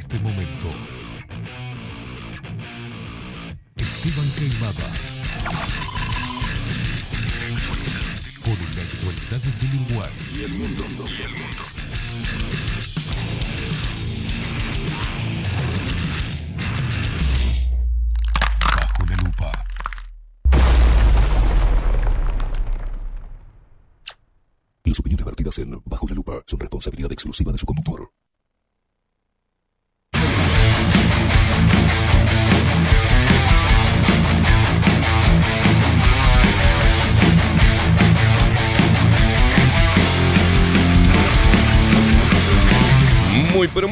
este momento. Esteban Queimada. Por la actualidad del Uruguay. Y el mundo. Y el mundo. Bajo la lupa. Las opiniones vertidas en Bajo la Lupa son responsabilidad exclusiva de su conductor.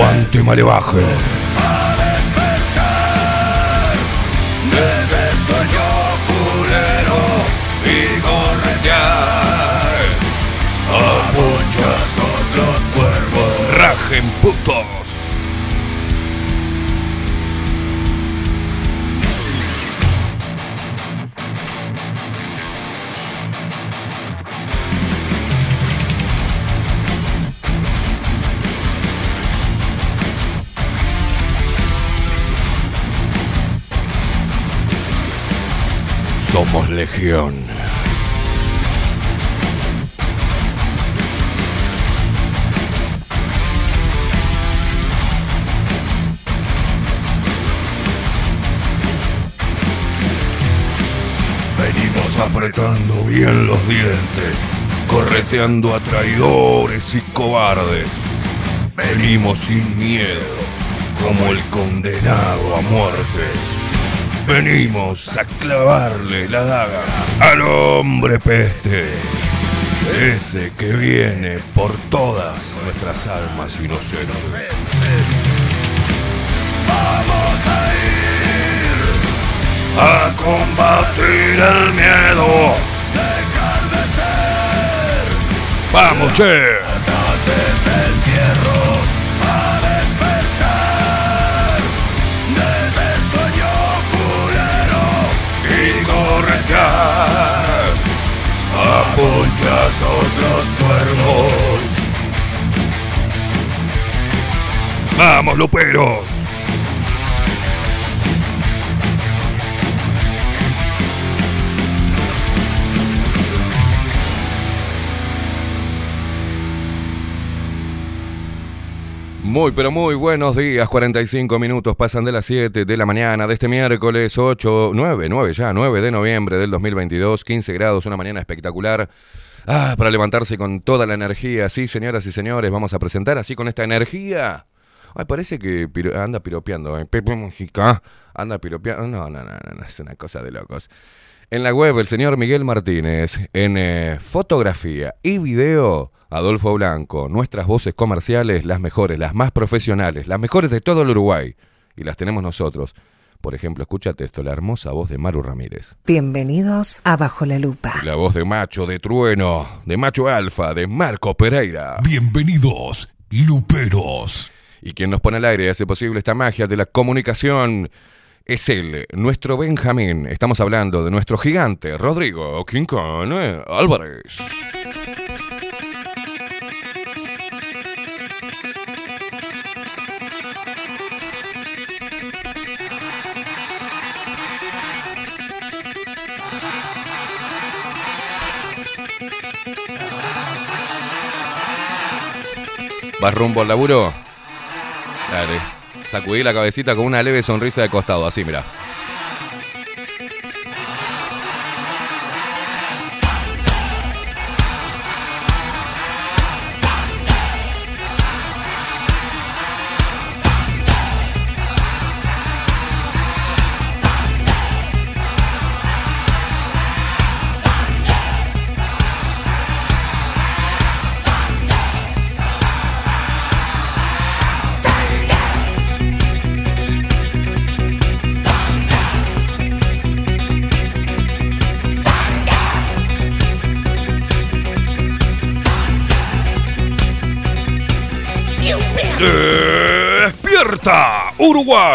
Aguante malevaje. a despertar de este sueño fulero y corretear a muchachos los cuervos. Rajen putos. Somos legión. Venimos apretando bien los dientes, correteando a traidores y cobardes. Venimos sin miedo, como el condenado a muerte. Venimos a clavarle la daga al hombre peste. Ese que viene por todas nuestras almas inocentes. Vamos a ir A combatir el miedo. dejar de ser Vamos, che. A punchazos los cuervos. Vamos, luperos. Muy, pero muy buenos días. 45 minutos pasan de las 7 de la mañana de este miércoles 8, 9, 9 ya, 9 de noviembre del 2022. 15 grados, una mañana espectacular. Ah, para levantarse con toda la energía. Sí, señoras y señores, vamos a presentar así con esta energía. Ay, parece que piro- anda piropeando. ¿eh? Pepe Mujica anda piropeando. No, no, no, no, es una cosa de locos. En la web, el señor Miguel Martínez. En eh, fotografía y video, Adolfo Blanco. Nuestras voces comerciales, las mejores, las más profesionales, las mejores de todo el Uruguay. Y las tenemos nosotros. Por ejemplo, escúchate esto, la hermosa voz de Maru Ramírez. Bienvenidos a Bajo la Lupa. La voz de macho, de trueno, de macho alfa, de Marco Pereira. Bienvenidos, luperos. Y quien nos pone al aire y hace posible esta magia de la comunicación es él, nuestro Benjamín. Estamos hablando de nuestro gigante, Rodrigo King Kong eh, Álvarez. ¿Vas rumbo al laburo? Dale. Sacudí la cabecita con una leve sonrisa de costado, así, mira.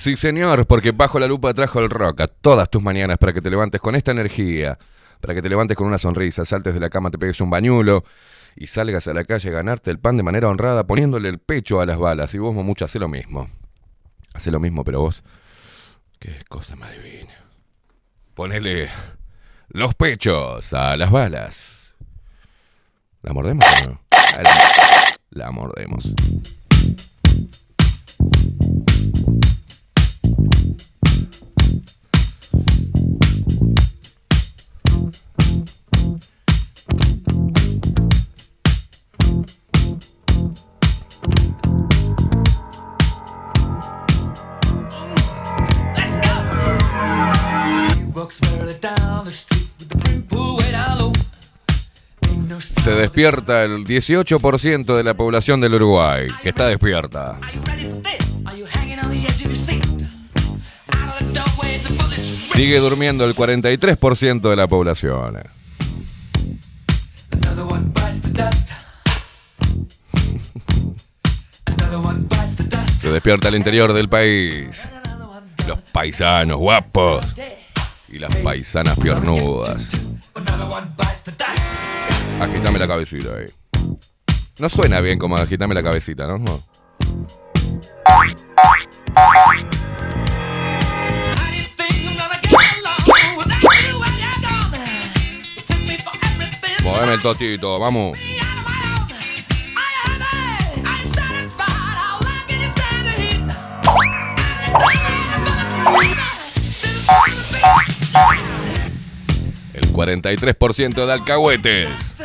Sí señor, porque Bajo la Lupa trajo el rock a todas tus mañanas para que te levantes con esta energía, para que te levantes con una sonrisa, saltes de la cama, te pegues un bañulo y salgas a la calle a ganarte el pan de manera honrada poniéndole el pecho a las balas. Y vos, mucho hace lo mismo. Hace lo mismo, pero vos, qué cosa más divina. Ponele los pechos a las balas. ¿La mordemos o no? La mordemos. Se despierta el 18% de la población del Uruguay, que está despierta. Sigue durmiendo el 43% de la población. Se despierta el interior del país. Los paisanos guapos y las paisanas piernudas. Agitame la cabecita ahí. No suena bien como agitame la cabecita, ¿no? No. Moveme el totito, vamos. El 43% de alcahuetes.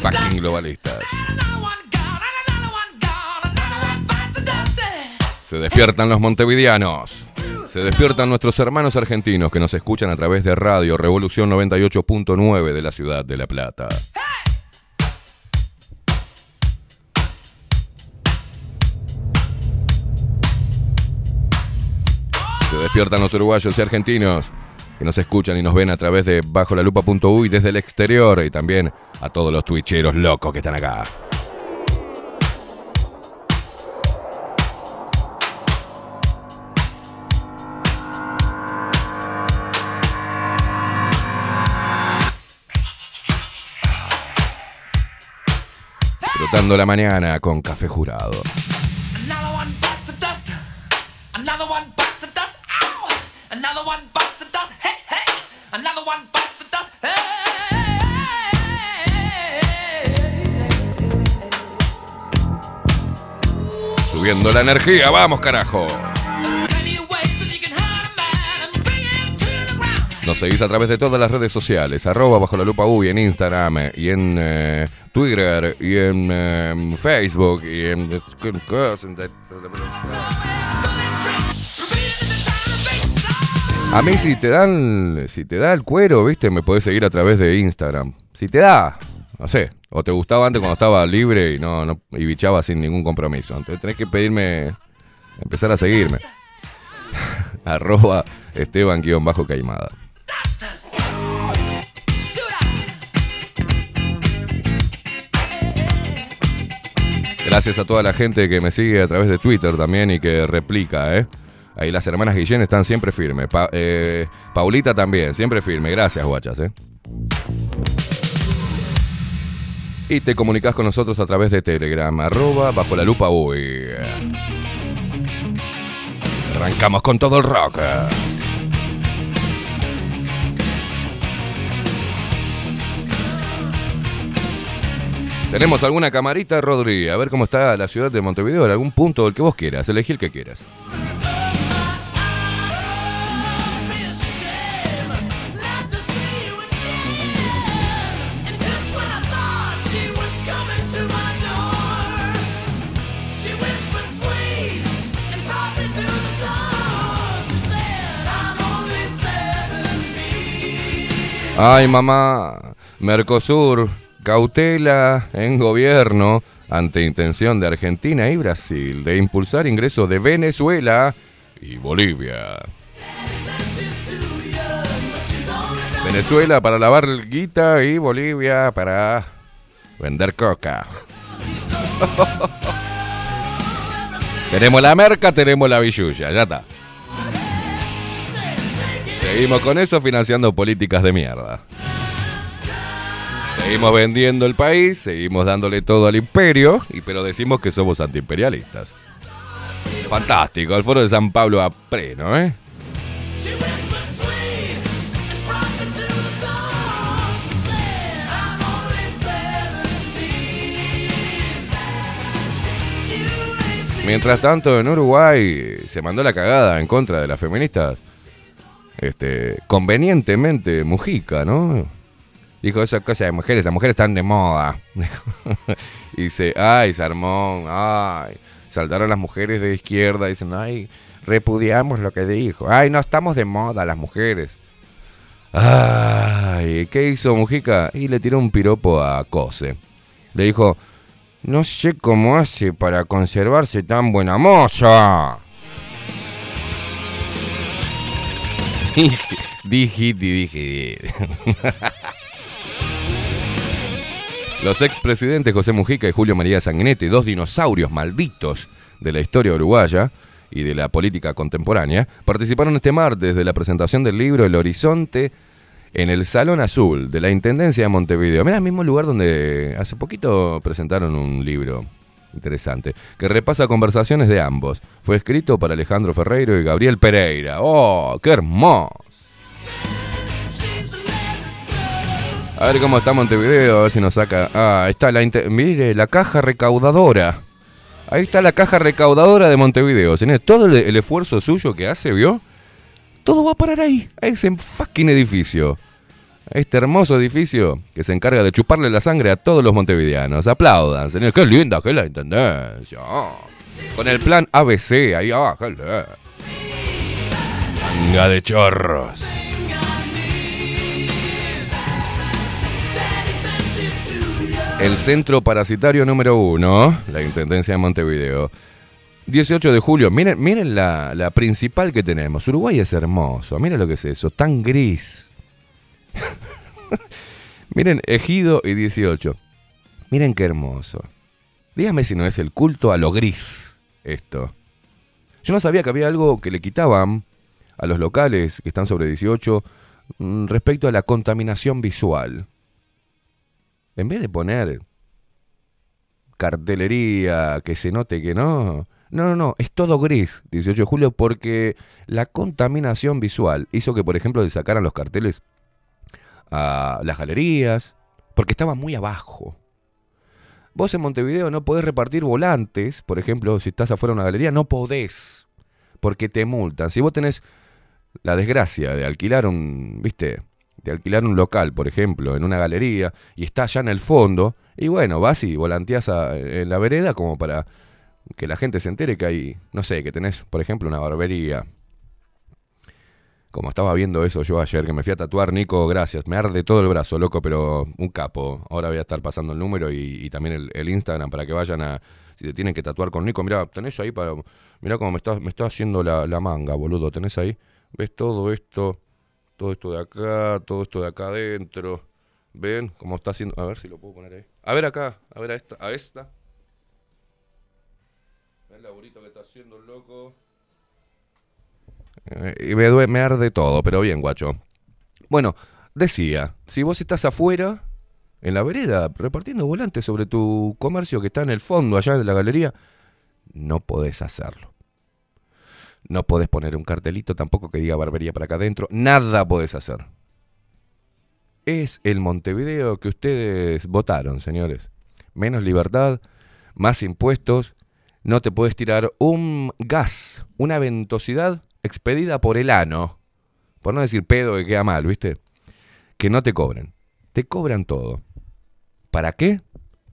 Fucking globalistas. Se despiertan los montevideanos. Se despiertan nuestros hermanos argentinos que nos escuchan a través de Radio Revolución 98.9 de la ciudad de La Plata. Se despiertan los uruguayos y argentinos que nos escuchan y nos ven a través de bajo la y desde el exterior y también a todos los twitcheros locos que están acá. Disfrutando la mañana con café jurado. Another one bites the dust. Hey, hey! Another one bites the dust. Hey! Subiendo la energía, vamos carajo. Nos seguís a través de todas las redes sociales, arroba bajo la lupa uy en Instagram eh, y en eh, Twitter y en eh, Facebook y en... A mí si te dan, si te da el cuero, viste, me podés seguir a través de Instagram. Si te da, no sé, o te gustaba antes cuando estaba libre y no, y bichaba sin ningún compromiso. Entonces tenés que pedirme, empezar a seguirme. Arroba Esteban guion bajo Caimada. Gracias a toda la gente que me sigue a través de Twitter también y que replica, ¿eh? Ahí las hermanas Guillén están siempre firmes. Eh, Paulita también, siempre firme. Gracias, guachas, ¿eh? Y te comunicas con nosotros a través de Telegram, arroba bajo la lupa uy. Arrancamos con todo el rock. Tenemos alguna camarita, Rodri. A ver cómo está la ciudad de Montevideo, en algún punto, el que vos quieras. Elegí el que quieras. Ay, mamá. Mercosur, cautela en gobierno ante intención de Argentina y Brasil de impulsar ingresos de Venezuela y Bolivia. Venezuela para lavar guita y Bolivia para vender coca. tenemos la merca, tenemos la billulla, ya está. Seguimos con eso financiando políticas de mierda. Seguimos vendiendo el país, seguimos dándole todo al imperio, y pero decimos que somos antiimperialistas. Fantástico, el foro de San Pablo a pleno, ¿eh? Mientras tanto, en Uruguay se mandó la cagada en contra de las feministas. Este, convenientemente Mujica, ¿no? Dijo esa cosa de mujeres, las mujeres están de moda. dice, ay, Sarmón, ay. Saltaron las mujeres de izquierda, dicen, ay, repudiamos lo que dijo. Ay, no estamos de moda las mujeres. Ay, ¿qué hizo Mujica? Y le tiró un piropo a Cose. Le dijo, no sé cómo hace para conservarse tan buena moza. dije, dije. Los expresidentes José Mujica y Julio María Sanguinetti, dos dinosaurios malditos de la historia uruguaya y de la política contemporánea, participaron este martes de la presentación del libro El Horizonte en el Salón Azul de la Intendencia de Montevideo. Mira, el mismo lugar donde hace poquito presentaron un libro interesante que repasa conversaciones de ambos. Fue escrito para Alejandro Ferreiro y Gabriel Pereira. ¡Oh, qué hermoso! A ver cómo está Montevideo, a ver si nos saca. Ah, está la mire, la caja recaudadora. Ahí está la caja recaudadora de Montevideo. señor. Todo el esfuerzo suyo que hace, ¿vio? Todo va a parar ahí, a ese fucking edificio. Este hermoso edificio que se encarga de chuparle la sangre a todos los montevideanos. Aplaudan, señor. Qué linda que es la intendencia. Ah. Con el plan ABC, ahí abajo. Manga de chorros. El centro parasitario número uno, la Intendencia de Montevideo, 18 de julio. Miren, miren la, la principal que tenemos. Uruguay es hermoso. Miren lo que es eso. Tan gris. miren, Ejido y 18. Miren qué hermoso. Dígame si no es el culto a lo gris esto. Yo no sabía que había algo que le quitaban a los locales que están sobre 18 mm, respecto a la contaminación visual. En vez de poner cartelería, que se note que no. No, no, no, es todo gris, 18 de julio, porque la contaminación visual hizo que, por ejemplo, le sacaran los carteles a las galerías, porque estaba muy abajo. Vos en Montevideo no podés repartir volantes, por ejemplo, si estás afuera de una galería, no podés, porque te multan. Si vos tenés la desgracia de alquilar un, viste, de alquilar un local, por ejemplo, en una galería, y está allá en el fondo, y bueno, vas y volanteás a- en la vereda como para que la gente se entere que hay, no sé, que tenés, por ejemplo, una barbería. Como estaba viendo eso yo ayer, que me fui a tatuar, Nico, gracias. Me arde todo el brazo, loco, pero un capo. Ahora voy a estar pasando el número y, también el, Instagram para que vayan a. Si te tienen que tatuar con Nico, mira, tenés ahí para. Mirá cómo me está, me está haciendo la, la manga, boludo. Tenés ahí. ¿Ves todo esto? Todo esto de acá, todo esto de acá adentro. ¿Ven cómo está haciendo? A ver si lo puedo poner ahí. A ver acá, a ver a esta. A esta. ¿Ven el laburito que está haciendo el loco? Eh, y me, due- me arde todo, pero bien, guacho. Bueno, decía, si vos estás afuera, en la vereda, repartiendo volantes sobre tu comercio que está en el fondo, allá de la galería, no podés hacerlo. No podés poner un cartelito tampoco que diga barbería para acá adentro. Nada podés hacer. Es el Montevideo que ustedes votaron, señores. Menos libertad, más impuestos. No te puedes tirar un gas, una ventosidad expedida por el ano. Por no decir pedo que queda mal, ¿viste? Que no te cobren. Te cobran todo. ¿Para qué?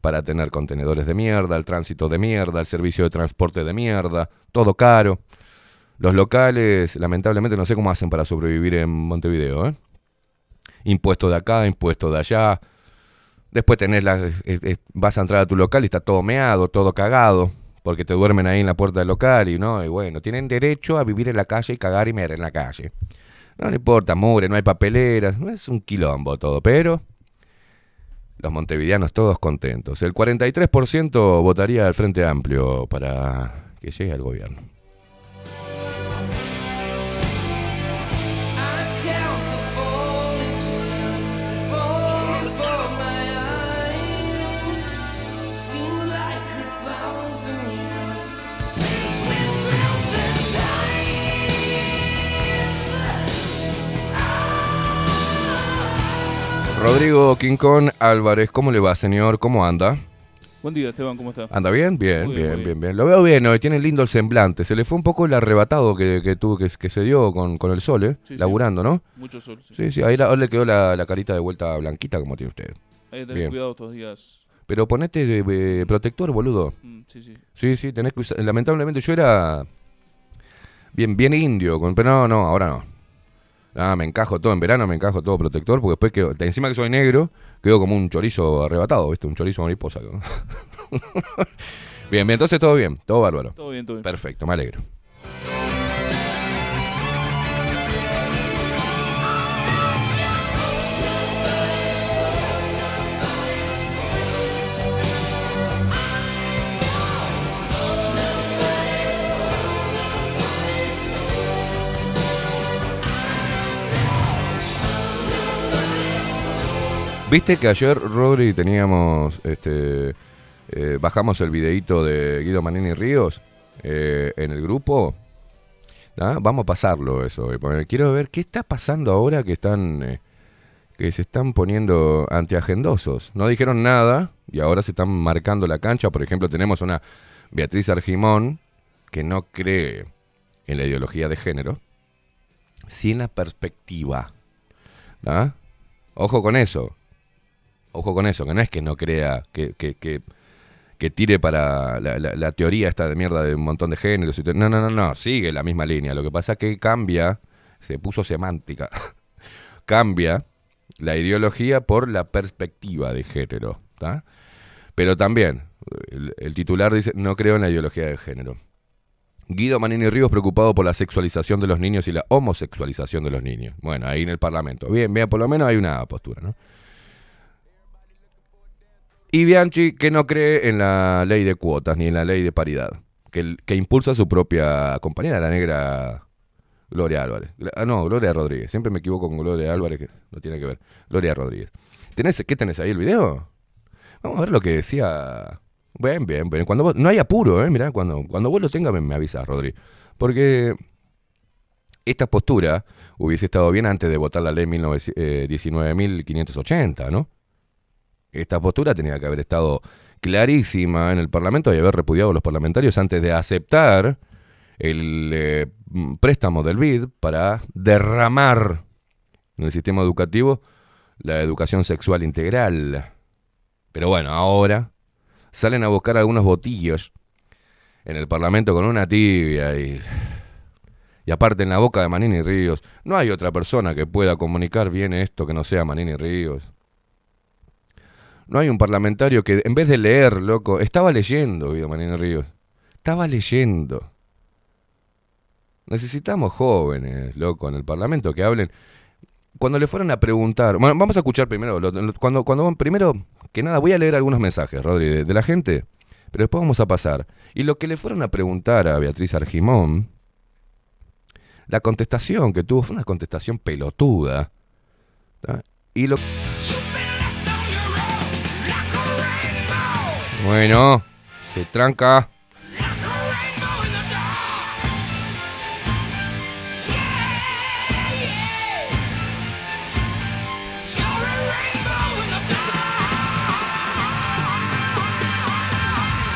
Para tener contenedores de mierda, el tránsito de mierda, el servicio de transporte de mierda, todo caro. Los locales, lamentablemente, no sé cómo hacen para sobrevivir en Montevideo, ¿eh? Impuesto de acá, impuesto de allá. Después tenés la, eh, eh, vas a entrar a tu local y está todo meado, todo cagado, porque te duermen ahí en la puerta del local y no, y bueno, tienen derecho a vivir en la calle y cagar y mear en la calle. No importa, mugre, no hay papeleras, es un quilombo todo, pero los montevideanos todos contentos. El 43% votaría al Frente Amplio para que llegue al gobierno. Rodrigo Quincón Álvarez, ¿cómo le va, señor? ¿Cómo anda? Buen día, Esteban, ¿cómo está? ¿Anda bien? Bien, bien, bien, bien, bien. bien. Lo veo bien hoy, tiene lindo el semblante. Se le fue un poco el arrebatado que, que tuvo, que, que se dio con, con el sol, ¿eh? Sí, sí. Laburando, ¿no? Mucho sol. Sí. Sí, sí, ahí, la- le quedó la, la carita de vuelta blanquita como tiene usted. Hay que tener Bien. cuidado estos días. Pero ponete eh, protector, boludo. Mm, sí, sí. Sí, sí, tenés que usar. Lamentablemente yo era bien, bien indio, con, pero no, no, ahora no. Ah, me encajo todo, en verano me encajo todo protector, porque después quedo, encima que soy negro, quedo como un chorizo arrebatado, ¿viste? Un chorizo mariposa. bien, bien, entonces todo bien, todo bárbaro. Todo bien, todo bien. Perfecto, me alegro. Viste que ayer, Rodri, teníamos, este, eh, bajamos el videíto de Guido Manini Ríos eh, en el grupo. ¿Ah? Vamos a pasarlo eso. Quiero ver qué está pasando ahora que están, eh, que se están poniendo antiagendosos. No dijeron nada y ahora se están marcando la cancha. Por ejemplo, tenemos una Beatriz Argimón que no cree en la ideología de género, sin la perspectiva. ¿Ah? Ojo con eso. Ojo con eso, que no es que no crea, que, que, que, que tire para la, la- teoría esta de mierda de un montón de géneros. No, no, no, no, sigue la misma línea. Lo que pasa es que cambia, se puso semántica, cambia la ideología por la perspectiva de género. ¿tá? Pero también, el, el titular dice, no creo en la ideología de género. Guido Manini Ríos preocupado por la sexualización de los niños y la homosexualización de los niños. Bueno, ahí en el Parlamento. Bien, bien, por lo menos hay una postura, ¿no? Y Bianchi que no cree en la ley de cuotas ni en la ley de paridad, que, que impulsa su propia compañera, la negra Gloria Álvarez. Ah, no, Gloria Rodríguez. Siempre me equivoco con Gloria Álvarez, que no tiene que ver. Gloria Rodríguez. ¿Tenés, ¿Qué tenés ahí el video? Vamos a ver lo que decía. Bien, bien, bien. Cuando vos- no hay apuro, ¿eh? Mirá, cuando, cuando vos lo tengas me, me avisas, Rodri. Porque esta postura hubiese estado bien antes de votar la ley 19 eh, 19.580, ¿no? Esta postura tenía que haber estado clarísima en el Parlamento y haber repudiado a los parlamentarios antes de aceptar el eh, préstamo del BID para derramar en el sistema educativo la educación sexual integral. Pero bueno, ahora salen a buscar algunos botillos en el Parlamento con una tibia y, y aparte en la boca de Manini Ríos. No hay otra persona que pueda comunicar bien esto que no sea Manini Ríos. No hay un parlamentario que en vez de leer, loco, estaba leyendo, Guido Manini Ríos. Estaba leyendo. Necesitamos jóvenes, loco, en el Parlamento que hablen. Cuando le fueron a preguntar, bueno, vamos a escuchar primero, cuando, cuando primero que nada, voy a leer algunos mensajes, Rodri, de, la gente, pero después vamos a pasar. Y lo que le fueron a preguntar a Beatriz Argimón, la contestación que tuvo fue una contestación pelotuda. Y lo... Bueno, se tranca.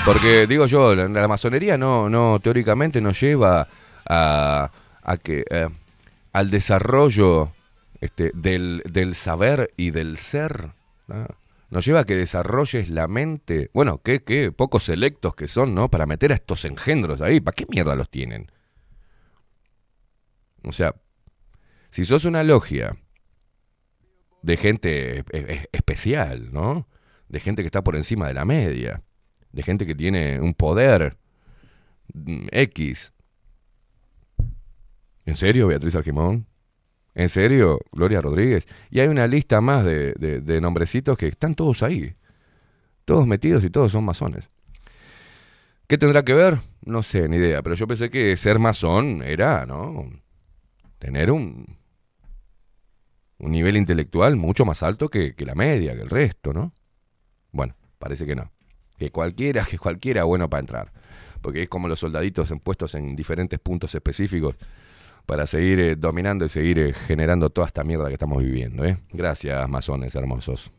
Porque digo yo, la, masonería no, no teóricamente nos lleva a, a que eh, al desarrollo este, del, del saber y del ser. ¿no? Nos lleva a que desarrolles la mente. Bueno, qué, qué pocos selectos que son, ¿no? Para meter a estos engendros ahí. ¿Para qué mierda los tienen? O sea, si sos una logia de gente e- e- especial, ¿no? De gente que está por encima de la media, de gente que tiene un poder mm, X. ¿En serio, Beatriz Argimón? ¿En serio, Gloria Rodríguez? Y hay una lista más de, de- de nombrecitos que están todos ahí. Todos metidos y todos son masones. ¿Qué tendrá que ver? No sé, ni idea. Pero yo pensé que ser masón era, ¿no? Tener un, un nivel intelectual mucho más alto que, que la media, que el resto, ¿no? Bueno, parece que no. Que cualquiera, que cualquiera bueno para entrar. Porque es como los soldaditos en- puestos en diferentes puntos específicos para seguir eh, dominando y seguir eh, generando toda esta mierda que estamos viviendo, ¿eh? Gracias, masones hermosos.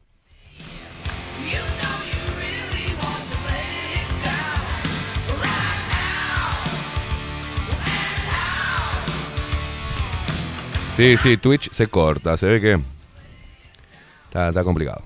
Sí, sí, Twitch se corta, se ve que está, está complicado.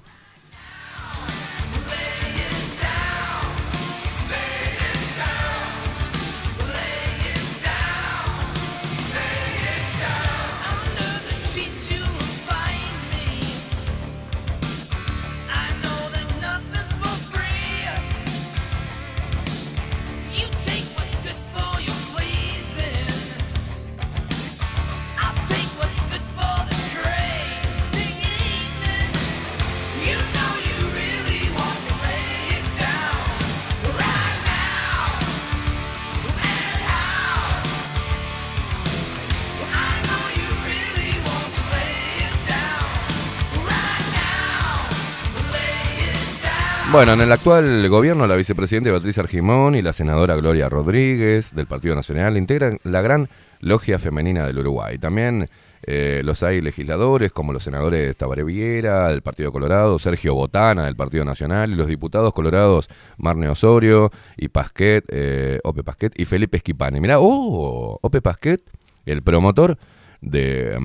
Bueno, en el actual gobierno, la vicepresidenta Beatriz Argimón y la senadora Gloria Rodríguez del Partido Nacional integran la gran logia femenina del Uruguay. También eh, los hay legisladores como los senadores Tabaré Viera del Partido Colorado, Sergio Botana del Partido Nacional y los diputados colorados Marne Osorio y Pasquet, eh, Ope Pasquet y Felipe Esquipani. Mirá, oh, Ope Pasquet, el promotor de...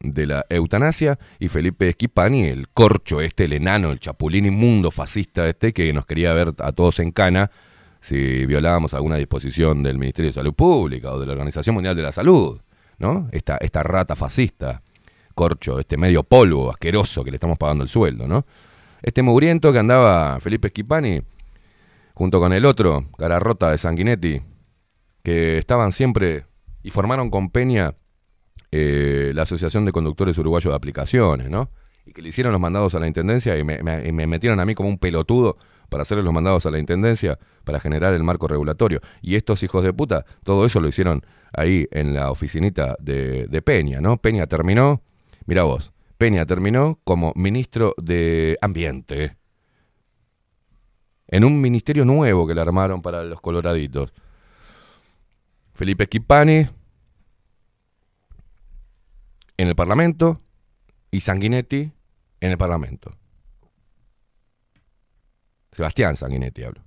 de la eutanasia y Felipe Schipani, el corcho este, el enano, el chapulín inmundo fascista este que nos quería ver a todos en cana si violábamos alguna disposición del Ministerio de Salud Pública o de la Organización Mundial de la Salud, ¿no? Esta, esta rata fascista, corcho, este medio polvo asqueroso que le estamos pagando el sueldo, ¿no? Este mugriento que andaba Felipe Schipani junto con el otro, cara rota de Sanguinetti, que estaban siempre y formaron con Peña eh, la Asociación de Conductores Uruguayos de Aplicaciones, ¿no? Y que le hicieron los mandados a la Intendencia y me, metieron a mí como un pelotudo para hacerle los mandados a la Intendencia para generar el marco regulatorio. Y estos hijos de puta, todo eso lo hicieron ahí en la oficinita de, de Peña, ¿no? Peña terminó, mira vos, Peña terminó como ministro de Ambiente. En un ministerio nuevo que le armaron para los coloraditos. Felipe Schipani en el Parlamento y Sanguinetti en el Parlamento. Sebastián Sanguinetti hablo.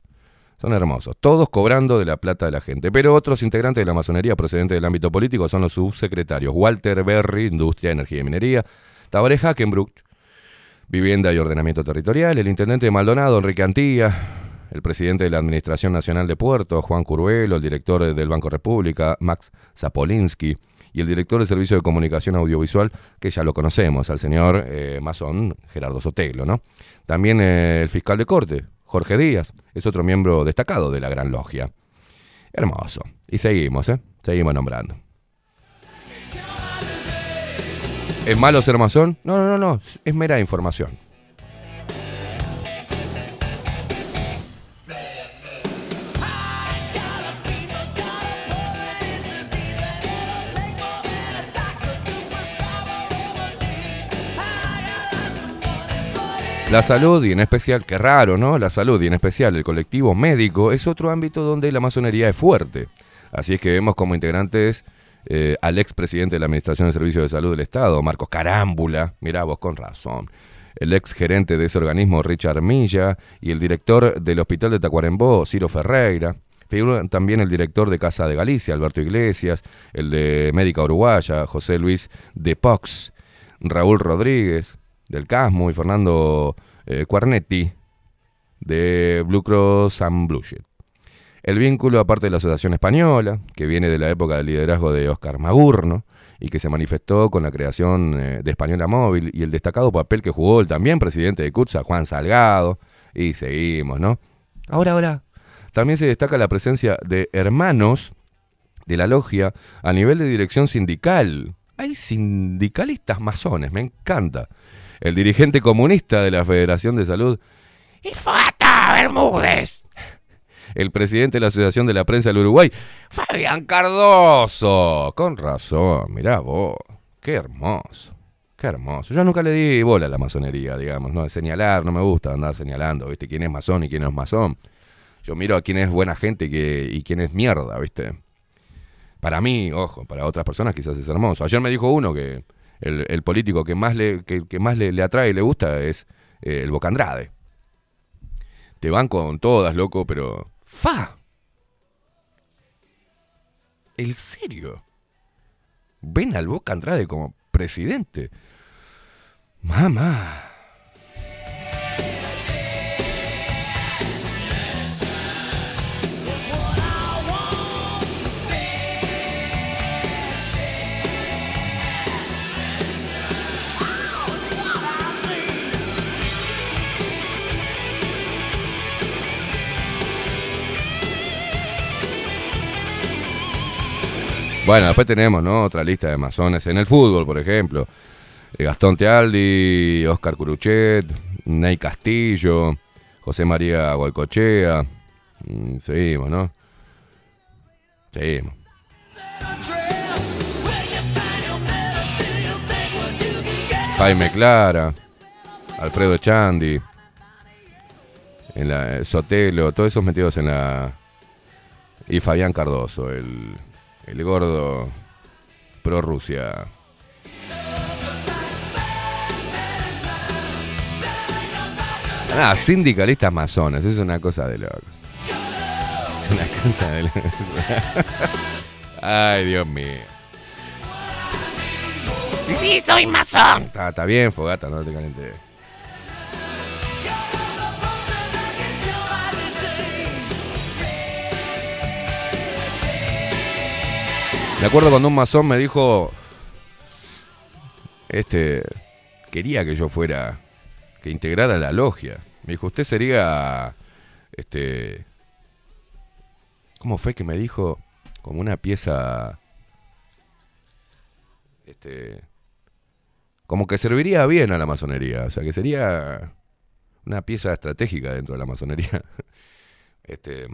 Son hermosos, todos cobrando de la plata de la gente. Pero otros integrantes de la masonería procedentes del ámbito político son los subsecretarios. Walter Berry, Industria, Energía y Minería, Tabaré Hackenbruch, Vivienda y Ordenamiento Territorial, el intendente de Maldonado, Enrique Antía, el presidente de la Administración Nacional de Puertos, Juan Curvelo, el director del Banco República, Max Zapolinsky, y el director del Servicio de Comunicación Audiovisual, que ya lo conocemos, al señor eh, masón Gerardo Sotelo, ¿no? También eh, el fiscal de corte, Jorge Díaz, es otro miembro destacado de la Gran Logia. Hermoso. Y seguimos, ¿eh? Seguimos nombrando. ¿Es malo ser masón? No, no, no, no. Es mera información. La salud y en especial, qué raro, ¿no? La salud y en especial el colectivo médico es otro ámbito donde la masonería es fuerte. Así es que vemos como integrantes eh, al expresidente de la Administración de Servicios de Salud del Estado, Marcos Carámbula, mirá vos con razón, el ex gerente de ese organismo, Richard Milla, y el director del Hospital de Tacuarembó, Ciro Ferreira. Figuran también el director de Casa de Galicia, Alberto Iglesias, el de Médica Uruguaya, José Luis de Pox, Raúl Rodríguez, del Casmo, y Fernando eh, Cuarnetti, de Blue Cross and Blue Shield. El vínculo, aparte de la Asociación Española, que viene de la época del liderazgo de Oscar Magurno y que se manifestó con la creación eh, de Española Móvil y el destacado papel que jugó el también presidente de CUTSA, Juan Salgado, y seguimos, ¿no? Ahora, ahora, también se destaca la presencia de hermanos de la logia a nivel de dirección sindical. Hay sindicalistas masones, me encanta. El dirigente comunista de la Federación de Salud, Y Fata Bermúdez. el presidente de la Asociación de la Prensa del Uruguay, Fabián Cardoso. Con razón, mirá vos, qué hermoso, qué hermoso. Yo nunca le di bola a la masonería, digamos, ¿no? De señalar, no me gusta andar señalando, ¿viste? Quién es masón y quién no es masón. Yo miro a quién es buena gente y, quién es mierda, ¿viste? Para mí, ojo, para otras personas quizás es hermoso. Ayer me dijo uno que el, el político que más le, que, que más le, atrae y le gusta es eh, el Bocandrade. Te van con todas, loco, pero. ¡Fa! ¿En serio? ¿Ven al Boca Andrade como presidente? Mamá. Bueno, después tenemos, ¿no? Otra lista de masones en el fútbol, por ejemplo. Eh, Gastón Tealdi, Oscar Curuchet, Ney Castillo, José María Guaycochea. Mm, seguimos, ¿no? Seguimos. Jaime Clara, Alfredo Chandi, en la, eh, Sotelo, todos esos metidos en la... Y Fabián Cardoso, el, el gordo pro Rusia. Ah, sindicalistas masones, es una cosa de locos. Es una cosa de locos. Ay, Dios mío. Y sí, soy masón. Está, está bien, Fogata, no te calientes. Me acuerdo cuando un masón me dijo, este, quería que yo fuera, que integrara la logia. Me dijo, usted sería, este, ¿cómo fue que me dijo? como una pieza, este, como que serviría bien a la masonería, o sea, que sería una pieza estratégica dentro de la masonería. Este,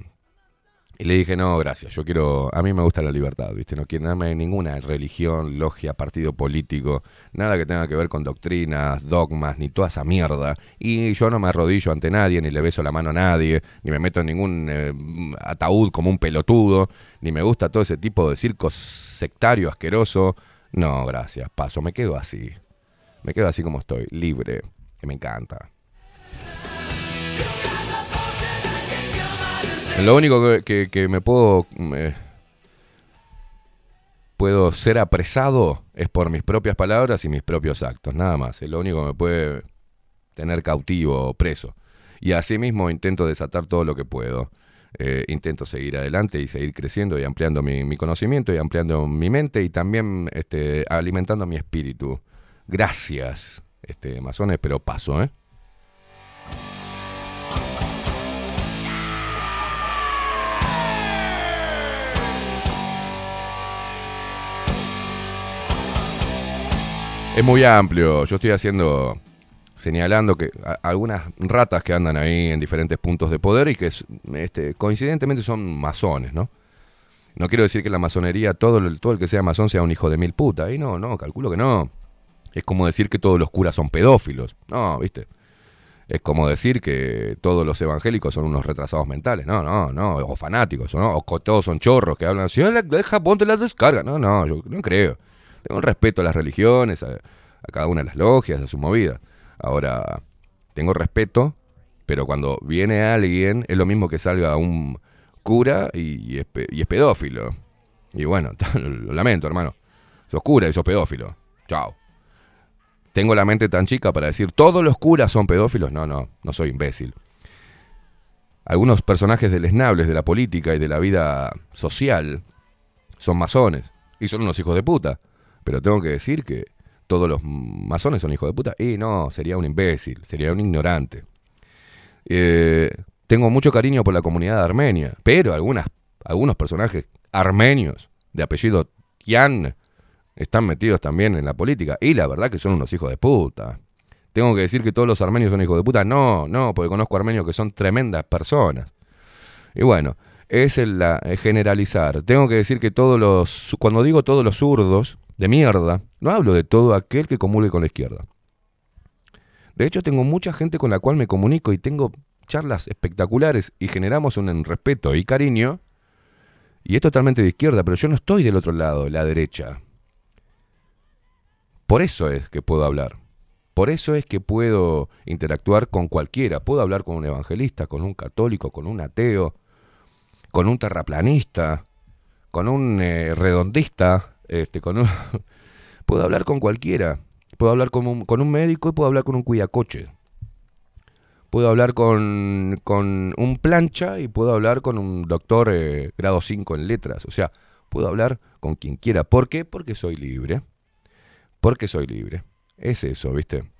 y le dije, no, gracias, yo quiero, a mí me gusta la libertad, ¿viste? No quiero darme ninguna religión, logia, partido político, nada que tenga que ver con doctrinas, dogmas, ni toda esa mierda. Y yo no me arrodillo ante nadie, ni le beso la mano a nadie, ni me meto en ningún eh, ataúd como un pelotudo, ni me gusta todo ese tipo de circo sectario, asqueroso. No, gracias, paso, me quedo así. Me quedo así como estoy, libre, que me encanta. Lo único que, que- me puedo. eh, puedo ser apresado es por mis propias palabras y mis propios actos, nada más. Es lo único que me puede tener cautivo o preso. Y asimismo intento desatar todo lo que puedo. Eh, intento seguir adelante y seguir creciendo y ampliando mi, mi conocimiento y ampliando mi mente y también este, alimentando mi espíritu. Gracias, este, masones, pero paso, ¿eh? Es muy amplio. Yo estoy haciendo, señalando que algunas ratas que andan ahí en diferentes puntos de poder y que es- este, coincidentemente son masones, ¿no? No quiero decir que la masonería, todo el, todo el que sea masón sea un hijo de mil puta. Ahí no, no, calculo que no. Es como decir que todos los curas son pedófilos. No, ¿viste? Es como decir que todos los evangélicos son unos retrasados mentales. No, no, no. O fanáticos, ¿no? O todos son chorros que hablan así, "Ah, la- deja, ponte las descargas. No, no, yo no creo. Tengo un respeto a las religiones, a, cada una de las logias, a su movida. Ahora, tengo respeto, pero cuando viene alguien, es lo mismo que salga un cura y, es, y es pedófilo. Y bueno, lo lamento, hermano. Sos cura y sos pedófilo. Chao. Tengo la mente tan chica para decir, todos los curas son pedófilos. No, no, no soy imbécil. Algunos personajes deleznables de la política y de la vida social son masones y son unos hijos de puta. Pero tengo que decir que todos los masones son hijos de puta. Y no, sería un imbécil, sería un ignorante. Eh, tengo mucho cariño por la comunidad armenia, pero algunas, algunos personajes armenios de apellido Tian están metidos también en la política. Y la verdad que son unos hijos de puta. Tengo que decir que todos los armenios son hijos de puta. No, no, porque conozco armenios que son tremendas personas. Y bueno, es la- el generalizar. Tengo que decir que todos los, cuando digo todos los zurdos de mierda, no hablo de todo aquel que comulgue con la izquierda. De hecho, tengo mucha gente con la cual me comunico y tengo charlas espectaculares y generamos un respeto y cariño. Y es totalmente de izquierda, pero yo no estoy del otro lado, la derecha. Por eso es que puedo hablar. Por eso es que puedo interactuar con cualquiera. Puedo hablar con un evangelista, con un católico, con un ateo, con un terraplanista, con un eh, redondista, este, puedo hablar con cualquiera. Puedo hablar con un, con un médico y puedo hablar con un cuidacoche. Puedo hablar con, con un plancha y puedo hablar con un doctor eh, grado 5 en letras. O sea, puedo hablar con quien quiera. ¿Por qué? Porque soy libre. Porque soy libre. Es eso, ¿viste?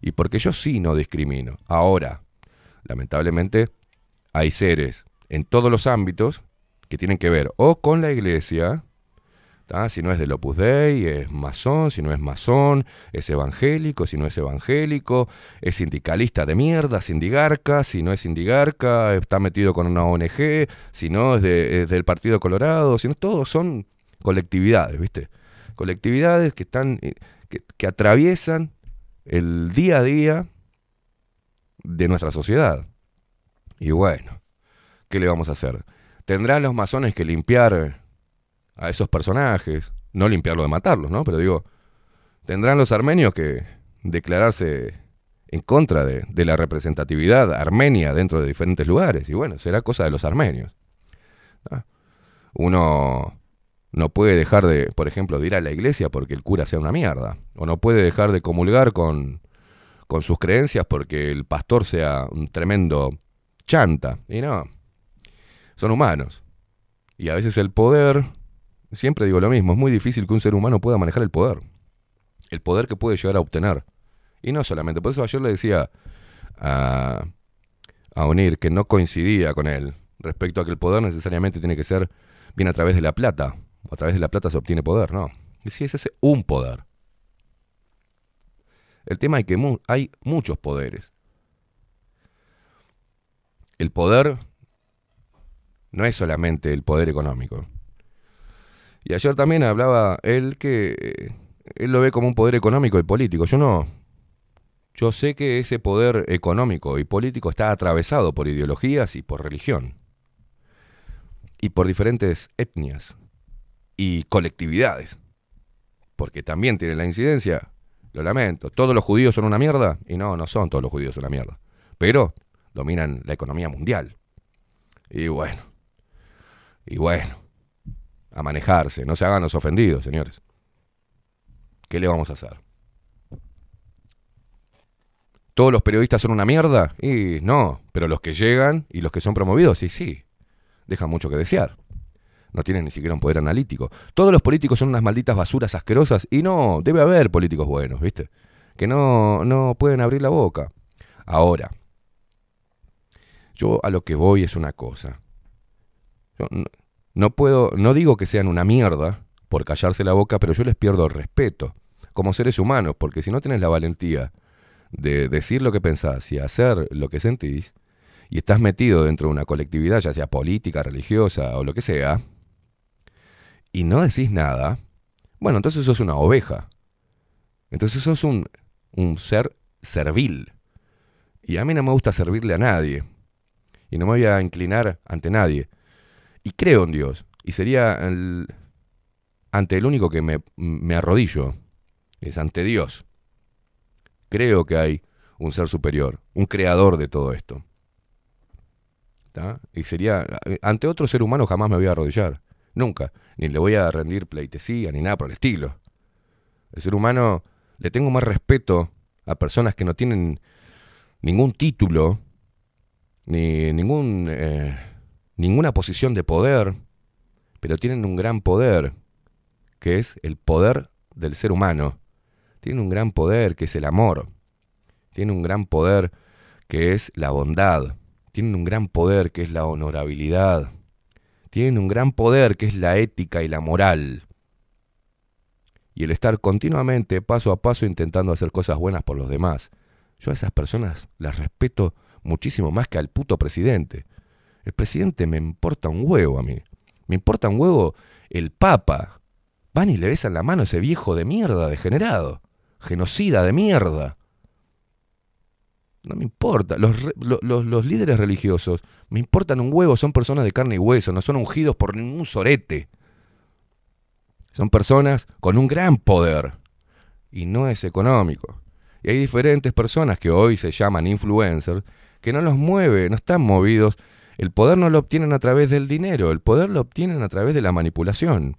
Y porque yo sí no discrimino. Ahora, lamentablemente, hay seres en todos los ámbitos que tienen que ver o con la iglesia, si no es del Opus Dei, es masón, si no es masón, es evangélico, si no es evangélico, es sindicalista de mierda, sindigarca, si no es sindigarca, está metido con una ONG, si no es del Partido Colorado, si no, todos son colectividades, ¿viste? Colectividades que están, eh, que, que atraviesan el día a día de nuestra sociedad. Y bueno, ¿qué le vamos a hacer? Tendrán los masones que limpiar a esos personajes, no limpiarlo de matarlos, ¿no? Pero digo, tendrán los armenios que declararse en contra de, de la representatividad armenia dentro de diferentes lugares. Y bueno, será cosa de los armenios. Uno no puede dejar de, por ejemplo, de ir a la iglesia porque el cura sea una mierda. O no puede dejar de comulgar con, con sus creencias porque el pastor sea un tremendo chanta. Y no, son humanos. Y a veces el poder, siempre digo lo mismo, es muy difícil que un ser humano pueda manejar el poder. El poder que puede llegar a obtener. Y no solamente, por eso ayer le decía a, a Unir que no coincidía con él. respecto a que el poder necesariamente tiene que ser bien a través de la plata. A través de la plata se obtiene poder, no. Y si es ese un poder. El tema es que hay muchos poderes. El poder no es solamente el poder económico. Y ayer también hablaba él que eh, él lo ve como un poder económico y político. Yo no. Yo sé que ese poder económico y político está atravesado por ideologías y por religión. Y por diferentes etnias y colectividades. Porque también tiene la incidencia, lo lamento, todos los judíos son una mierda. Y no, no son todos los judíos una mierda. Pero dominan la economía mundial. Y bueno, y bueno, a manejarse, no se hagan los ofendidos, señores. ¿Qué le vamos a hacer? ¿Todos los periodistas son una mierda? Y no, pero los que llegan y los que son promovidos, sí, sí, dejan mucho que desear. No tienen ni siquiera un poder analítico. Todos los políticos son unas malditas basuras asquerosas y no, debe haber políticos buenos, ¿viste? Que no, no pueden abrir la boca. Ahora, yo a lo que voy es una cosa. no, puedo, no digo que sean una mierda por callarse la boca, pero yo les pierdo respeto como seres humanos, porque si no tenés la valentía de decir lo que pensás y hacer lo que sentís, y estás metido dentro de una colectividad, ya sea política, religiosa o lo que sea, y no decís nada, bueno, entonces sos una oveja. Entonces sos un, un ser servil. Y a mí no me gusta servirle a nadie y no me voy a inclinar ante nadie. Y creo en Dios. Y sería ante el único que me, me arrodillo. Es ante Dios. Creo que hay un ser superior, un creador de todo esto. Y sería, ante otro ser humano jamás me voy a arrodillar. Nunca. Ni le voy a rendir pleitesía, ni nada por el estilo. El ser humano le tengo más respeto a personas que no tienen ningún título ni ningún, eh, ninguna posición de poder, pero tienen un gran poder, que es el poder del ser humano. Tienen un gran poder, que es el amor. Tienen un gran poder, que es la bondad. Tienen un gran poder, que es la honorabilidad. Tienen un gran poder, que es la ética y la moral. Y el estar continuamente, paso a paso, intentando hacer cosas buenas por los demás. Yo a esas personas las respeto muchísimo más que al puto presidente. El presidente me importa un huevo a mí. Me importa un huevo el Papa. Van y le besan la mano a ese viejo de mierda degenerado. Genocida de mierda. No me importa. Los, líderes religiosos me importan un huevo. Son personas de carne y hueso. No son ungidos por ningún sorete. Son personas con un gran poder. Y no es económico. Y hay diferentes personas que hoy se llaman influencers que no los mueve, no están movidos. El poder no lo obtienen a través del dinero, el poder lo obtienen a través de la manipulación.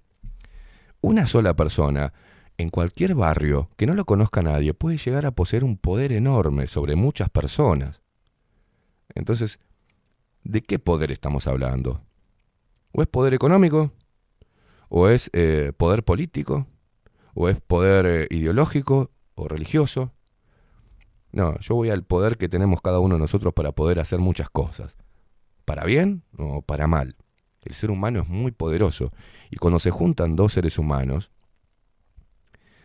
Una sola persona, en cualquier barrio que no lo conozca nadie, puede llegar a poseer un poder enorme sobre muchas personas. Entonces, ¿de qué poder estamos hablando? ¿O es poder económico? ¿O es eh, poder político? ¿O es poder eh, ideológico o religioso? No, yo voy al poder que tenemos cada uno de nosotros para poder hacer muchas cosas. Para bien o para mal. El ser humano es muy poderoso. Y cuando se juntan dos seres humanos,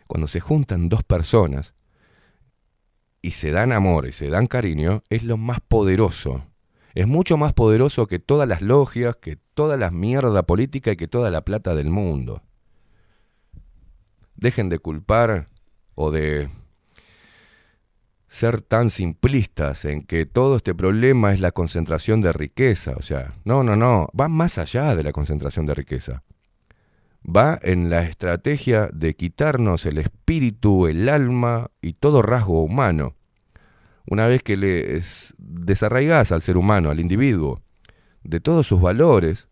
cuando se juntan dos personas y se dan amor y se dan cariño, es lo más poderoso. Es mucho más poderoso que todas las logias, que toda la mierda política y que toda la plata del mundo. Dejen de culpar o de ser tan simplistas en que todo este problema es la concentración de riqueza. O sea, no, no, no, va más allá de la concentración de riqueza. Va en la estrategia de quitarnos el espíritu, el alma y todo rasgo humano. Una vez que le desarraigas al ser humano, al individuo, de todos sus valores,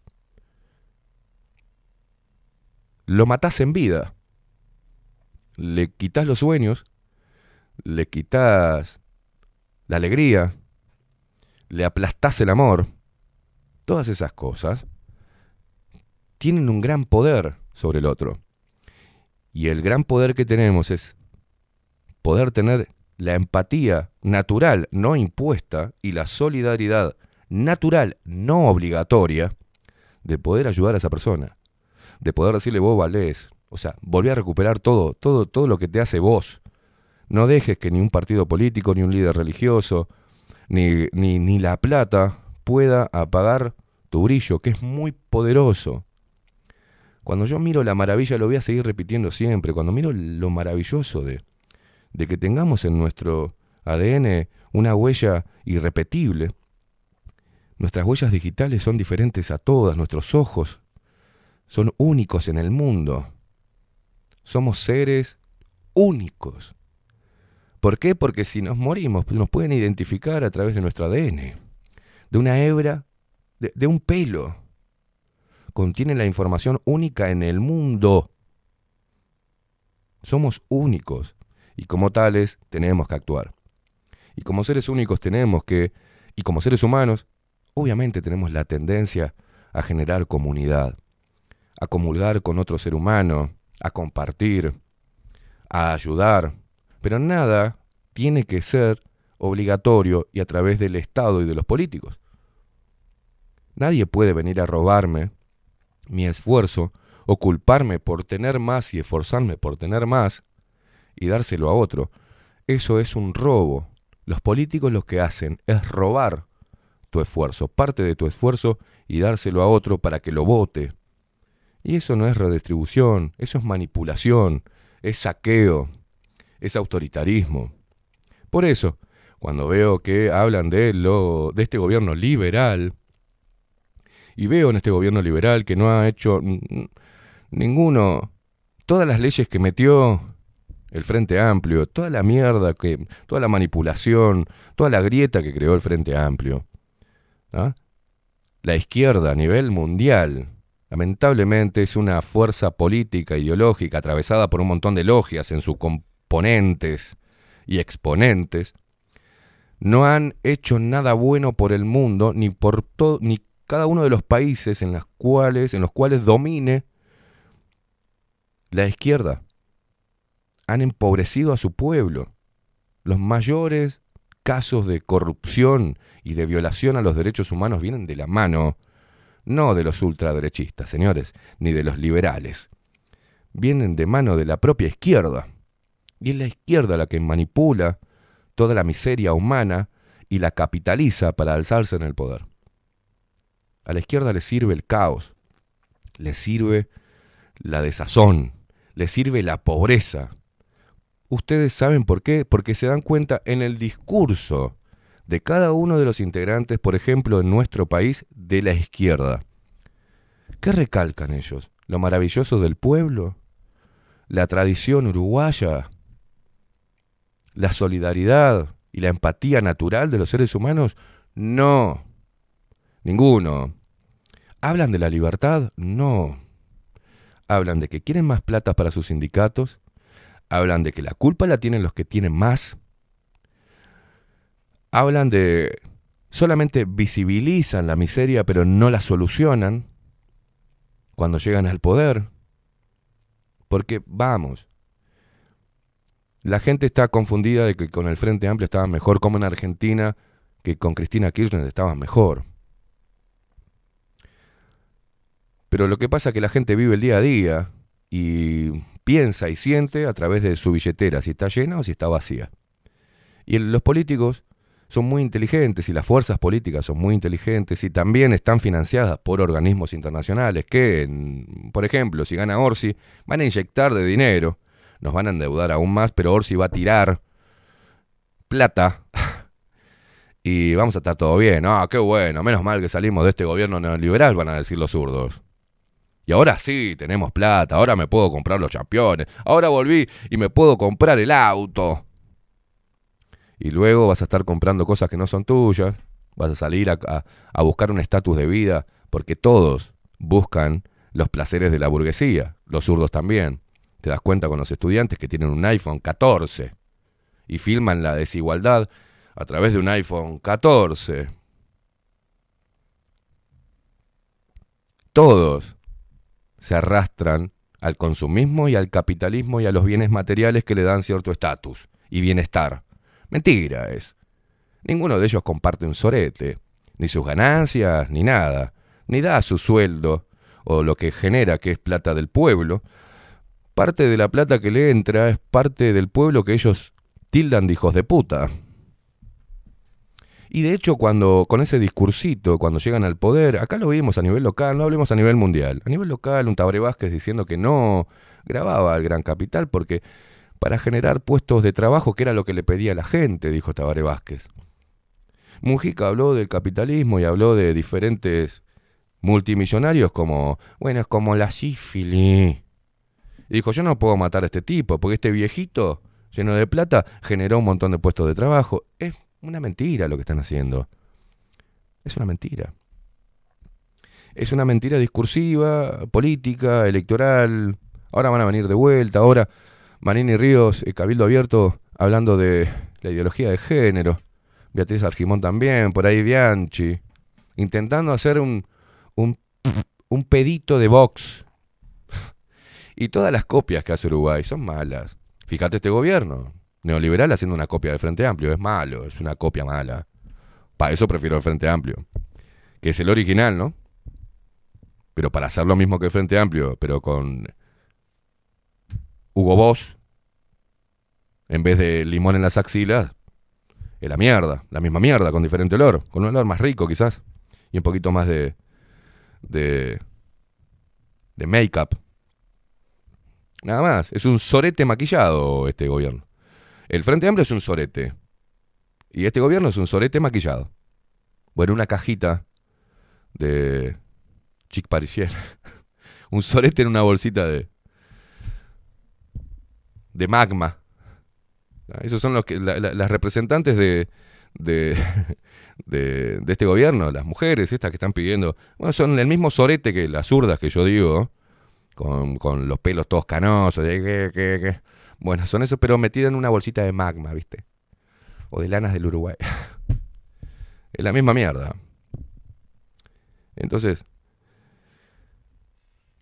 lo matás en vida. Le quitas los sueños le quitas la alegría, le aplastás el amor, todas esas cosas tienen un gran poder sobre el otro. Y el gran poder que tenemos es poder tener la empatía natural, no impuesta, y la solidaridad natural, no obligatoria, de poder ayudar a esa persona. De poder decirle, vos valés. O sea, volví a recuperar todo, todo, todo lo que te hace vos. No dejes que ni un partido político, ni un líder religioso, ni, ni, ni la plata pueda apagar tu brillo, que es muy poderoso. Cuando yo miro la maravilla, lo voy a seguir repitiendo siempre, cuando miro lo maravilloso de, de que tengamos en nuestro ADN una huella irrepetible, nuestras huellas digitales son diferentes a todas, nuestros ojos son únicos en el mundo. Somos seres únicos. ¿Por qué? Porque si nos morimos, pues nos pueden identificar a través de nuestro ADN, de una hebra, de, de un pelo. Contiene la información única en el mundo. Somos únicos y como tales tenemos que actuar. Y como seres únicos tenemos que, y como seres humanos, obviamente tenemos la tendencia a generar comunidad, a comulgar con otro ser humano, a compartir, a ayudar, pero nada tiene que ser obligatorio y a través del Estado y de los políticos. Nadie puede venir a robarme mi esfuerzo o culparme por tener más y esforzarme por tener más y dárselo a otro. Eso es un robo. Los políticos lo que hacen es robar tu esfuerzo, parte de tu esfuerzo y dárselo a otro para que lo vote. Y eso no es redistribución, eso es manipulación, es saqueo, es autoritarismo. Por eso, cuando veo que hablan de lo de este gobierno liberal y veo en este gobierno liberal que no ha hecho ninguno todas las leyes que metió el Frente Amplio, toda la mierda que toda la manipulación, toda la grieta que creó el Frente Amplio. ¿ah? La izquierda a nivel mundial lamentablemente es una fuerza política ideológica atravesada por un montón de logias en sus componentes y exponentes, no han hecho nada bueno por el mundo ni por todo ni cada uno de los países en los cuales en los cuales domine la izquierda. Han empobrecido a su pueblo. Los mayores casos de corrupción y de violación a los derechos humanos vienen de la mano no de los ultraderechistas, señores, ni de los liberales. Vienen de mano de la propia izquierda. Y es la izquierda la que manipula toda la miseria humana y la capitaliza para alzarse en el poder. A la izquierda le sirve el caos, le sirve la desazón, le sirve la pobreza. Ustedes saben por qué, porque se dan cuenta en el discurso de cada uno de los integrantes, por ejemplo, en nuestro país, de la izquierda. ¿Qué recalcan ellos? ¿Lo maravilloso del pueblo? ¿La tradición uruguaya? ¿La solidaridad y la empatía natural de los seres humanos? No. Ninguno. ¿Hablan de la libertad? No. Hablan de que quieren más plata para sus sindicatos. Hablan de que la culpa la tienen los que tienen más hablan de solamente visibilizan la miseria pero no la solucionan cuando llegan al poder. Porque vamos, la gente está confundida de que con el Frente Amplio estaba mejor como en Argentina que con Cristina Kirchner estaba mejor. Pero lo que pasa es que la gente vive el día a día y piensa y siente a través de su billetera si está llena o si está vacía. Y los políticos son muy inteligentes y las fuerzas políticas son muy inteligentes y también están financiadas por organismos internacionales que, por ejemplo, si gana Orsi, van a inyectar de dinero, nos van a endeudar aún más, pero Orsi va a tirar plata. Y vamos a estar todo bien. Ah, qué bueno, menos mal que salimos de este gobierno neoliberal, van a decir los zurdos. Y ahora sí, tenemos plata, ahora me puedo comprar los campeones, ahora volví y me puedo comprar el auto. Y luego vas a estar comprando cosas que no son tuyas, vas a salir a, buscar un estatus de vida, porque todos buscan los placeres de la burguesía, los zurdos también. Te das cuenta con los estudiantes que tienen un iPhone 14 y filman la desigualdad a través de un iPhone 14. Todos se arrastran al consumismo y al capitalismo y a los bienes materiales que le dan cierto estatus y bienestar. Mentira es. Ninguno de ellos comparte un sorete. ni sus ganancias, ni nada, ni da su sueldo o lo que genera, que es plata del pueblo. Parte de la plata que le entra es parte del pueblo que ellos tildan de hijos de puta. Y de hecho, cuando con ese discursito, cuando llegan al poder, acá lo vimos a nivel local, no hablemos a nivel mundial. A nivel local, un Tabaré Vázquez diciendo que no grababa al gran capital porque para generar puestos de trabajo, que era lo que le pedía la gente, dijo Tabaré Vázquez. Mujica habló del capitalismo y habló de diferentes multimillonarios como, bueno, es como la sífilis. Y dijo, yo no puedo matar a este tipo, porque este viejito lleno de plata generó un montón de puestos de trabajo. Es una mentira lo que están haciendo. Es una mentira. Es una mentira discursiva, política, electoral. Ahora van a venir de vuelta. Ahora Manini Ríos, y Cabildo Abierto, hablando de la ideología de género. Beatriz Argimón también, por ahí Bianchi. Intentando hacer un, un, un pedito de Vox. Y todas las copias que hace Uruguay son malas. Fíjate este gobierno neoliberal haciendo una copia del Frente Amplio. Es malo, es una copia mala. Para eso prefiero el Frente Amplio. Que es el original, ¿no? Pero para hacer lo mismo que el Frente Amplio, pero con Hugo Boss, en vez de limón en las axilas, es la mierda. La misma mierda, con diferente olor. Con un olor más rico, quizás. Y un poquito más de. de. de make-up. Nada más. Es un sorete maquillado este gobierno. El Frente Amplio es un sorete. Y este gobierno es un sorete maquillado. Bueno, una cajita de chic parisier. un sorete en una bolsita de de magma. Esos son los que las representantes de, de, de, este gobierno, las mujeres, estas que están pidiendo, bueno, son el mismo sorete que las zurdas que yo digo, con, los pelos todos canosos, que, que. Bueno, son esos, pero metidos en una bolsita de magma, ¿viste? O de lanas del Uruguay. es la misma mierda. Entonces,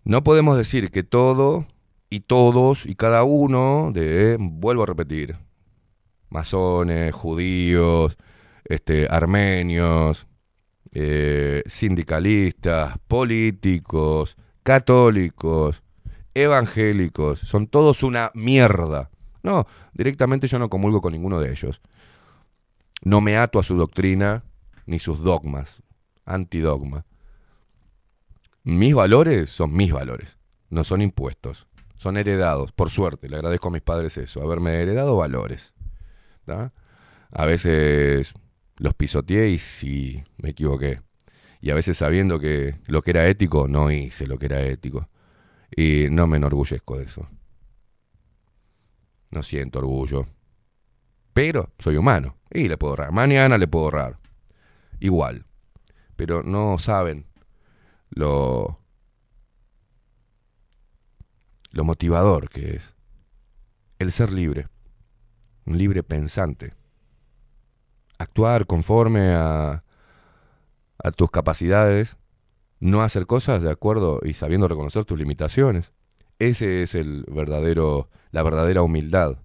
no podemos decir que todo y todos y cada uno de, vuelvo a repetir, masones, judíos, este, armenios, eh, sindicalistas, políticos, católicos, evangélicos, son todos una mierda. No, directamente yo no comulgo con ninguno de ellos. No me ato a su doctrina ni sus dogmas, antidogma. Mis valores son mis valores, no son impuestos, son heredados, por suerte, le agradezco a mis padres eso, haberme heredado valores. A veces los pisoteé y sí, me equivoqué. Y a veces sabiendo que lo que era ético, no hice lo que era ético. Y no me enorgullezco de eso. No siento orgullo. Pero soy humano. Y le puedo ahorrar. Mañana le puedo ahorrar. Igual. Pero no saben lo, lo motivador que es el ser libre. Un libre pensante. Actuar conforme a, a tus capacidades no hacer cosas de acuerdo y sabiendo reconocer tus limitaciones. Ese es el verdadero, la verdadera humildad.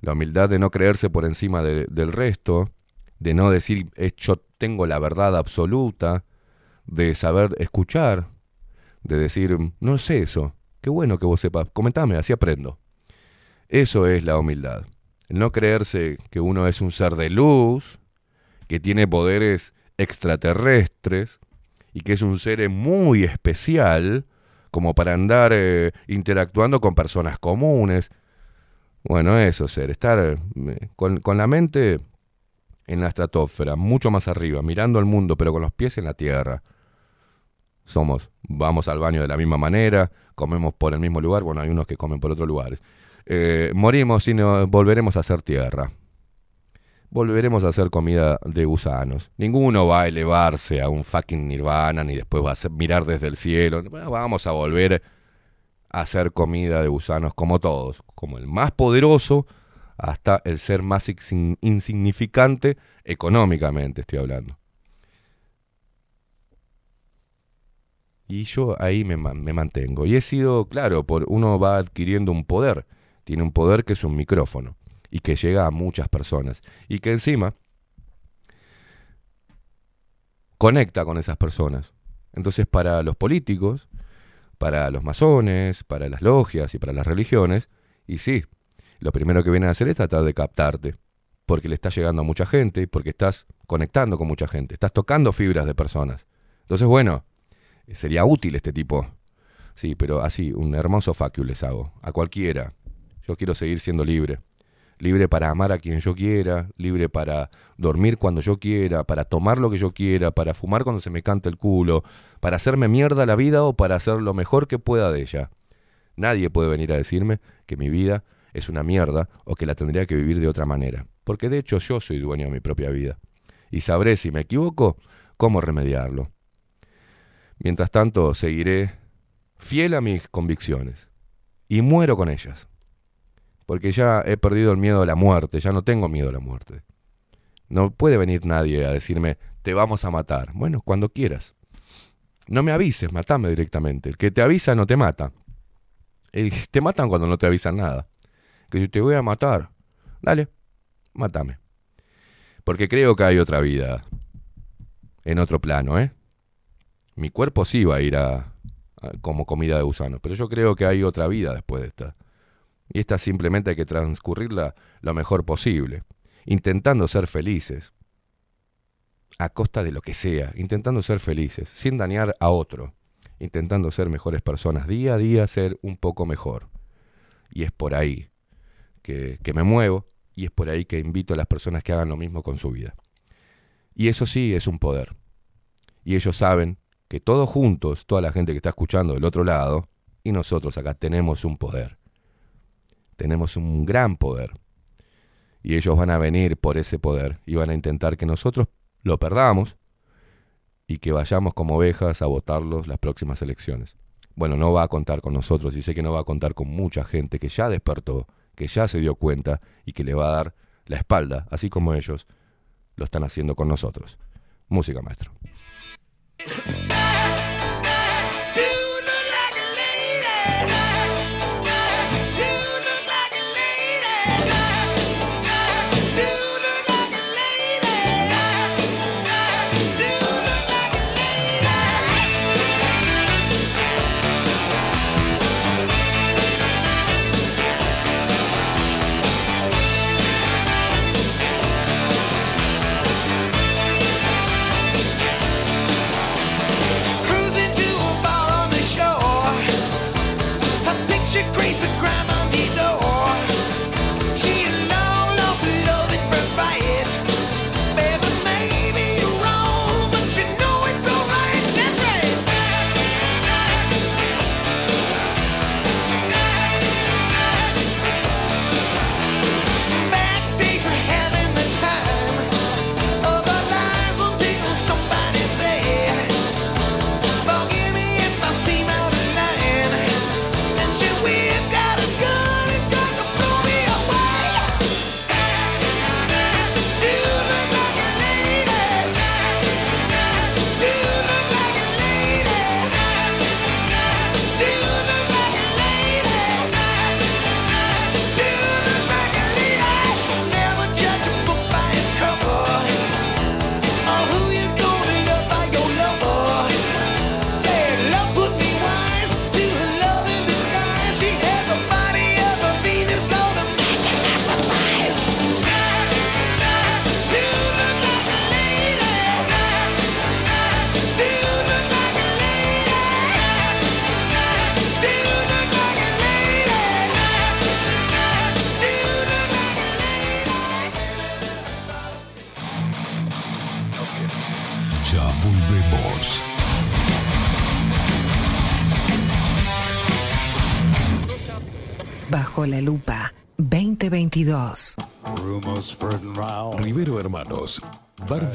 La humildad de no creerse por encima del resto, de no decir yo tengo la verdad absoluta, de saber escuchar, de decir no sé eso, qué bueno que vos sepas, comentame, así aprendo. Eso es la humildad. No creerse que uno es un ser de luz, que tiene poderes extraterrestres, y que es un ser muy especial como para andar eh, interactuando con personas comunes. Bueno, eso, ser, estar eh, con, con la mente en la estratosfera, mucho más arriba, mirando al mundo, pero con los pies en la tierra. Somos, vamos al baño de la misma manera, comemos por el mismo lugar, bueno, hay unos que comen por otros lugares. Eh, morimos y volveremos a ser tierra volveremos a hacer comida de gusanos. Ninguno va a elevarse a un fucking nirvana ni después va a mirar desde el cielo. Vamos a volver a hacer comida de gusanos como todos, como el más poderoso hasta el ser más insignificante económicamente, estoy hablando. Y yo ahí me, me mantengo. Y he sido, claro, por, uno va adquiriendo un poder. Tiene un poder que es un micrófono y que llega a muchas personas. Y que encima conecta con esas personas. Entonces, para los políticos, para los masones, para las logias y para las religiones, y sí, lo primero que vienen a hacer es tratar de captarte, porque le estás llegando a mucha gente, porque estás conectando con mucha gente, estás tocando fibras de personas. Entonces, bueno, sería útil este tipo. Sí, pero así, un hermoso facio les hago, a cualquiera. Yo quiero seguir siendo libre libre para amar a quien yo quiera, libre para dormir cuando yo quiera, para tomar lo que yo quiera, para fumar cuando se me canta el culo, para hacerme mierda la vida o para hacer lo mejor que pueda de ella. Nadie puede venir a decirme que mi vida es una mierda o que la tendría que vivir de otra manera, porque de hecho yo soy dueño de mi propia vida y sabré si me equivoco cómo remediarlo. Mientras tanto, seguiré fiel a mis convicciones y muero con ellas porque ya he perdido el miedo a la muerte, ya no tengo miedo a la muerte. No puede venir nadie a decirme, te vamos a matar. Bueno, cuando quieras. No me avises, matame directamente. El que te avisa no te mata. te matan cuando no te avisan nada. Que yo te voy a matar. Dale, mátame. Porque creo que hay otra vida en otro plano, ¿eh? Mi cuerpo sí va a ir a, como comida de gusanos, pero yo creo que hay otra vida después de esta. Y esta simplemente hay que transcurrirla lo mejor posible, intentando ser felices, a costa de lo que sea, intentando ser felices, sin dañar a otro, intentando ser mejores personas, día a día ser un poco mejor. Y es por ahí que, que me muevo y es por ahí que invito a las personas que hagan lo mismo con su vida. Y eso sí es un poder. Y ellos saben que todos juntos, toda la gente que está escuchando del otro lado, y nosotros acá tenemos un poder tenemos un gran poder. Y ellos van a venir por ese poder y van a intentar que nosotros lo perdamos y que vayamos como ovejas a votarlos las próximas elecciones. Bueno, no va a contar con nosotros y sé que no va a contar con mucha gente que ya despertó, que ya se dio cuenta y que le va a dar la espalda, así como ellos lo están haciendo con nosotros. Música maestro.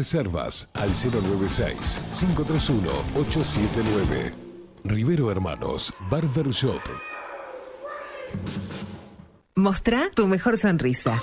Reservas al 096-531-879. Rivero Hermanos, Barber Shop. Mostrá tu mejor sonrisa.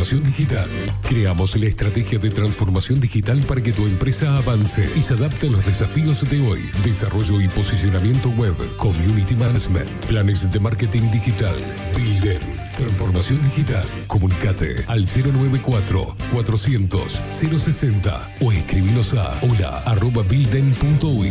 Transformación Digital. Creamos la estrategia de transformación digital para que tu empresa avance y se adapte a los desafíos de hoy. Desarrollo y posicionamiento web, community management, planes de marketing digital, building, transformación digital. Comunicate al 094 400 060 o escribinos a hola@builden.uy.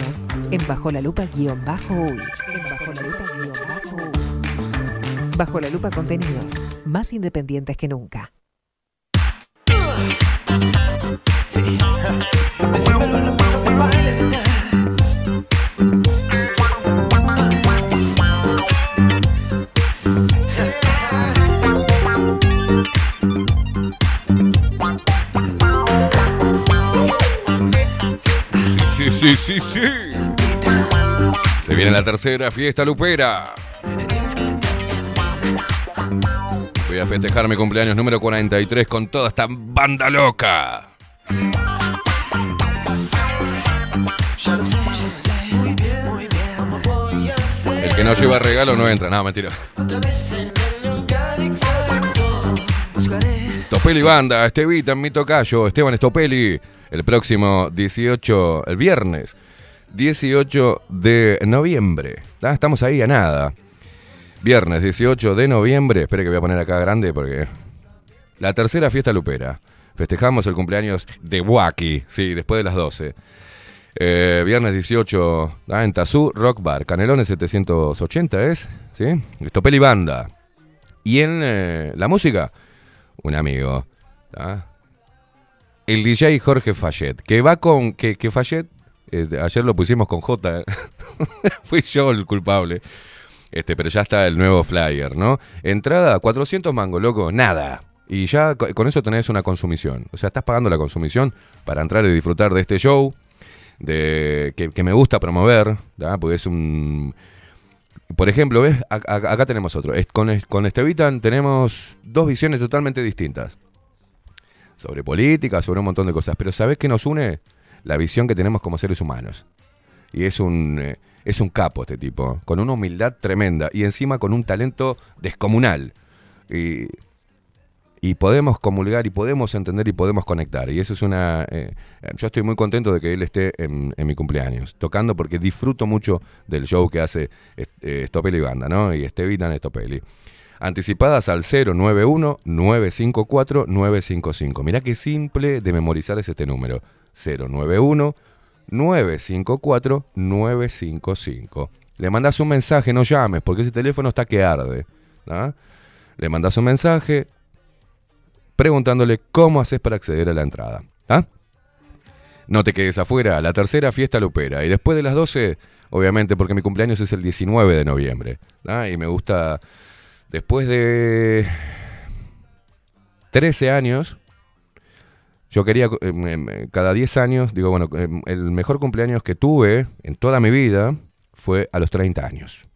Seguinos en Bajo la Lupa guion bajo uy. En Bajo la Lupa guion bajo uy. Bajo la Lupa contenidos más independientes que nunca. Sí, sí, sí, sí. Se viene la tercera fiesta lupera. Voy a festejar mi cumpleaños número 43 con toda esta banda loca. El que no lleva regalo no entra, no, mentira. Stopeli Banda, Estevita mi tocayo, Esteban Stopeli, el próximo 18, el viernes 18 de noviembre. Ah, estamos ahí a nada. Viernes 18 de noviembre, espere que voy a poner acá grande porque... La tercera fiesta lupera. Festejamos el cumpleaños de Waki, sí, después de las 12. Eh, viernes 18 ah, en Tazú, Rock Bar. Canelones 780 es, ¿sí? Estopeli Banda. Y en eh, la música, un amigo. El DJ Jorge Fayet. Que va con. Que, que Fayet. eh, ayer lo pusimos con J. Fui yo el culpable. Este, pero ya está el nuevo flyer, ¿no? Entrada, 400 mangos, loco, nada. Y ya co- con eso tenés una consumición. O sea, estás pagando la consumición para entrar y disfrutar de este show, de que, me gusta promover, porque es un... Por ejemplo, ¿ves? Acá tenemos otro. Con Estevitan tenemos dos visiones totalmente distintas. Sobre política, sobre un montón de cosas. Pero ¿sabés qué nos une? La visión que tenemos como seres humanos. Y es un, eh, es un capo este tipo, con una humildad tremenda y encima con un talento descomunal. Y, y podemos comulgar y podemos entender y podemos conectar. Y eso es una... eh, yo estoy muy contento de que él esté en, mi cumpleaños, tocando porque disfruto mucho del show que hace eh, Stopeli Banda, ¿no? Y Estevitan Stopeli. Anticipadas al 091-954-955. Mirá qué simple de memorizar es este número. 091 954-955. Le mandas un mensaje, no llames, porque ese teléfono está que arde. ¿ah? Le mandas un mensaje preguntándole cómo haces para acceder a la entrada. ¿ah? No te quedes afuera, la tercera fiesta lupera. Y después de las 12, obviamente, porque mi cumpleaños es el 19 de noviembre. ¿ah? Y me gusta, después de 13 años, yo quería, em, em, cada 10 años, digo, bueno, em, el mejor cumpleaños que tuve en toda mi vida fue a los 30 años.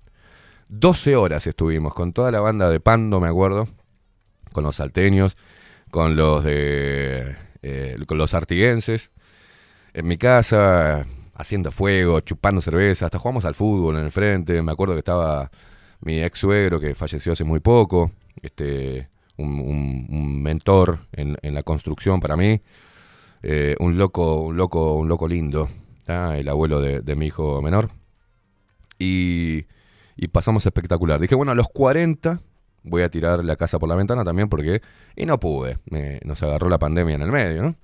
12 horas estuvimos con toda la banda de Pando, me acuerdo, con los salteños, con los de eh, con los artiguenses, en mi casa, haciendo fuego, chupando cerveza, hasta jugamos al fútbol en el frente, me acuerdo que estaba mi ex suegro que falleció hace muy poco, este un, mentor en, la construcción para mí, eh, un loco, un loco, un loco lindo, el abuelo de, de mi hijo menor. Y, y pasamos espectacular. Dije, bueno, a los 40 voy a tirar la casa por la ventana también porque... Y no pude, nos agarró la pandemia en el medio, ¿no?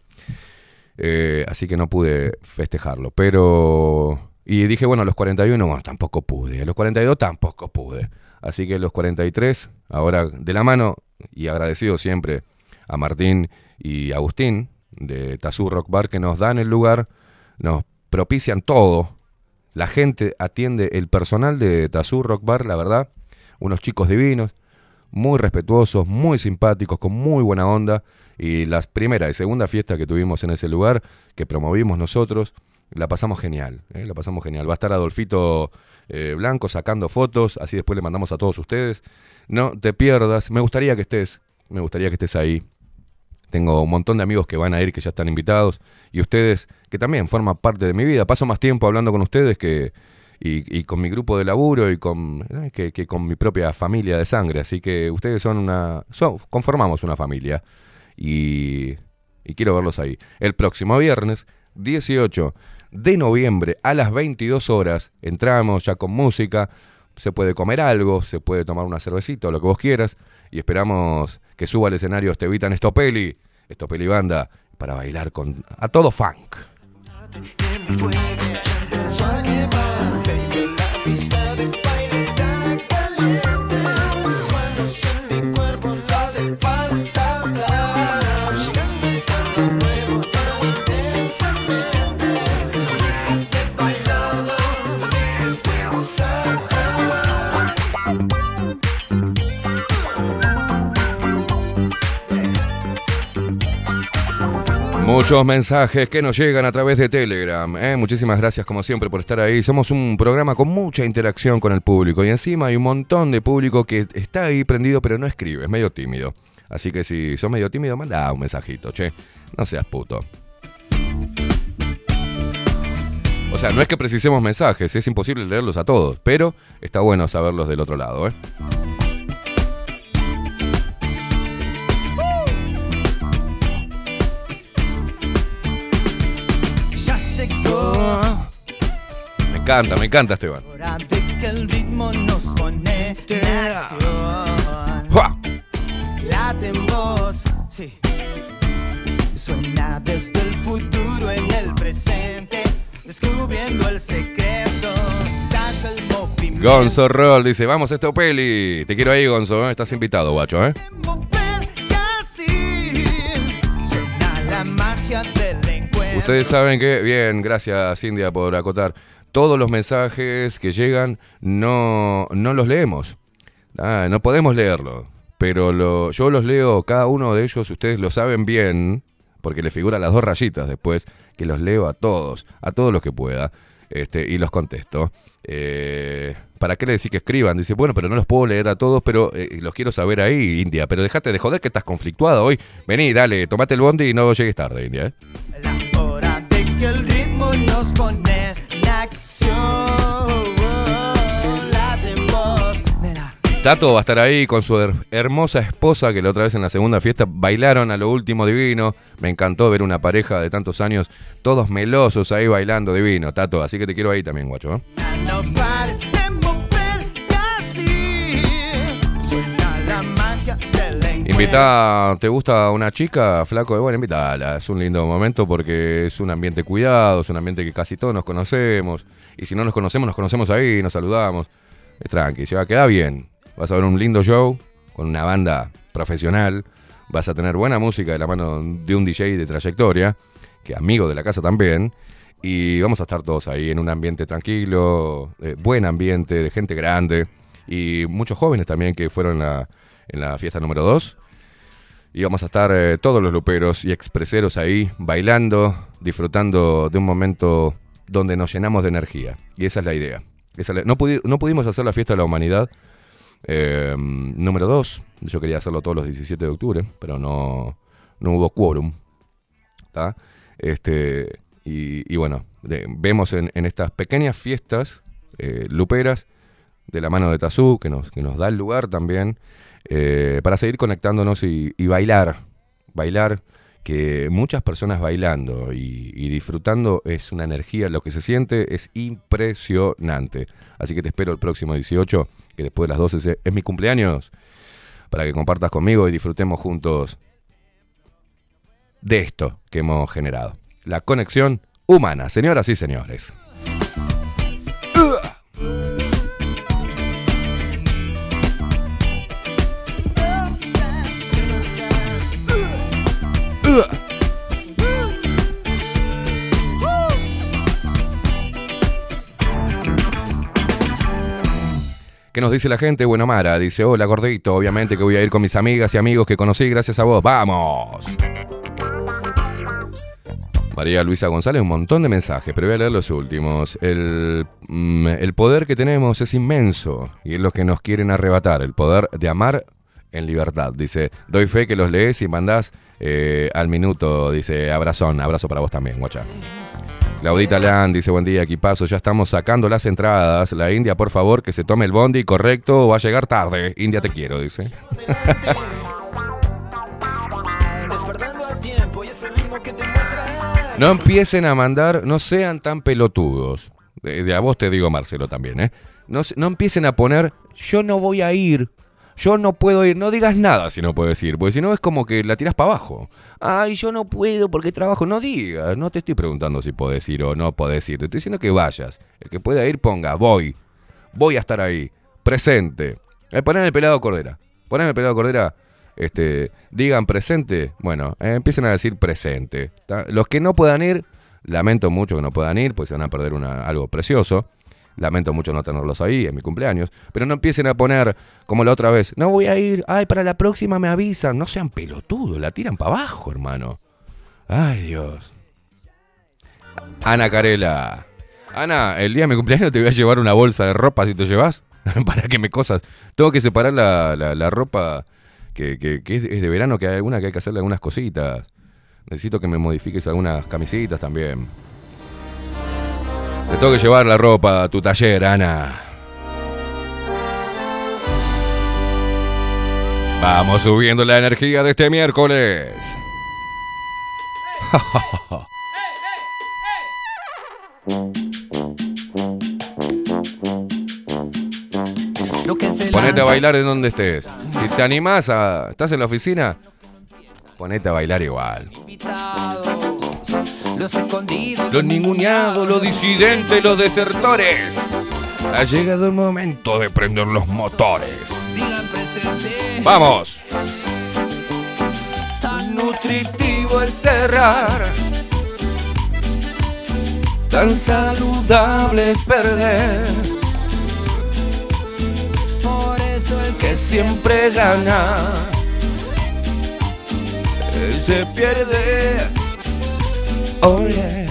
Eh, así que no pude festejarlo. Pero... Y dije, bueno, a los 41, bueno, tampoco pude. A los 42 tampoco pude. Así que los 43, ahora de la mano y agradecido siempre a Martín y Agustín de Tazú Rock Bar que nos dan el lugar, nos propician todo. La gente atiende, el personal de Tazú Rock Bar, la verdad, unos chicos divinos, muy respetuosos, muy simpáticos, con muy buena onda. Y las primera y segunda fiesta que tuvimos en ese lugar, que promovimos nosotros, la pasamos genial, ¿eh? la pasamos genial. Va a estar Adolfito eh, Blanco sacando fotos, así después le mandamos a todos ustedes. No te pierdas, me gustaría que estés, me gustaría que estés ahí. Tengo un montón de amigos que van a ir, que ya están invitados, y ustedes, que también forman parte de mi vida. Paso más tiempo hablando con ustedes que, y, y con mi grupo de laburo y con, eh, que, con mi propia familia de sangre. Así que ustedes son una, son, conformamos una familia. Y, y quiero verlos ahí. El próximo viernes, 18 de noviembre, a las 22 horas, entramos ya con música. Se puede comer algo, se puede tomar una cervecita lo que vos quieras. Y esperamos que suba al escenario Estevitan Stopeli, Stopeli Banda, para bailar con a todo funk. Muchos mensajes que nos llegan a través de Telegram. ¿eh? Muchísimas gracias como siempre por estar ahí. Somos un programa con mucha interacción con el público y encima hay un montón de público que está ahí prendido pero no escribe, es medio tímido. Así que si sos medio tímido, manda un mensajito, che. No seas puto. O sea, no es que precisemos mensajes, es imposible leerlos a todos, pero está bueno saberlos del otro lado, ¿eh? Me encanta, me encanta Esteban. De que el ritmo nos pone en acción. ¡Jua! Late en voz, sí. Suena desde el futuro en el presente. Descubriendo el secreto. Estalla el movimiento. Gonzo Roll dice, vamos esto peli. Te quiero ahí, Gonzo, ¿eh? estás invitado, guacho, ¿eh? Suena la magia encuentro. Ustedes saben que, bien, gracias India por acotar, todos los mensajes que llegan no, no los leemos. Ah, no podemos leerlo. Pero lo- yo los leo, cada uno de ellos, ustedes lo saben bien, porque le figuran las dos rayitas después, que los leo a todos, a todos los que pueda, este, y los contesto. Eh, ¿Para qué le decís que escriban? Dice, bueno, pero no los puedo leer a todos, pero eh, los quiero saber ahí, India. Pero dejate de joder que estás conflictuada hoy. Vení, dale, tomate el bondi y no llegues tarde, India. ¿eh? Nos pone en acción. Tato va a estar ahí con su her- hermosa esposa que la otra vez en la segunda fiesta bailaron a lo último divino. Me encantó ver una pareja de tantos años, todos melosos ahí bailando divino, Tato. Así que te quiero ahí también, guacho. ¿eh? Invita, ¿te gusta una chica, flaco? Bueno, invítala. Es un lindo momento porque es un ambiente cuidado, es un ambiente que casi todos nos conocemos. Y si no nos conocemos, nos conocemos ahí, nos saludamos. Es tranqui, se va a quedar bien. Vas a ver un lindo show con una banda profesional. Vas a tener buena música de la mano de un DJ de trayectoria, que amigo de la casa también. Y vamos a estar todos ahí en un ambiente tranquilo, eh, buen ambiente, de gente grande. Y muchos jóvenes también que fueron en la fiesta número 2. Y vamos a estar eh, todos los luperos y expreseros ahí, bailando, disfrutando de un momento donde nos llenamos de energía. Y esa es la idea. No, pudi- no pudimos hacer la fiesta de la humanidad eh, número 2. Yo quería hacerlo todos los 17 de octubre, pero no, no hubo quórum. Este, y, bueno, vemos en, en estas pequeñas fiestas eh, luperas de la mano de Tazú, que nos, que nos da el lugar también, eh, para seguir conectándonos y, bailar. Bailar, que muchas personas bailando y, disfrutando es una energía, lo que se siente es impresionante. Así que te espero el próximo 18, que después de las 12 es, es mi cumpleaños, para que compartas conmigo y disfrutemos juntos de esto que hemos generado. La conexión humana, señoras y señores. ¿Qué nos dice la gente? Bueno, Mara dice, hola gordito, obviamente que voy a ir con mis amigas y amigos que conocí gracias a vos. ¡Vamos! María Luisa González, un montón de mensajes, pero voy a leer los últimos. El, mm, el poder que tenemos es inmenso y es lo que nos quieren arrebatar, el poder de amar en libertad. Dice, doy fe que los lees y mandás eh, al minuto. Dice, abrazón, abrazo para vos también, guacha. Claudita Land dice, buen día, equipazo, ya estamos sacando las entradas. La India, por favor, que se tome el bondi, correcto, o va a llegar tarde. India, te quiero, dice. No empiecen a mandar, no sean tan pelotudos. De, de a vos te digo, Marcelo, también, ¿eh? No, no empiecen a poner, yo no voy a ir, yo no puedo ir. No digas nada si no puedes ir, porque si no es como que la tiras para abajo. Ay, yo no puedo porque trabajo. No digas, no te estoy preguntando si podés ir o no podés ir. Te estoy diciendo que vayas. El que pueda ir, ponga, voy. Voy a estar ahí, presente. Eh, ponen el pelado Cordera. Ponen el pelado Cordera. Este, digan presente, bueno, eh, empiecen a decir presente. Los que no puedan ir, lamento mucho que no puedan ir, pues se van a perder una- algo precioso. Lamento mucho no tenerlos ahí en mi cumpleaños. Pero no empiecen a poner como la otra vez. No voy a ir. Ay, para la próxima me avisan. No sean pelotudos. La tiran para abajo, hermano. Ay, Dios. Ana Carela. Ana, el día de mi cumpleaños te voy a llevar una bolsa de ropa si te llevas. para que me cosas. Tengo que separar la, la- la ropa que, es, de verano, que hay alguna que hay que hacerle algunas cositas. Necesito que me modifiques algunas camisitas también. Te tengo que llevar la ropa a tu taller, Ana. Vamos subiendo la energía de este miércoles. Ponete a bailar en donde estés. Si te animás a. ¿Estás en la oficina? Ponete a bailar igual. Los escondidos, Los ninguneados, los disidentes, los desertores. Ha llegado el momento de prender los motores. digan presente. ¡Vamos! Tan nutritivo es cerrar, Tan saludable es perder. por eso el que siempre gana. Se pierde. Oh, yeah.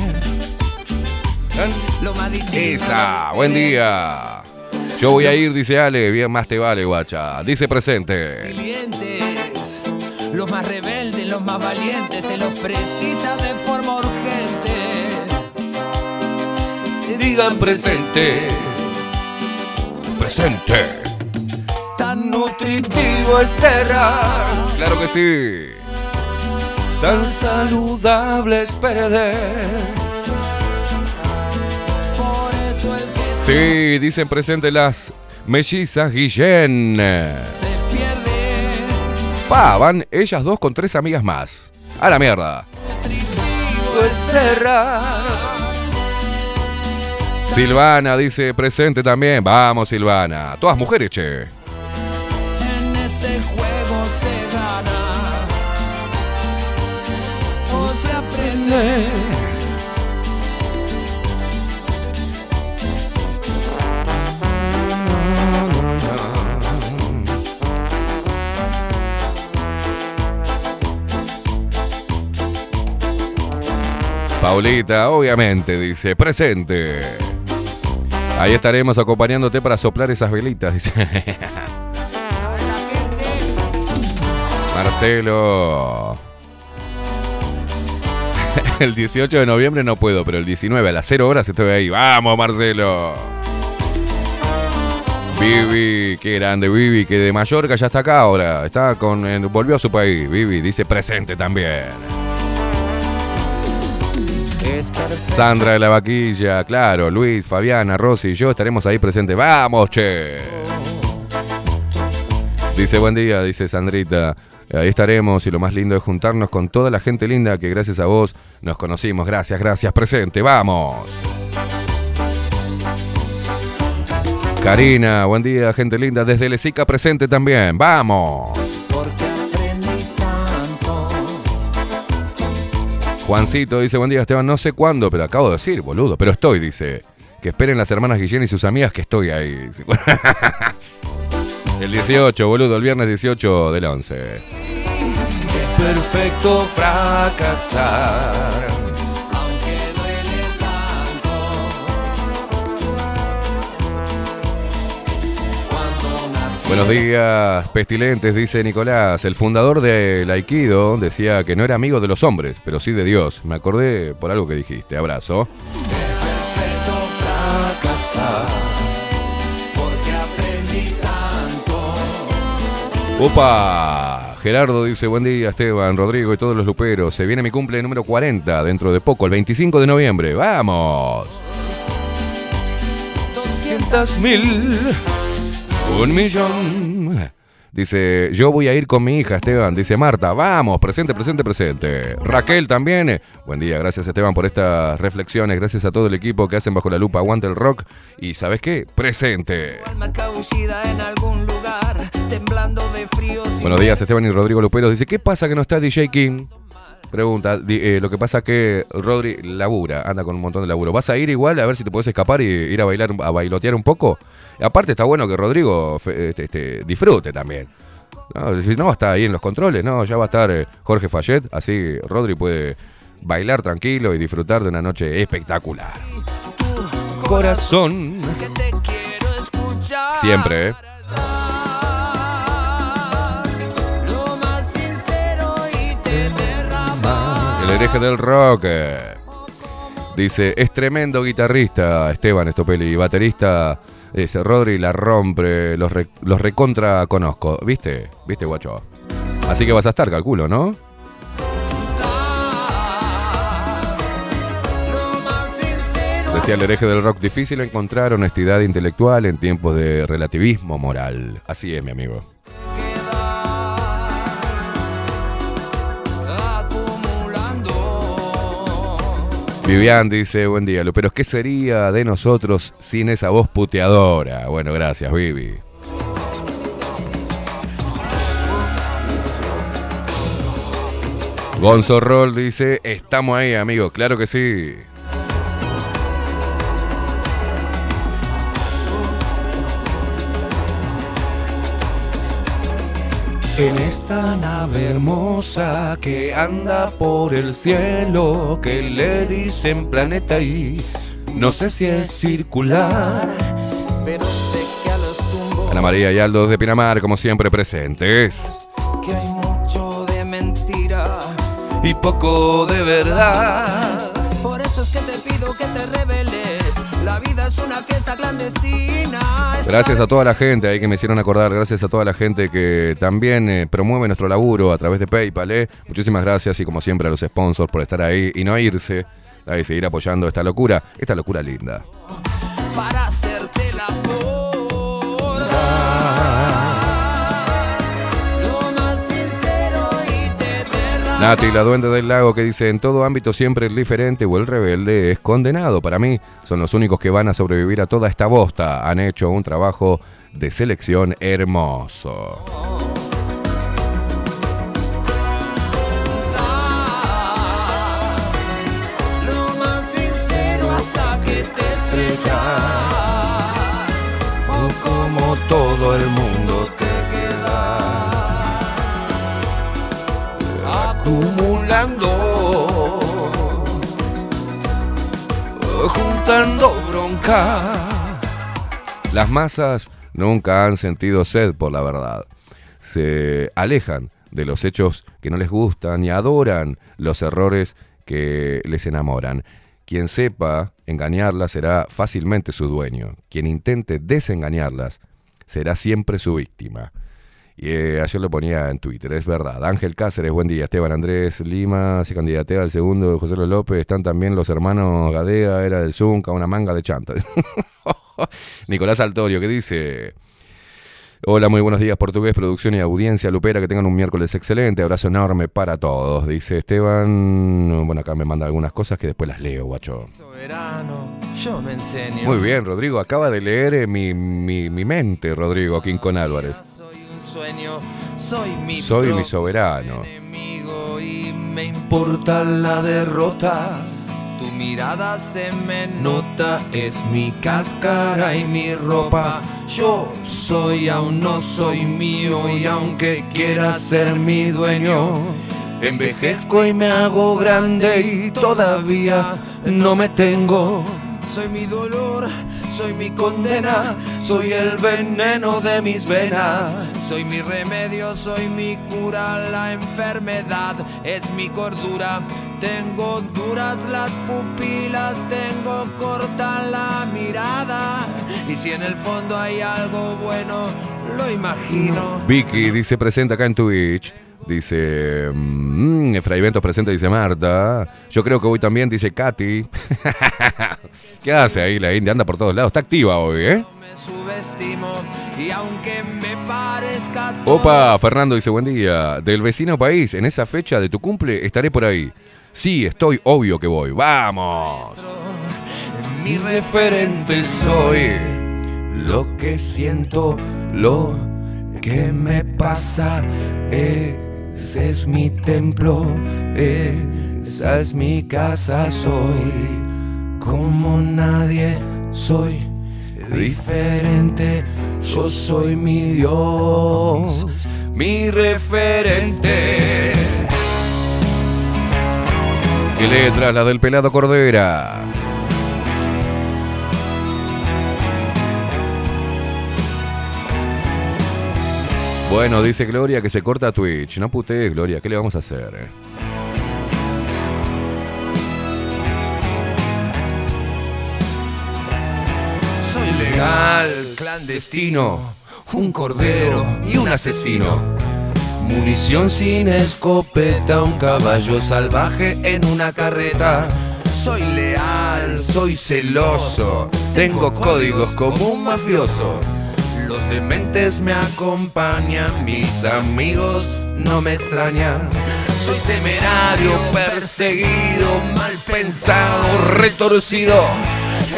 lo más distinto. Esa, buen día. Yo voy a ir, dice Ale, bien más te vale, guacha. Dice presente. Resilientes, los más rebeldes, los más valientes, se los precisa de forma urgente. Digan presente. Presente. Tan nutritivo es cerrar, Claro que sí. Tan saludable es perder. Sí, dicen presente las mellizas Guillén. se pierde. Pa, van ellas dos con tres amigas más. A la mierda. Silvana dice presente también. Vamos, Silvana. Todas mujeres, che. Paulita, obviamente, dice presente. Ahí estaremos acompañándote para soplar esas velitas, dice. Marcelo. El 18 de noviembre no puedo, pero el 19 a las 0 horas estoy ahí. Vamos, Marcelo. Vivi, qué grande Vivi, que de Mallorca ya está acá ahora. Está con, eh, volvió a su país. Vivi dice presente también. Sandra de la Vaquilla, claro, Luis, Fabiana, Rosy y yo estaremos ahí presentes. ¡Vamos, che! Dice buen día, dice Sandrita. Ahí estaremos y lo más lindo es juntarnos con toda la gente linda que gracias a vos nos conocimos. Gracias, gracias, presente, vamos. Karina, buen día, gente linda. Desde Lesica presente también. Vamos. Juancito dice, buen día Esteban, no sé cuándo, pero acabo de decir, boludo, pero estoy, dice. Que esperen las hermanas Guillén y sus amigas que estoy ahí. el 18, boludo, el viernes 18 del 11. Es perfecto fracasar. Buenos días, pestilentes, dice Nicolás. El fundador del Aikido decía que no era amigo de los hombres, pero sí de Dios. Me acordé por algo que dijiste. Abrazo. perfecto fracasar. Porque aprendí tanto. Opa, Gerardo dice, buen día Esteban, Rodrigo y todos los luperos. Se viene mi cumple número 40 dentro de poco, el 25 de noviembre. ¡Vamos! 200 mil, un millón. Dice, yo voy a ir con mi hija Esteban. Dice Marta, vamos, presente, presente, presente. Raquel también. Buen día, gracias Esteban por estas reflexiones. Gracias a todo el equipo que hacen bajo la lupa Aguanta el Rock. Y ¿sabes qué? Presente. Buenos días, Esteban y Rodrigo Luperos. Dice, ¿qué pasa que no está DJ King? Pregunta, eh, lo que pasa que Rodri labura, anda con un montón de laburo. ¿Vas a ir igual a ver si te puedes escapar y ir a bailar, a bailotear un poco? Aparte está bueno que Rodrigo este, este, disfrute también. No, no va a estar ahí en los controles, no, ya va a estar eh, Jorge Fayet, así Rodri puede bailar tranquilo y disfrutar de una noche espectacular. Corazón. Siempre, ¿eh? Lo más sincero y te derramas. El hereje del rock. Dice, es tremendo guitarrista Esteban Estopelli, baterista. Dice, Rodri la rompe, los, los recontra conozco. ¿Viste? ¿Viste, guacho? Así que vas a estar, calculo, ¿no? Decía el hereje del rock, difícil encontrar honestidad intelectual en tiempos de relativismo moral. Así es, mi amigo. Vivian dice, buen día, Lu, pero ¿qué sería de nosotros sin esa voz puteadora? Bueno, gracias, Vivi. Gonzo Roll dice, estamos ahí, amigo, claro que sí. En esta nave hermosa que anda por el cielo, que le dicen planeta y no sé si es circular. Pero sé que a los tumbos Ana María y Aldo de Pinamar, como siempre, presentes. que hay mucho de mentira. Y poco de verdad. Por eso es que te pido que te reveles. La vida es una fiesta clandestina. Gracias a toda la gente ahí que me hicieron acordar, gracias a toda la gente que también eh, promueve nuestro laburo a través de PayPal. eh. Muchísimas gracias y como siempre a los sponsors por estar ahí y no irse, y seguir apoyando esta locura, esta locura linda. Nati, la duende del lago, que dice, en todo ámbito siempre el diferente o el rebelde es condenado. Para mí, son los únicos que van a sobrevivir a toda esta bosta. Han hecho un trabajo de selección hermoso. Lo más sincero hasta que te estrellas. O como todo el mundo juntando bronca. Las masas nunca han sentido sed por la verdad. Se alejan de los hechos que no les gustan y adoran los errores que les enamoran. Quien sepa engañarlas será fácilmente su dueño. Quien intente desengañarlas será siempre su víctima. Y eh, ayer lo ponía en Twitter, es verdad. Ángel Cáceres, buen día. Esteban Andrés Lima se candidatea al segundo de José Luis López. Están también los hermanos Gadea, era del Zunca, una manga de chanta. Nicolás Altorio, que dice... Hola, muy buenos días, portugués, producción y audiencia lupera. Que tengan un miércoles excelente. Abrazo enorme para todos. Dice Esteban. Bueno, acá me manda algunas cosas que después las leo, guacho. Soberano, yo me enseño. Muy bien, Rodrigo. Acaba de leer eh, mi, mi, mi mente, Rodrigo Quincón Álvarez. Soy un sueño, soy mi Soy mi soberano. enemigo y me importa la derrota. Tu mirada se me nota, es mi cáscara y mi ropa. Yo soy, aún no soy mío y aunque quiera ser mi dueño, envejezco y me hago grande y todavía no me tengo. Soy mi dolor, soy mi condena, soy el veneno de mis venas. Soy mi remedio, soy mi cura, la enfermedad es mi cordura. Tengo duras las pupilas, tengo corta la mirada. Y si en el fondo hay algo bueno, lo imagino. Vicky dice presenta acá en Twitch. Dice mm, Efraín Ventos dice Marta. Yo creo que hoy también, dice Katy. ¿Qué hace ahí la India? Anda por todos lados. Está activa hoy, ¿eh? Opa, Fernando dice buen día. Del vecino país, en esa fecha de tu cumple estaré por ahí. Sí, estoy obvio que voy. ¡Vamos! mi referente soy. Lo que siento, lo que me pasa, es mi templo, esa es mi casa, soy como nadie, soy diferente, yo soy mi Dios, mi referente. ¿Qué letra? La del pelado Cordera. Bueno, dice Gloria que se corta Twitch. No putees, Gloria. ¿Qué le vamos a hacer? Clandestino, un cordero y un asesino. Munición sin escopeta, un caballo salvaje en una carreta. Soy leal, soy celoso, tengo códigos como un mafioso. Los dementes me acompañan, mis amigos no me extraña. Soy temerario, perseguido, mal pensado, retorcido.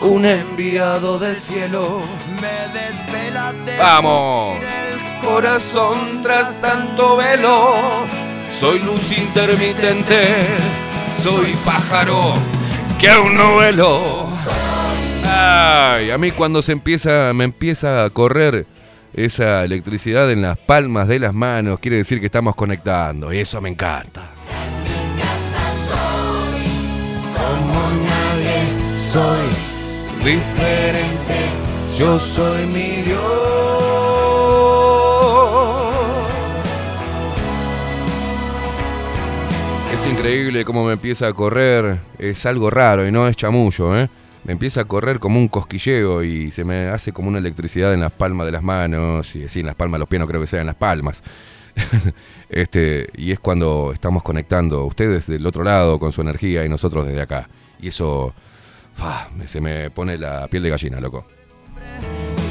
un enviado del cielo. me desvela de Vamos. Corazón tras tanto velo, soy luz intermitente, soy pájaro que aún no velo. Ay, a mí cuando se empieza, me empieza a correr esa electricidad en las palmas de las manos, quiere decir que estamos conectando, y eso me encanta. Como nadie soy diferente, yo soy mi Dios. Es increíble cómo me empieza a correr, es algo raro y no es chamullo, ¿eh? Me empieza a correr como un cosquilleo y se me hace como una electricidad en las palmas de las manos, y sí, en las palmas de los pies no creo que sea en las palmas. este, y es cuando estamos conectando, ustedes del otro lado con su energía y nosotros desde acá. Y eso, se me pone la piel de gallina, loco.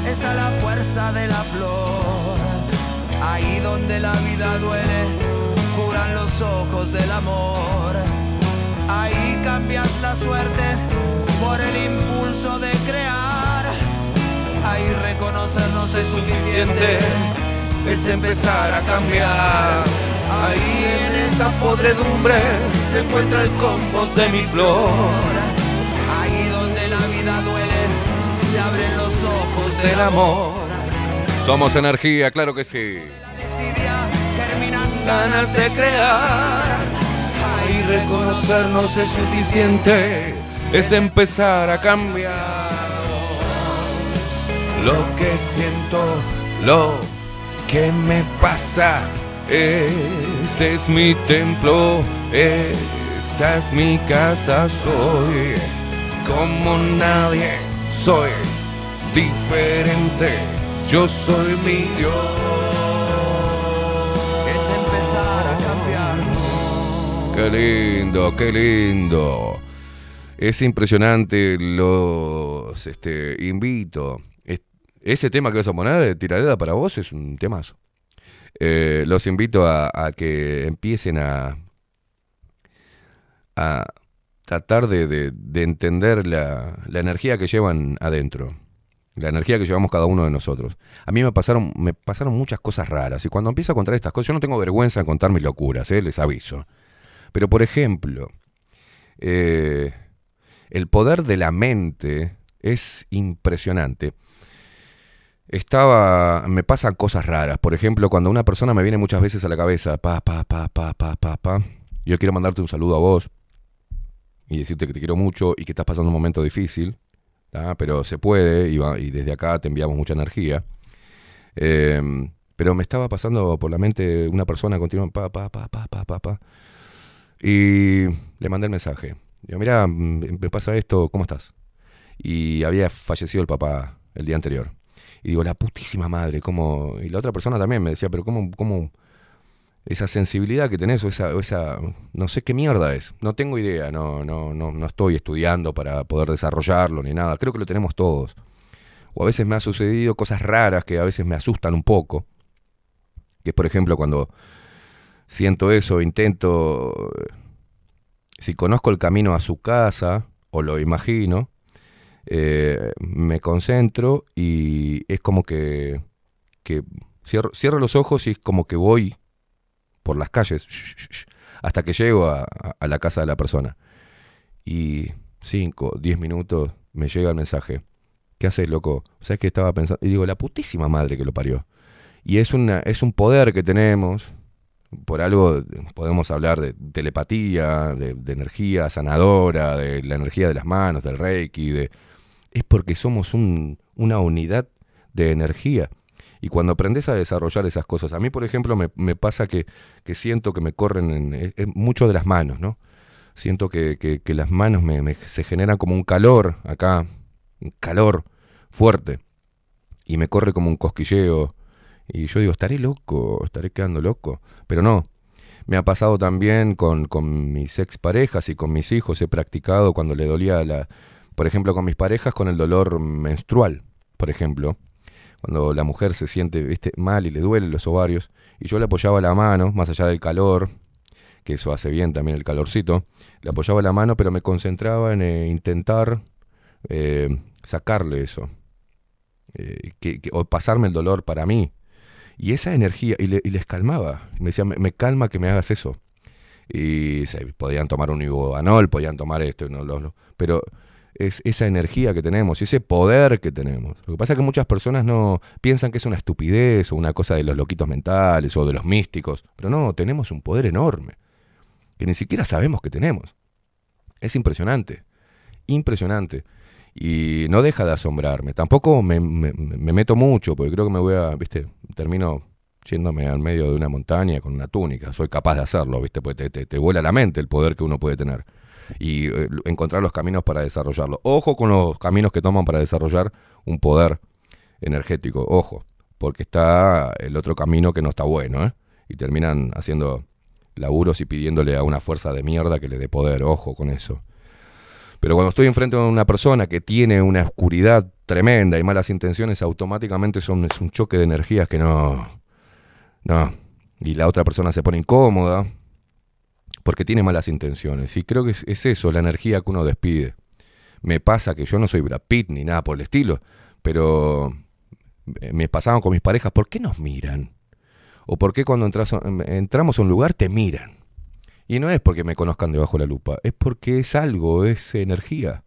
está la fuerza de la flor. Ahí donde la vida duele, curan los ojos del amor. Ahí cambias la suerte por el impulso de crear. Ahí reconocernos es suficiente, es empezar a cambiar. Ahí en esa podredumbre se encuentra el compost de mi flor. Del amor. Somos energía, claro que sí. Ganas de crear. Ahí reconocernos es suficiente. Es empezar a cambiar. Lo que siento, lo que me pasa. Ese es mi templo, esa es mi casa. Soy como nadie, soy diferente. Yo soy mi Dios. es empezar a cambiar. Qué lindo, qué lindo. Es impresionante, los este, invito. Es- ese tema que vas a poner, eh, Tiradera para vos, es un temazo. Eh, los invito a, a que empiecen a, a tratar de, de- de entender la, la energía que llevan adentro. La energía que llevamos cada uno de nosotros. A mí me pasaron, me pasaron muchas cosas raras. Y cuando empiezo a contar estas cosas, yo no tengo vergüenza en contar mis locuras, ¿eh? les aviso. Pero por ejemplo, eh, el poder de la mente es impresionante. Estaba, me pasan cosas raras. Por ejemplo, cuando una persona me viene muchas veces a la cabeza, pa, pa, pa, pa, pa, pa, pa. Yo quiero mandarte un saludo a vos y decirte que te quiero mucho y que estás pasando un momento difícil, pero se puede y desde acá te enviamos mucha energía. Eh, pero me estaba pasando por la mente una persona continua, pa, pa, pa, pa, pa, pa, pa. Y le mandé el mensaje. Digo, mira, mm, me pasa esto, ¿cómo estás? Y había fallecido el papá el día anterior. Y digo, la putísima madre, ¿cómo? Y la otra persona también me decía, pero ¿cómo, cómo esa sensibilidad que tenés o esa, no sé qué mierda es? No tengo idea, no, no, no, no estoy estudiando para poder desarrollarlo ni nada. Creo que lo tenemos todos. O a veces me ha sucedido cosas raras que a veces me asustan un poco. Que por ejemplo, cuando siento eso, intento, si conozco el camino a su casa, o lo imagino, eh, me concentro y es como que, que cierro, cierro los ojos y es como que voy por las calles hasta que llego a, la casa de la persona. Y 5, 10 minutos me llega el mensaje. ¿Qué haces, loco? ¿Sabes qué estaba pensando? Y digo, la putísima madre que lo parió. Y es, una, es un poder que tenemos. Por algo podemos hablar de telepatía, de, de energía sanadora, de la energía de las manos, del reiki. De... Es porque somos un- una unidad de energía. Y cuando aprendes a desarrollar esas cosas, a mí, por ejemplo, me, pasa que, que siento que me corren en, es- es mucho de las manos, ¿no? siento que, que- las manos me, me- se generan como un calor acá, un calor fuerte, y me corre como un cosquilleo, y yo digo, estaré loco, estaré quedando loco, pero no. Me ha pasado también con, con mis exparejas y con mis hijos, he practicado cuando le dolía la, por ejemplo, con mis parejas con el dolor menstrual, por ejemplo, cuando la mujer se siente ¿viste? mal y le duelen los ovarios, y yo le apoyaba la mano, más allá del calor, que eso hace bien también el calorcito, le apoyaba la mano, pero me concentraba en eh, intentar eh, sacarle eso, eh, o pasarme el dolor para mí. Y esa energía, y, le- y les calmaba, me decía, me, me calma que me hagas eso. Y se, podían tomar un ibuanol, podían tomar esto, no, lo- lo- pero es esa energía que tenemos, ese poder que tenemos. Lo que pasa es que muchas personas no piensan que es una estupidez o una cosa de los loquitos mentales o de los místicos, pero no, tenemos un poder enorme que ni siquiera sabemos que tenemos. Es impresionante, impresionante. Y no deja de asombrarme. Tampoco me, me- me meto mucho, porque creo que me voy a, viste, termino yéndome al medio de una montaña con una túnica. Soy capaz de hacerlo, viste, porque te, te, te vuela la mente el poder que uno puede tener. Y eh, encontrar los caminos para desarrollarlo. Ojo con los caminos que toman para desarrollar un poder energético. Ojo, porque está el otro camino que no está bueno, ¿eh? Y terminan haciendo laburos y pidiéndole a una fuerza de mierda que le dé poder. Ojo con eso. Pero cuando estoy enfrente de una persona que tiene una oscuridad tremenda y malas intenciones, automáticamente son, es un choque de energías que no. No. Y la otra persona se pone incómoda porque tiene malas intenciones. Y creo que es, es eso, la energía que uno despide. Me pasa que yo no soy Brad Pitt ni nada por el estilo, pero me pasaban con mis parejas, ¿por qué nos miran? ¿O por qué cuando entras a- entramos a un lugar te miran? Y no es porque me conozcan debajo de la lupa, es porque es algo, es energía,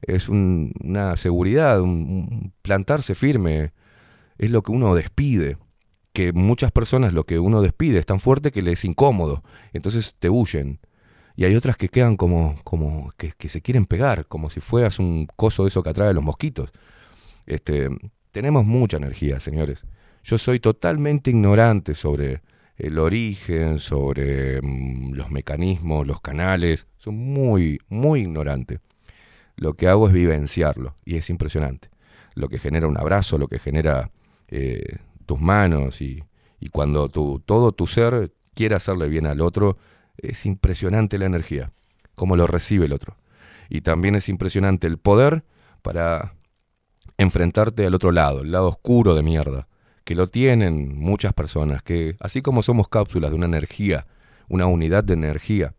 es un- una seguridad, un plantarse firme, es lo que uno despide. Que muchas personas lo que uno despide es tan fuerte que les es incómodo, entonces te huyen. Y hay otras que quedan como, como que, que se quieren pegar, como si fueras un coso de eso que atrae los mosquitos. Este, tenemos mucha energía, señores. Yo soy totalmente ignorante sobre el origen, sobre mm, los mecanismos, los canales. Soy muy, muy ignorante. Lo que hago es vivenciarlo y es impresionante. Lo que genera un abrazo, lo que genera eh, tus manos y, y cuando tu, todo tu ser quiere hacerle bien al otro, es impresionante la energía, cómo lo recibe el otro. Y también es impresionante el poder para enfrentarte al otro lado, el lado oscuro de mierda, que lo tienen muchas personas, que así como somos cápsulas de una energía, una unidad de energía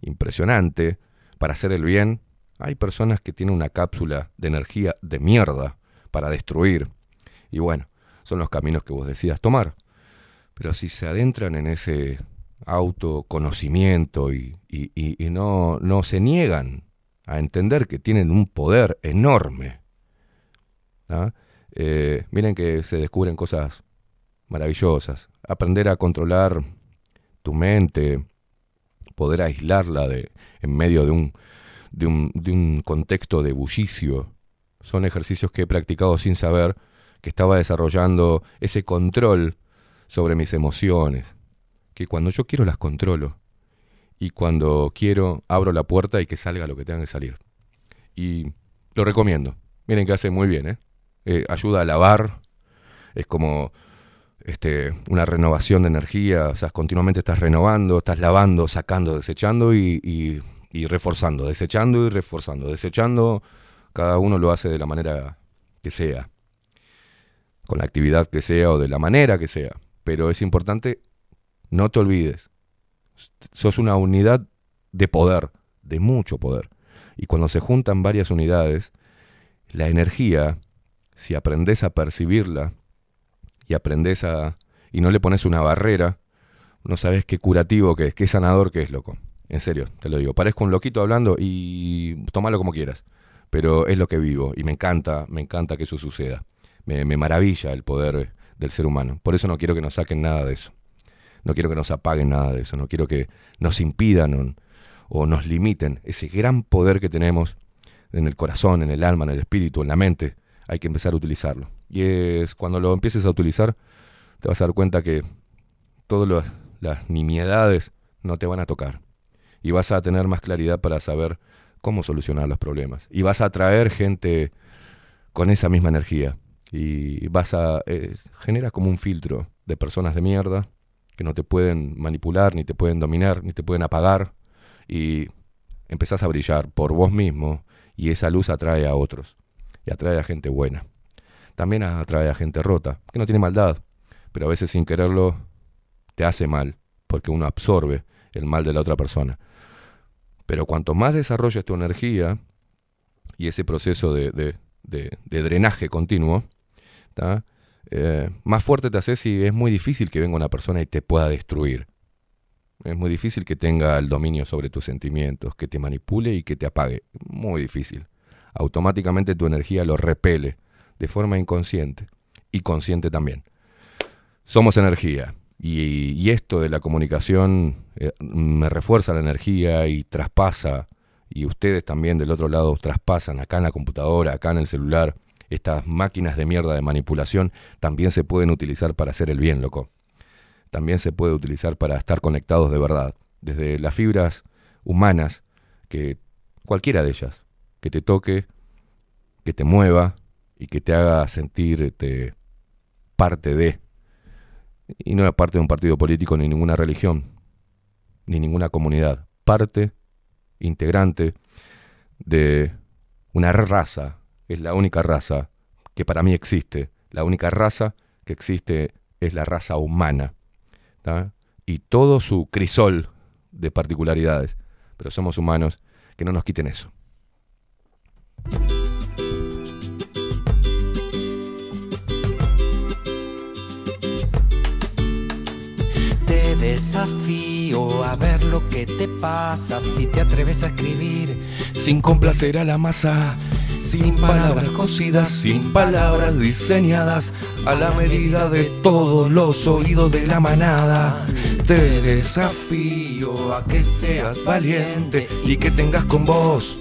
impresionante para hacer el bien, hay personas que tienen una cápsula de energía de mierda para destruir. Y bueno, son los caminos que vos decidas tomar. Pero si se adentran en ese autoconocimiento y, no, no se niegan a entender que tienen un poder enorme, ¿ah? Eh, miren que se descubren cosas maravillosas. Aprender a controlar tu mente, poder aislarla de, en medio de un, de, un, de un contexto de bullicio, son ejercicios que he practicado sin saber que estaba desarrollando ese control sobre mis emociones, que cuando yo quiero las controlo y cuando quiero abro la puerta y que salga lo que tenga que salir. Y lo recomiendo. Miren que hace muy bien, ¿eh? Eh, ayuda a lavar, es como este, una renovación de energía, o sea, continuamente estás renovando, estás lavando, sacando, desechando y, reforzando, desechando y reforzando, desechando, cada uno lo hace de la manera que sea, con la actividad que sea o de la manera que sea, pero es importante, no te olvides, sos una unidad de poder, de mucho poder, y cuando se juntan varias unidades, la energía, si aprendes a percibirla y aprendes a... y no le pones una barrera, no sabes qué curativo que es, qué sanador que es, loco. En serio, te lo digo. Parezco un loquito hablando y tómalo como quieras. Pero es lo que vivo y me encanta, me encanta que eso suceda. Me, maravilla el poder del ser humano. Por eso no quiero que nos saquen nada de eso. No quiero que nos apaguen nada de eso. No quiero que nos impidan o, nos limiten ese gran poder que tenemos en el corazón, en el alma, en el espíritu, en la mente. Hay que empezar a utilizarlo. Y es cuando lo empieces a utilizar, te vas a dar cuenta que todas las nimiedades no te van a tocar. y vas a tener más claridad para saber cómo solucionar los problemas. Y vas a atraer gente con esa misma energía. Y vas a... eh, generas como un filtro de personas de mierda que no te pueden manipular, ni te pueden dominar, ni te pueden apagar. Y empezás a brillar por vos mismo y esa luz atrae a otros. Y atrae a gente buena. También atrae a gente rota, que no tiene maldad, pero a veces sin quererlo te hace mal, porque uno absorbe el mal de la otra persona. Pero cuanto más desarrolles tu energía y ese proceso de- de drenaje continuo, Eh, más fuerte te haces y es muy difícil que venga una persona y te pueda destruir. Es muy difícil que tenga el dominio sobre tus sentimientos, que te manipule y que te apague. Muy difícil. Automáticamente tu energía lo repele de forma inconsciente y consciente también. Somos energía y, y esto de la comunicación eh, me refuerza la energía y traspasa, y ustedes también del otro lado traspasan acá en la computadora, acá en el celular, estas máquinas de mierda de manipulación también se pueden utilizar para hacer el bien, loco. También se puede utilizar para estar conectados de verdad, desde las fibras humanas, que cualquiera de ellas, que te toque, que te mueva y que te haga sentirte parte de, y no parte de un partido político ni ninguna religión, ni ninguna comunidad, parte integrante de una raza, es la única raza que para mí existe, la única raza que existe es la raza humana, y todo su crisol de particularidades, pero somos humanos, que no nos quiten eso. Te desafío a ver lo que te pasa si te atreves a escribir Sin complacer a la masa, sin palabras cocidas, sin palabras diseñadas a la medida de todos los oídos de la manada. Te desafío a que seas valiente y que tengas con vos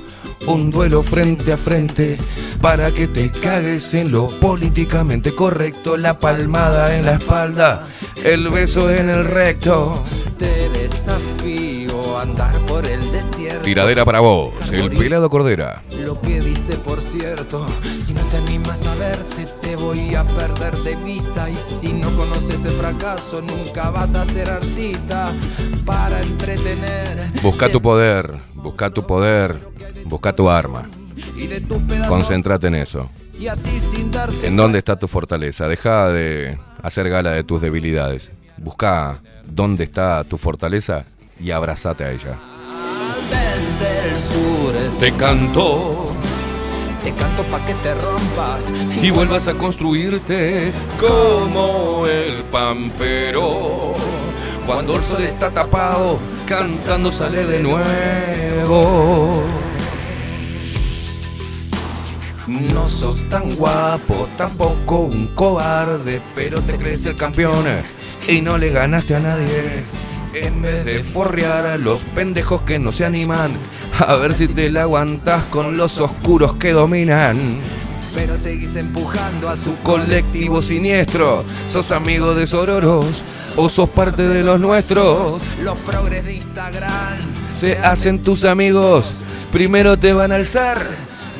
un duelo frente a frente para que te cagues en lo políticamente correcto, la palmada en la espalda, el beso en el recto. Te desafío a andar por el desierto. Tiradera para vos, el pelado cordera. Lo que diste por cierto Si no te animas a verte te voy a perder de vista. Y si no conoces el fracaso nunca vas a ser artista. Para entretener Busca tu poder, busca tu poder, busca tu arma. y Concéntrate en eso. Y ¿En dónde está tu fortaleza? Deja de hacer gala de tus debilidades. Busca dónde está tu fortaleza y abrazate a ella. desde el sur Te canto Te canto pa' que te rompas y vuelvas a construirte como el pampero. Cuando el sol está tapado, cantando sale de nuevo. No sos tan guapo, tampoco un cobarde, pero te crees el campeón y no le ganaste a nadie. En vez de forrear a los pendejos que no se animan, a ver si te la aguantas con los oscuros que dominan. Pero seguís empujando a su Colectivo siniestro, sos amigo de Sororos o sos parte de los nuestros. Los progres de Instagram Se hacen tus amigos, primero te van a alzar,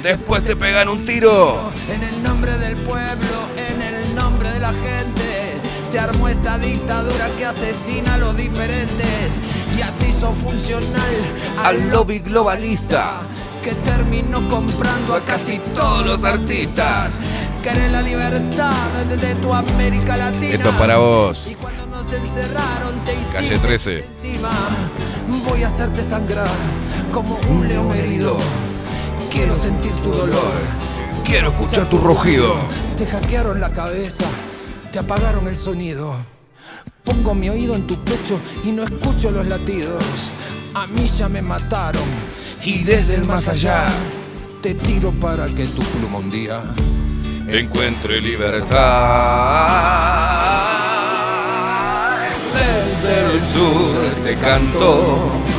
después te pegan un tiro. En el nombre del pueblo, en el nombre de la gente, se armó esta dictadura que asesina a los diferentes y así hizo funcional Al lobby globalista, que terminó comprando a casi todos los artistas. Querés la libertad de, de tu América Latina. esto es para vos. Y cuando nos encerraron te Calle 13. encima. Voy a hacerte sangrar como un león herido. Quiero sentir tu dolor. Quiero escuchar tu rugido. Te hackearon la cabeza, te apagaron el sonido. Pongo mi oído en tu pecho y no escucho los latidos. A mí ya me mataron Y desde el más allá, te tiro para que tu pluma un día encuentre libertad. Desde el sur te canto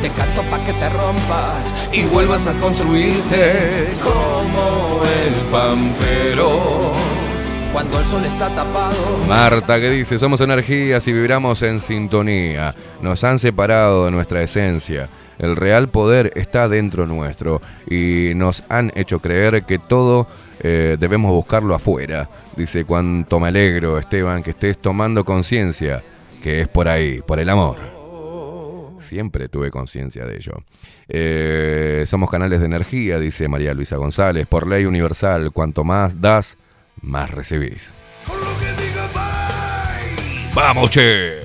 te canto pa' que te rompas. y vuelvas a construirte como el pampero. cuando el sol está tapado. Marta que dice, somos energías y vibramos en sintonía. Nos han separado de nuestra esencia. El real poder está dentro nuestro y nos han hecho creer que todo eh, debemos buscarlo afuera. Dice, cuánto me alegro, Esteban, que estés tomando conciencia, que es por ahí, por el amor. Siempre tuve conciencia de ello. Eh, somos canales de energía, dice María Luisa González. Por ley universal, cuanto más das, más recibís. ¡Vamos, che!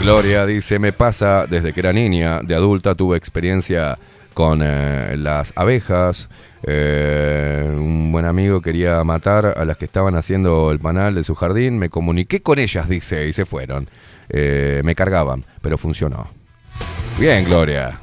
Gloria dice, me pasa desde que era niña, de adulta tuve experiencia con eh, las abejas. Eh, un buen amigo quería matar a las que estaban haciendo el panal de su jardín. Me comuniqué con ellas, dice, y se fueron. Eh, me cargaban, pero funcionó. Bien, Gloria.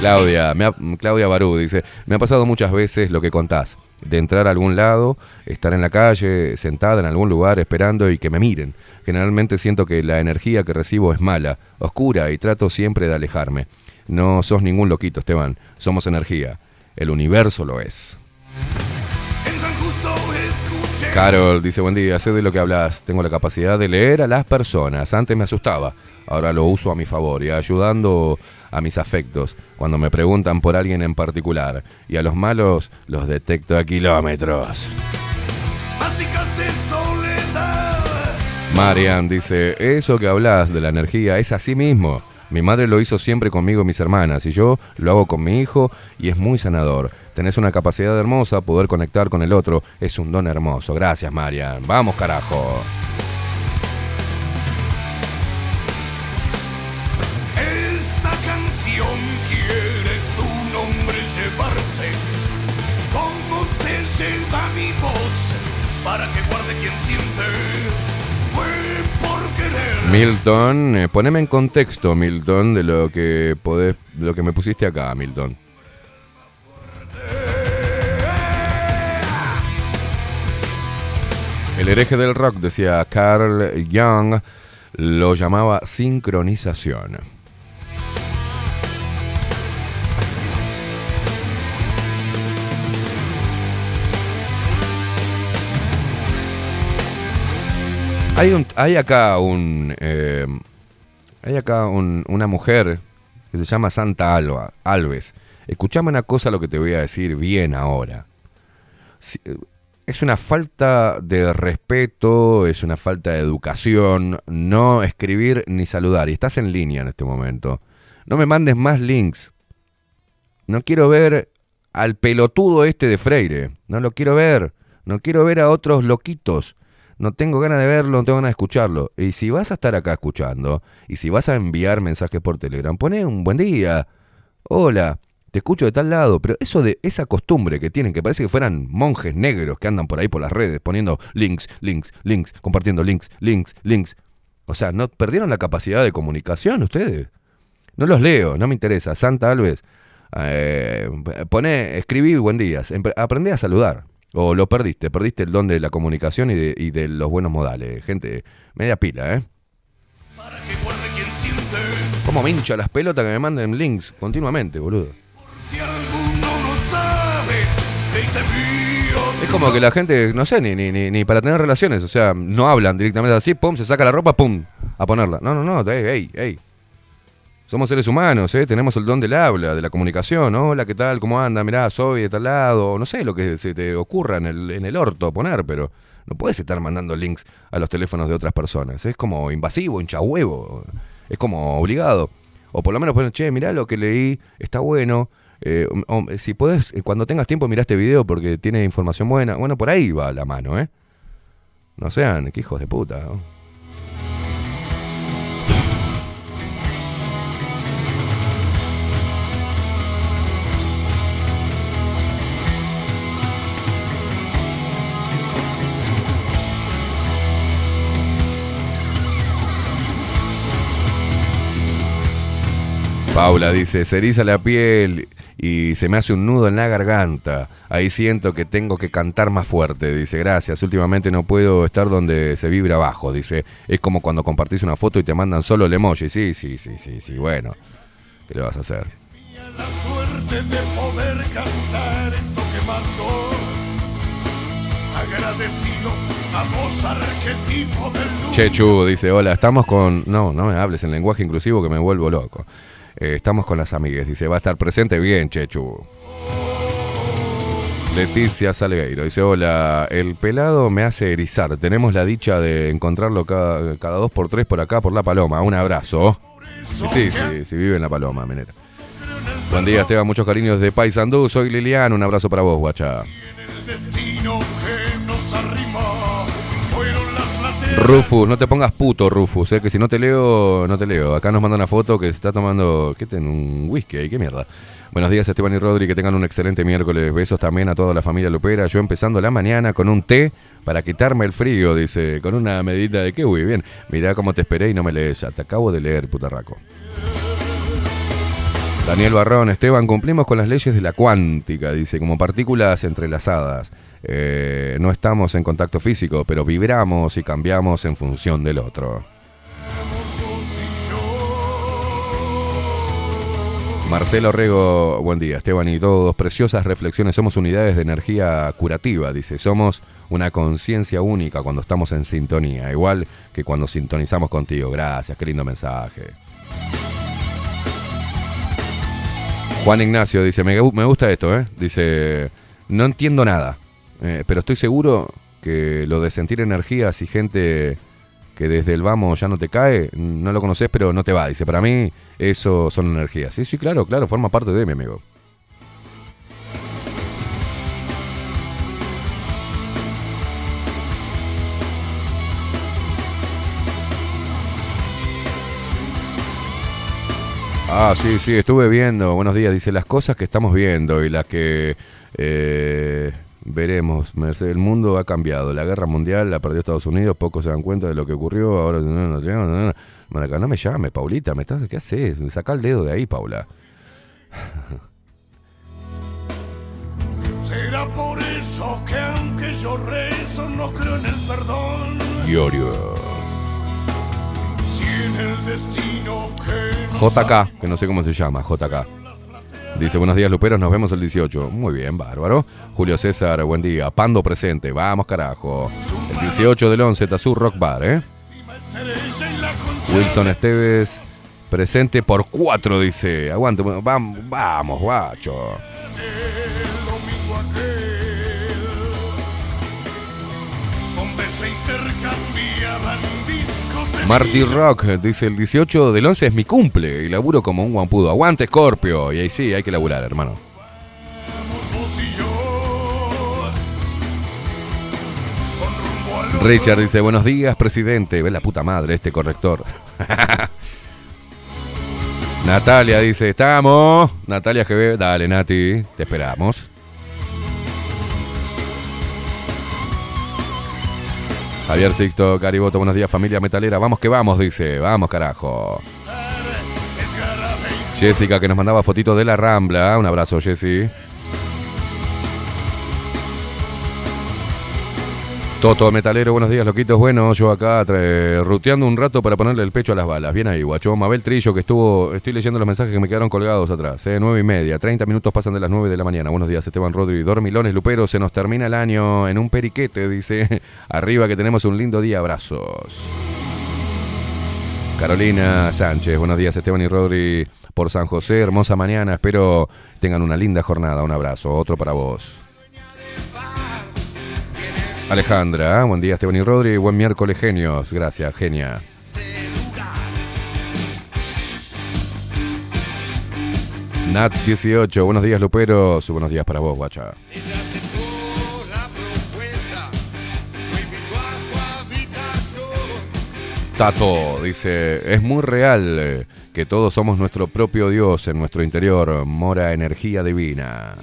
Claudia, me ha- Claudia Barú dice, me ha pasado muchas veces lo que contás, de entrar a algún lado, estar en la calle, sentada en algún lugar esperando y que me miren. Generalmente siento que la energía que recibo es mala, oscura y trato siempre de alejarme. No sos ningún loquito, Esteban, somos energía. El universo lo es. Carol dice, buen día, sé de lo que hablas, tengo la capacidad de leer a las personas, antes me asustaba, ahora lo uso a mi favor y ayudando a mis afectos cuando me preguntan por alguien en particular y a los malos los detecto a kilómetros. Marian dice, eso que hablas de la energía es así mismo. Mi madre lo hizo siempre conmigo y mis hermanas y yo lo hago con mi hijo y es muy sanador. Tenés una capacidad hermosa, poder conectar con el otro es un don hermoso. Gracias, Marian. Vamos, carajo. Milton, eh, poneme en contexto, Milton, de lo que podés, lo que me pusiste acá, Milton. El hereje del rock, decía Carl Jung, lo llamaba sincronización. Hay, acá un. eh, hay acá un- una mujer que se llama Santa Alba, Alves. Escuchame una cosa lo que te voy a decir bien ahora. Eh, es una falta de respeto, es una falta de educación, no escribir ni saludar. Y estás en línea en este momento. No me mandes más links. No quiero ver al pelotudo este de Freire. No lo quiero ver. No quiero ver a otros loquitos. No tengo ganas de verlo, no tengo ganas de escucharlo. Y si vas a estar acá escuchando, y si vas a enviar mensajes por Telegram, poné un buen día. Hola, te escucho de tal lado. Pero eso de esa costumbre que tienen, que parece que fueran monjes negros que andan por ahí por las redes poniendo links, links, links, compartiendo links, links, links. O sea, ¿no perdieron la capacidad de comunicación ustedes? No los leo, no me interesa. Santa Alves, eh, poné, escribí buen día, aprendí a saludar. O lo perdiste, perdiste el don de la comunicación y de, y de los buenos modales. Gente, media pila, ¿eh? ¿Cómo me hincha las pelotas que me manden links continuamente, boludo? Es como que la gente, no sé, ni, ni para tener relaciones, o sea, no hablan directamente así, pum, se saca la ropa, pum, a ponerla. No, no, no, ey, ey, ey. Somos seres humanos, ¿eh? tenemos el don del habla, de la comunicación. Hola, ¿qué tal? ¿Cómo anda? Mirá, soy de tal lado. No sé lo que se te ocurra en el, en el orto poner, pero no puedes estar mandando links a los teléfonos de otras personas. Es como invasivo, hincha huevo. Es como obligado. O por lo menos poner, che, mirá lo que leí, está bueno. Eh, o- si podés, eh, cuando tengas tiempo, mirá este video porque tiene información buena. Bueno, por ahí va la mano, ¿eh? No sean, qué hijos de puta. Paula dice, se la piel y se me hace un nudo en la garganta. Ahí siento que tengo que cantar más fuerte. Dice, gracias. Últimamente no puedo estar donde se vibra abajo. Dice, es como cuando compartís una foto y te mandan solo el emoji. Sí, sí, sí, sí, sí. Bueno, ¿qué le vas a hacer? La suerte de poder cantar esto que. Agradecido a vos, arquetipo del. Chechu dice, hola, estamos con... No, no me hables en lenguaje inclusivo que me vuelvo loco. Eh, estamos con las amigas, dice, va a estar presente bien, Chechu. Leticia Salgueiro dice, hola, el pelado me hace erizar. Tenemos la dicha de encontrarlo cada, cada dos por tres por acá, por La Paloma. Un abrazo. Sí, sí, sí, vive en La Paloma, Menera. Buen día, Esteban, muchos cariños de Paisandú. Soy Lilian, un abrazo para vos, guacha. Rufus, no te pongas puto, Rufus, eh, que si no te leo, no te leo. Acá nos manda una foto que está tomando, ¿qué ten? Un whisky qué mierda. Buenos días, Esteban y Rodri, que tengan un excelente miércoles. Besos también a toda la familia Lupera. Yo empezando la mañana con un té para quitarme el frío, dice, con una medita de kiwi. Bien, mirá cómo te esperé y no me lees ya. Te acabo de leer, putarraco. Daniel Barrón, Esteban, cumplimos con las leyes de la cuántica, dice, como partículas entrelazadas. Eh, no estamos en contacto físico, pero vibramos y cambiamos en función del otro. Marcelo Rego, buen día, Esteban y todos. Preciosas reflexiones. Somos unidades de energía curativa, dice. Somos una conciencia única cuando estamos en sintonía, igual que cuando sintonizamos contigo. Gracias, qué lindo mensaje. Juan Ignacio dice, me, gu- me gusta esto, ¿eh? Dice, no entiendo nada, eh, pero estoy seguro que lo de sentir energías y gente que desde el vamos ya no te cae, no lo conoces, pero no te va. Dice, para mí eso son energías. Sí, sí, claro, claro, forma parte de mi amigo. Ah, sí, sí, estuve viendo. Buenos días. Dice las cosas que estamos viendo y las que eh, veremos. El mundo ha cambiado. La guerra mundial la perdió Estados Unidos. Pocos se dan cuenta de lo que ocurrió. Ahora no, no, no, no, me llames, Paulita. ¿Me estás, ¿Qué haces? Saca el dedo de ahí, Paula. Será por eso que aunque yo rezo no creo en el perdón. Iorio. Si en el destino que nos JK, que no sé cómo se llama, JK. Dice, buenos días, Luperos, nos vemos el 18. Muy bien, bárbaro. Julio César, buen día. Pando presente, vamos carajo. El 18 del 11, Tazú Rock Bar, ¿eh? Wilson Esteves, presente por cuatro, dice. Aguante, vamos, vamos, guacho. Marty Rock dice, el 18 del 11 es mi cumple y laburo como un guampudo. Aguante, Scorpio. Y ahí sí, hay que laburar, hermano. Richard dice, buenos días, presidente. Ve la puta madre este corrector. Natalia dice, estamos. Natalia GB, dale Nati, te esperamos. Javier Sixto, Cariboto, buenos días familia metalera. Vamos que vamos, dice. Vamos, carajo. Jessica que nos mandaba fotito de la Rambla. Un abrazo, Jessy. Toto Metalero, buenos días, loquitos. Bueno, yo acá tra- ruteando un rato para ponerle el pecho a las balas. Bien ahí, guacho. Mabel Trillo, que estuvo. Estoy leyendo los mensajes que me quedaron colgados atrás. Eh, 9 y media. 30 minutos pasan de las 9 de la mañana. Buenos días, Esteban Rodri. Dormilones, Lupero. Se nos termina el año en un periquete, dice. Arriba que tenemos un lindo día. Abrazos. Carolina Sánchez, buenos días, Esteban y Rodri. Por San José, hermosa mañana. Espero tengan una linda jornada. Un abrazo. Otro para vos. Alejandra, buen día Esteban y Rodri, buen miércoles genios, gracias, genia. Nat 18, buenos días Luperos, buenos días para vos, guacha. Tato dice, es muy real eh, que todos somos nuestro propio Dios en nuestro interior, mora energía divina.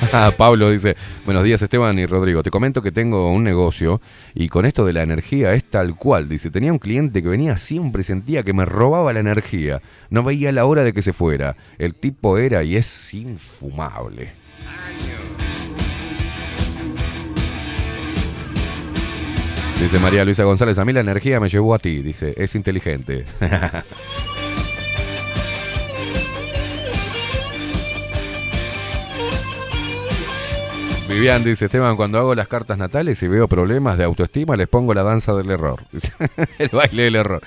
Pablo dice, buenos días Esteban y Rodrigo, te comento que tengo un negocio y con esto de la energía es tal cual. Dice, tenía un cliente que venía siempre y sentía que me robaba la energía. No veía la hora de que se fuera. El tipo era y es infumable. Dice María Luisa González, a mí la energía me llevó a ti, dice, es inteligente. Vivian dice, Esteban, cuando hago las cartas natales y veo problemas de autoestima, les pongo la danza del error. El baile del error.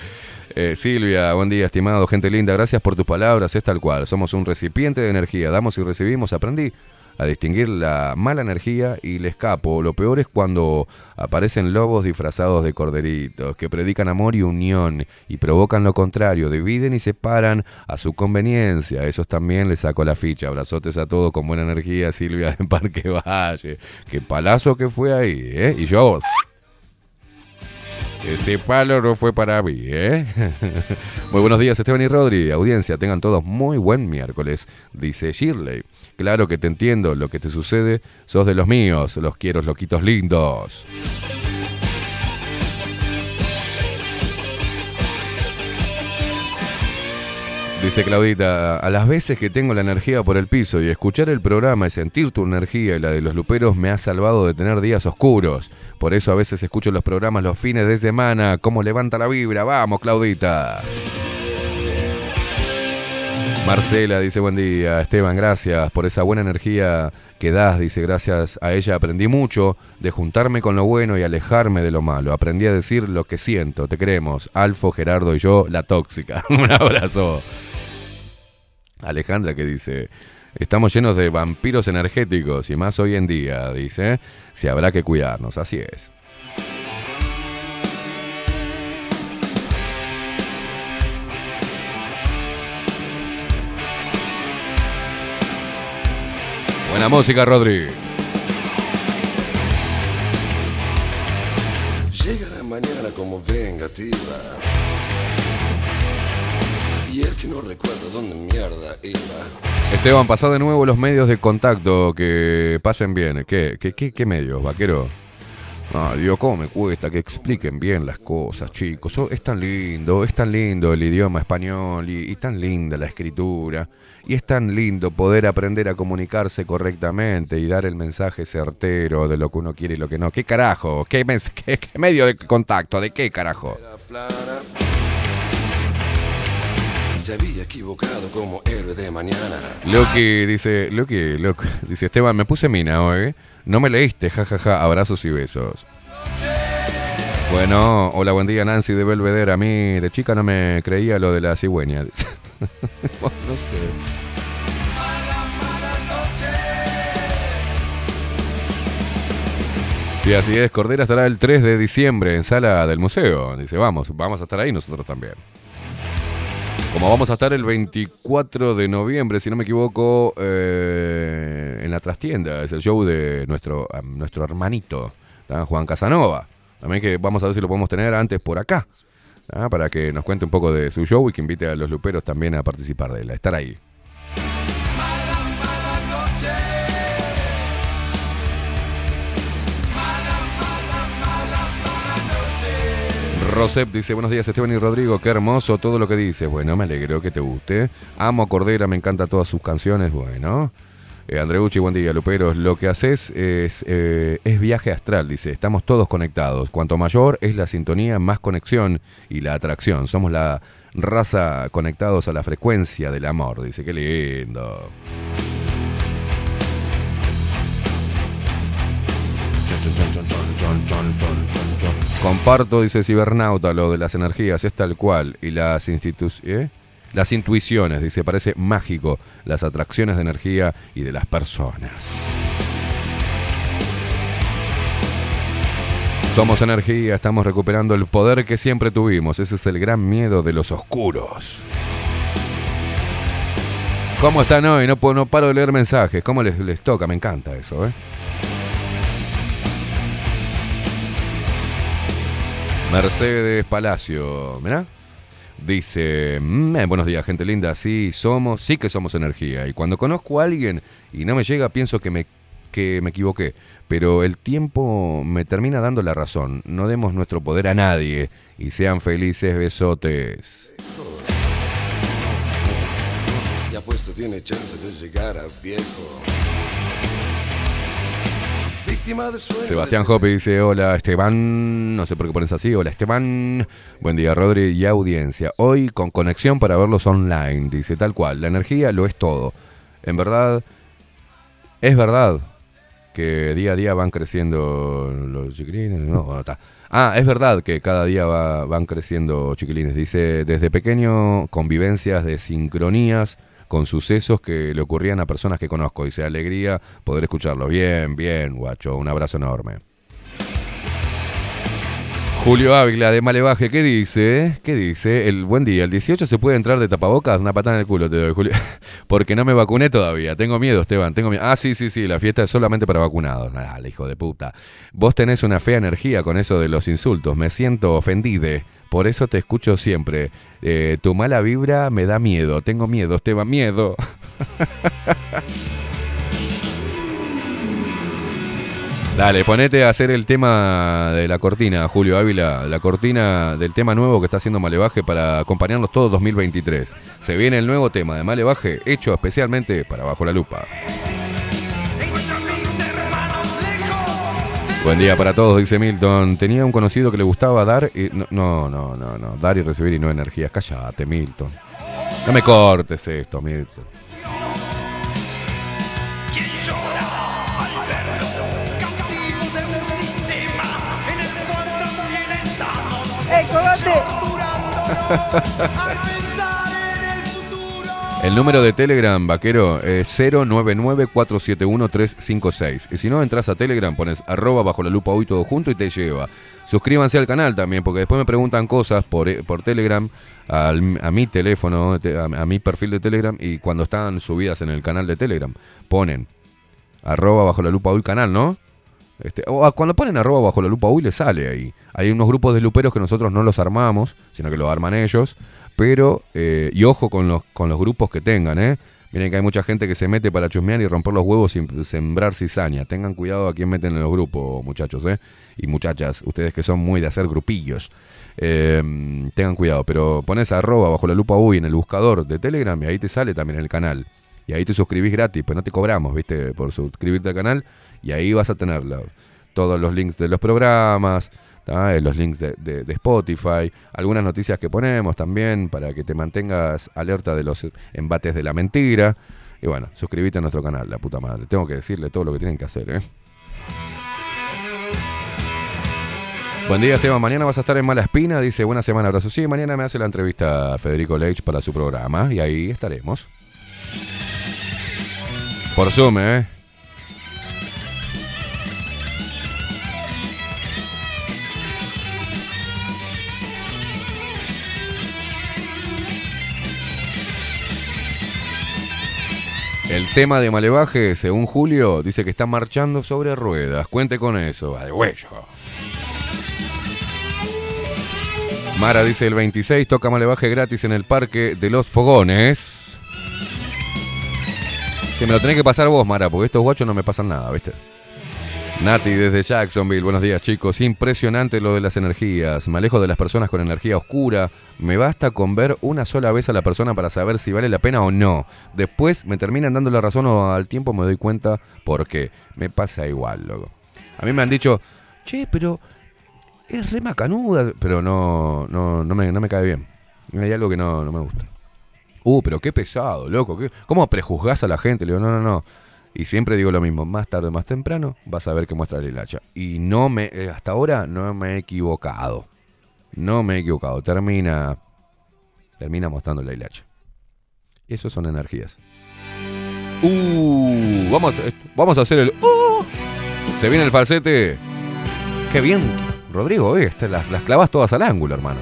Eh, Silvia, buen día, estimado, gente linda, gracias por tus palabras, es tal cual. Somos un recipiente de energía, damos y recibimos, aprendí a distinguir la mala energía y le escapo. Lo peor es cuando aparecen lobos disfrazados de corderitos, que predican amor y unión y provocan lo contrario, dividen y separan a su conveniencia. Esos también les saco la ficha. Abrazotes a todos con buena energía, Silvia de Parque Valle. Qué palazo que fue ahí, ¿eh? Y yo... Ese palo no fue para mí, ¿eh? Muy buenos días, Esteban y Rodri. Audiencia, tengan todos muy buen miércoles, dice Shirley. Claro que te entiendo lo que te sucede, sos de los míos, los quiero, loquitos lindos. Dice Claudita, a las veces que tengo la energía por el piso y escuchar el programa y sentir tu energía y la de los luperos me ha salvado de tener días oscuros. Por eso a veces escucho los programas los fines de semana. ¿Cómo levanta la vibra? Vamos, Claudita. Marcela dice buen día, Esteban, gracias por esa buena energía que das, dice gracias a ella aprendí mucho de juntarme con lo bueno y alejarme de lo malo. Aprendí a decir lo que siento, te queremos, Alfo, Gerardo y yo, la tóxica. Un abrazo. Alejandra que dice, estamos llenos de vampiros energéticos y más hoy en día, dice, si habrá que cuidarnos, así es. Buena música, Rodri. Llega la mañana como vengativa. Y el que no recuerda dónde mierda iba. Esteban, pasá de nuevo los medios de contacto que pasen bien. ¿Qué, qué, qué, qué medios, vaquero? No, Dios, cómo me cuesta que expliquen bien las cosas, chicos. Oh, es tan lindo, es tan lindo el idioma español y, y tan linda la escritura. Y es tan lindo poder aprender a comunicarse correctamente y dar el mensaje certero de lo que uno quiere y lo que no. ¿Qué carajo? ¿Qué, mens- qué- qué medio de contacto? ¿De qué carajo? Se había equivocado como héroe de mañana. Loki dice, Loki, Loki, dice Esteban, me puse mina hoy. No me leíste, jajaja, abrazos y besos. Bueno, hola, buen día Nancy de Belvedere. A mí de chica no me creía lo de la cigüeña. no sé. Sí, así es. Cordera estará el 3 de diciembre en sala del museo. Dice, vamos, vamos a estar ahí nosotros también. Como vamos a estar el 24 de noviembre, si no me equivoco, eh, en la trastienda, es el show de nuestro, nuestro hermanito. Juan Casanova. También que vamos a ver si lo podemos tener antes por acá, para que nos cuente un poco de su show y que invite a los luperos también a participar de él, a estar ahí. Rosep dice, buenos días Esteban y Rodrigo, qué hermoso todo lo que dices. Bueno, me alegro que te guste. Amo a Cordera, me encantan todas sus canciones. Bueno. Eh, Andreucci, buen día, Luperos. Lo que haces es, eh, es viaje astral, dice. Estamos todos conectados. Cuanto mayor es la sintonía, más conexión y la atracción. Somos la raza conectados a la frecuencia del amor. Dice, qué lindo. Comparto, dice Cibernauta, lo de las energías, es tal cual. Y las instituciones. Las intuiciones, dice, parece mágico. Las atracciones de energía y de las personas. Somos energía, estamos recuperando el poder que siempre tuvimos. Ese es el gran miedo de los oscuros. ¿Cómo están hoy? No, no paro de leer mensajes. ¿Cómo les, les toca? Me encanta eso, ¿eh? Mercedes Palacio, ¿mirá? Dice, "Mm, eh, buenos días, gente linda. Sí, somos, sí que somos energía. Y cuando conozco a alguien y no me llega, pienso que me, que me equivoqué. Pero el tiempo me termina dando la razón. No demos nuestro poder a nadie. Y sean felices, besotes. Y apuesto tiene chances de llegar a viejo. Sebastián Hoppe dice, hola Esteban, no sé por qué pones así, hola Esteban, buen día Rodri y audiencia. Hoy con conexión para verlos online, dice tal cual, la energía lo es todo. En verdad, es verdad que día a día van creciendo los chiquilines, no, está. Ah, es verdad que cada día va- van creciendo chiquilines, dice, desde pequeño convivencias de sincronías con sucesos que le ocurrían a personas que conozco. Dice, alegría poder escucharlo. Bien, bien, guacho, un abrazo enorme. Julio Ávila de Malevaje, ¿qué dice? ¿Qué dice? El buen día, el 18 se puede entrar de tapabocas, una patada en el culo te doy, Julio. Porque no me vacuné todavía. Tengo miedo, Esteban, tengo miedo. Ah, sí, sí, sí, la fiesta es solamente para vacunados. Dale, hijo de puta. Vos tenés una fea energía con eso de los insultos. Me siento ofendide. Por eso te escucho siempre. Eh, tu mala vibra me da miedo. Tengo miedo, Esteban, miedo. Dale, ponete a hacer el tema de la cortina, Julio Ávila, la cortina del tema nuevo que está haciendo Malevaje para acompañarnos todo 2023. Se viene el nuevo tema de Malevaje, hecho especialmente para Bajo la Lupa. Buen día para todos, dice Milton. Tenía un conocido que le gustaba dar y... No, no, no, no, no. dar y recibir y no energías. Cállate, Milton. No me cortes esto, Milton. ¡Eh! El número de Telegram, vaquero, es 099-471-356. Y si no, entras a Telegram, pones arroba bajo la lupa hoy todo junto y te lleva. Suscríbanse al canal también, porque después me preguntan cosas por, eh, por Telegram, al- a mi teléfono, te- a, a mi perfil de Telegram, y cuando están subidas en el canal de Telegram, ponen arroba bajo la lupa hoy canal, ¿no? Este, o a- cuando ponen arroba bajo la lupa hoy le sale ahí. Hay unos grupos de luperos que nosotros no los armamos, sino que los arman ellos. Pero, eh, y ojo con los, con los grupos que tengan, ¿eh? Miren que hay mucha gente que se mete para chusmear y romper los huevos sin sembrar cizaña. Tengan cuidado a quién meten en los grupos, muchachos, ¿eh? Y muchachas, ustedes que son muy de hacer grupillos. Eh, tengan cuidado, pero pones arroba bajo la lupa uy en el buscador de Telegram y ahí te sale también el canal. Y ahí te suscribís gratis, pues no te cobramos, ¿viste? Por suscribirte al canal. Y ahí vas a tener todos los links de los programas, Eh, los links de, de- de Spotify, algunas noticias que ponemos también para que te mantengas alerta de los embates de la mentira. Y bueno, suscríbete a nuestro canal, la puta madre. Tengo que decirle todo lo que tienen que hacer, ¿eh? Buen día, Esteban. Mañana vas a estar en Mala Espina. Dice, buena semana, abrazo. Sí, mañana me hace la entrevista Federico Leitch para su programa y ahí estaremos. Por Zoom, ¿eh? El tema de Malevaje, según Julio, dice que está marchando sobre ruedas. Cuente con eso, va de huello. Mara dice el 26 toca Malevaje gratis en el Parque de los Fogones. Si me lo tenés que pasar vos, Mara, porque estos guachos no me pasan nada, ¿viste? Nati desde Jacksonville, buenos días chicos. Impresionante lo de las energías. Me alejo de las personas con energía oscura. Me basta con ver una sola vez a la persona para saber si vale la pena o no. Después me terminan dando la razón o al tiempo me doy cuenta por qué. Me pasa igual, loco. A mí me han dicho, che, pero es re macanuda, pero no, no, no, me, no me cae bien. Hay algo que no, no me gusta. Uh, pero qué pesado, loco. ¿qué- ¿Cómo prejuzgás a la gente? Le digo, no, no, no. Y siempre digo lo mismo, más tarde o más temprano vas a ver que muestra la hilacha. Y no me, eh, hasta ahora no me he equivocado. No me he equivocado. Termina, termina mostrando la hilacha. Eso son energías. Uh, vamos, a- vamos a hacer el... Uh, se viene el falsete. Qué bien, Rodrigo, eh, este, las, las clavas todas al ángulo, hermano.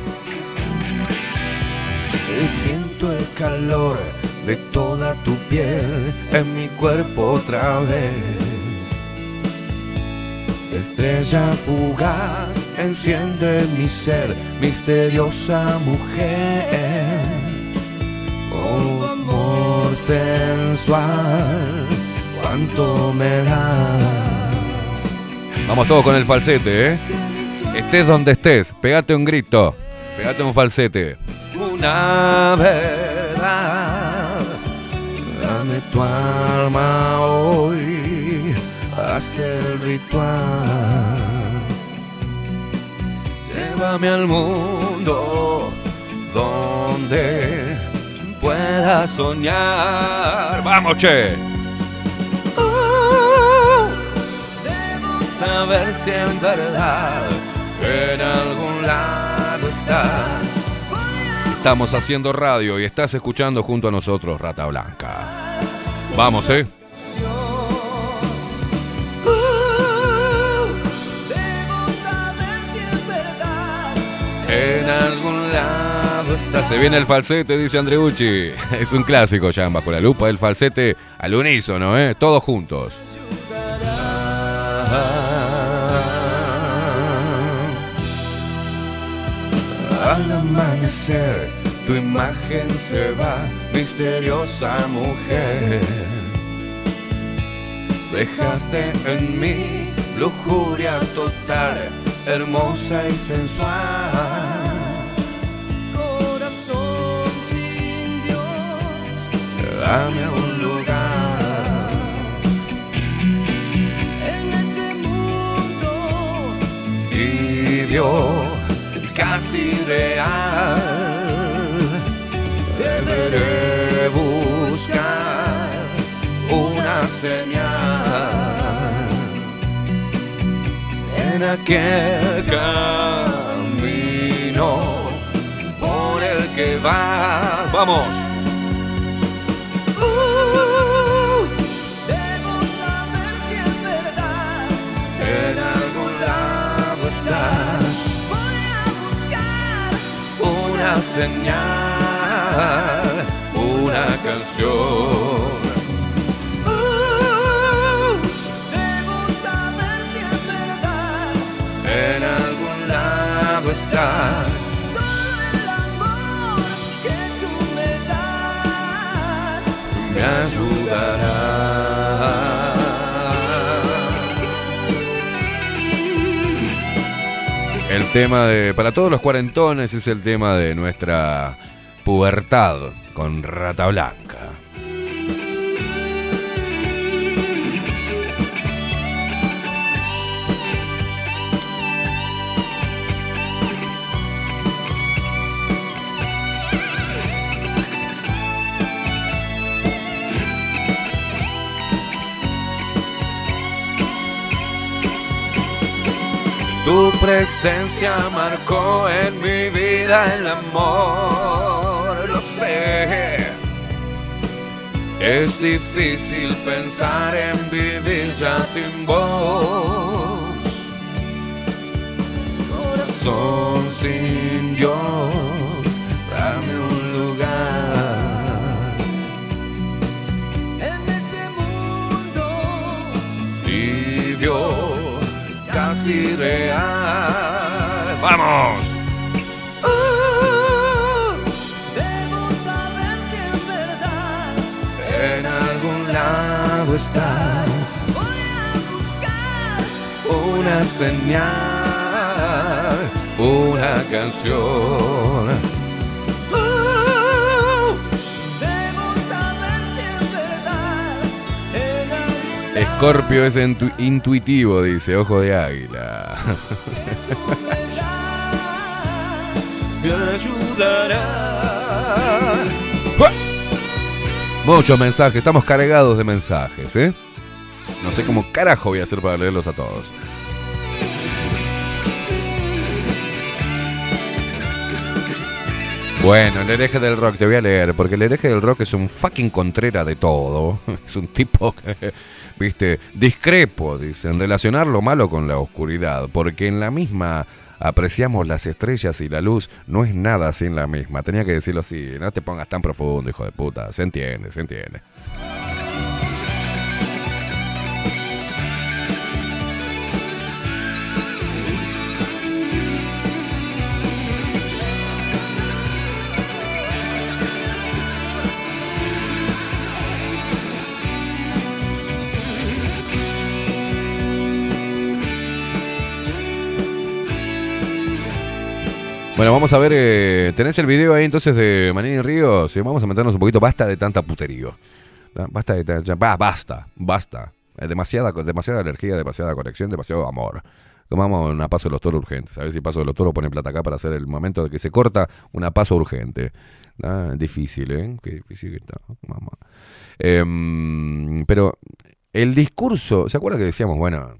Y siento el calor de toda tu piel en mi cuerpo otra vez. Estrella fugaz enciende mi ser, misteriosa mujer. Oh, amor sensual, cuánto me das. Vamos todos con el falsete, ¿eh? Estés donde estés, pegate un grito, pegate un falsete. una verdad. Dame tu alma hoy, hace el ritual. Llévame al mundo donde pueda soñar. Vamos, che. Oh, debo saber si en verdad en algún lado estás. Estamos haciendo radio y estás escuchando junto a nosotros Rata Blanca. Vamos, eh. En algún lado estás. Se viene el falsete, dice Andreucci. Es un clásico ya bajo la lupa. El falsete al unísono, ¿eh? Todos juntos. Al amanecer, tu imagen se va, misteriosa mujer. Dejaste en mí lujuria total, hermosa y sensual. Corazón sin Dios, dame un lugar. En ese mundo tibio casi real. Deberé buscar una señal en aquel camino por el que va. Vamos. Una señal, una canción. Uh, debo saber si en verdad en algún lado estás. Solo el amor que tú me das me ayudará. Tema de. Para todos los cuarentones es el tema de nuestra pubertad con Rata Blanca. Presencia marcó en mi vida el amor, lo sé. Es difícil pensar en vivir ya sin vos. Corazón sin Dios, dame un lugar. En ese mundo tibio real. ¡Vamos! Uh, debo saber si en verdad en algún lado estás. Voy a buscar una señal, una canción. Escorpio es intu- intuitivo, dice, ojo de águila. me ayudará. Muchos mensajes, estamos cargados de mensajes, ¿eh? No sé cómo carajo voy a hacer para leerlos a todos. Bueno, el hereje del rock, te voy a leer, porque el hereje del rock es un fucking contrera de todo. Es un tipo que, viste, discrepo, dice, en relacionar lo malo con la oscuridad, porque en la misma apreciamos las estrellas y la luz, no es nada sin la misma. Tenía que decirlo así, no te pongas tan profundo, hijo de puta. Se entiende, se entiende. Bueno, vamos a ver, eh, ¿tenés el video ahí entonces de Manini Ríos? Vamos a meternos un poquito, basta de tanta puterío. Basta de tanta... basta, basta. Eh, Demasiada, demasiada energía, demasiada conexión, demasiado amor. Comamos una paso de los toros urgente. ¿Sabes si paso de los toros pone plata acá para hacer el momento de que se corta una paso urgente? Difícil, ¿eh? Qué difícil que está, mamá. Em, pero el discurso, ¿se acuerda que decíamos, bueno,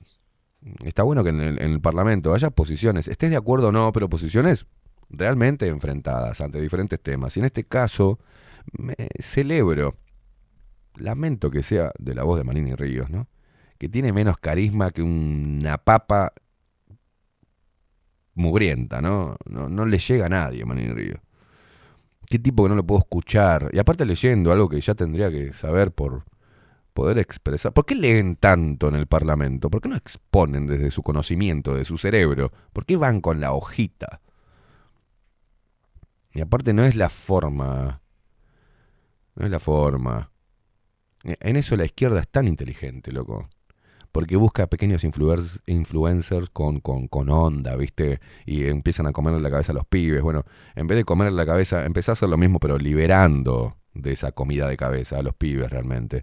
está bueno que en el, en el Parlamento haya posiciones, estés de acuerdo o no, pero posiciones realmente enfrentadas ante diferentes temas. Y en este caso, me celebro, lamento que sea de la voz de Manini Ríos, ¿no? Que tiene menos carisma que una papa mugrienta, ¿no? No, no le llega a nadie Manini Ríos. Qué tipo que no lo puedo escuchar. Y aparte leyendo algo que ya tendría que saber por poder expresar. ¿Por qué leen tanto en el Parlamento? ¿Por qué no exponen desde su conocimiento, de su cerebro? ¿Por qué van con la hojita? Y aparte no es la forma. No es la forma. En eso la izquierda es tan inteligente, loco. Porque busca pequeños influencers con, con, con onda, ¿viste? Y empiezan a comerle la cabeza a los pibes. Bueno, en vez de comerle la cabeza, empezá a hacer lo mismo, pero liberando de esa comida de cabeza a los pibes realmente.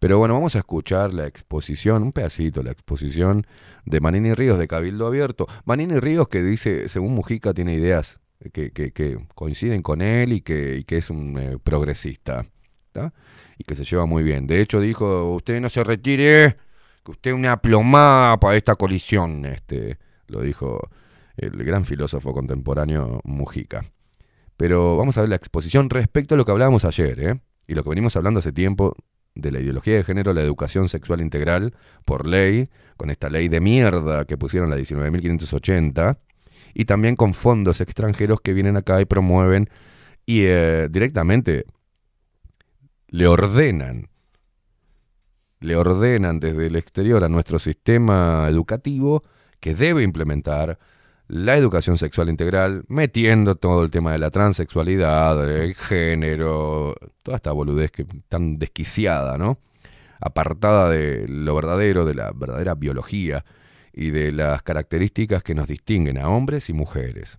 Pero bueno, vamos a escuchar la exposición, un pedacito, la exposición de Manini Ríos de Cabildo Abierto. Manini Ríos que dice, según Mujica, tiene ideas que, coinciden con él y que, es un eh, progresista. Y que se lleva muy bien. De hecho, dijo, usted no se retire, que usted es una plomada para esta colisión. Este, lo dijo el gran filósofo contemporáneo Mujica. Pero vamos a ver la exposición respecto a lo que hablábamos ayer, ¿eh? y lo que venimos hablando hace tiempo de la ideología de género, la educación sexual integral por ley, con esta ley de mierda que pusieron la 19.580, y también con fondos extranjeros que vienen acá y promueven y eh, directamente le ordenan, le ordenan desde el exterior a nuestro sistema educativo que debe implementar la educación sexual integral, metiendo todo el tema de la transexualidad, el género, toda esta boludez que tan desquiciada, ¿no? Apartada de lo verdadero, de la verdadera biología y de las características que nos distinguen a hombres y mujeres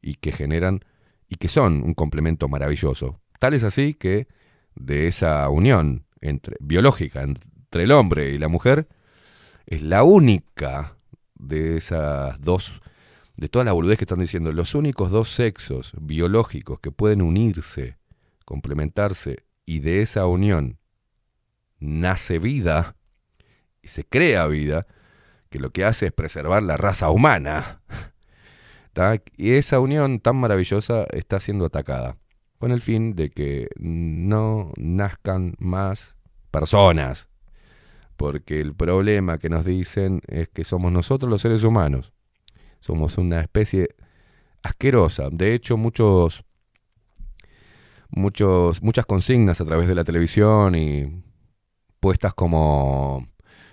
y que generan y que son un complemento maravilloso. Tal es así que de esa unión entre biológica entre el hombre y la mujer es la única de esas dos de toda la boludez que están diciendo, los únicos dos sexos biológicos que pueden unirse, complementarse y de esa unión nace vida y se crea vida, que lo que hace es preservar la raza humana. Y esa unión tan maravillosa está siendo atacada, con el fin de que no nazcan más personas. Porque el problema que nos dicen es que somos nosotros los seres humanos. Somos una especie asquerosa. De hecho, muchos, muchos, muchas consignas a través de la televisión y puestas como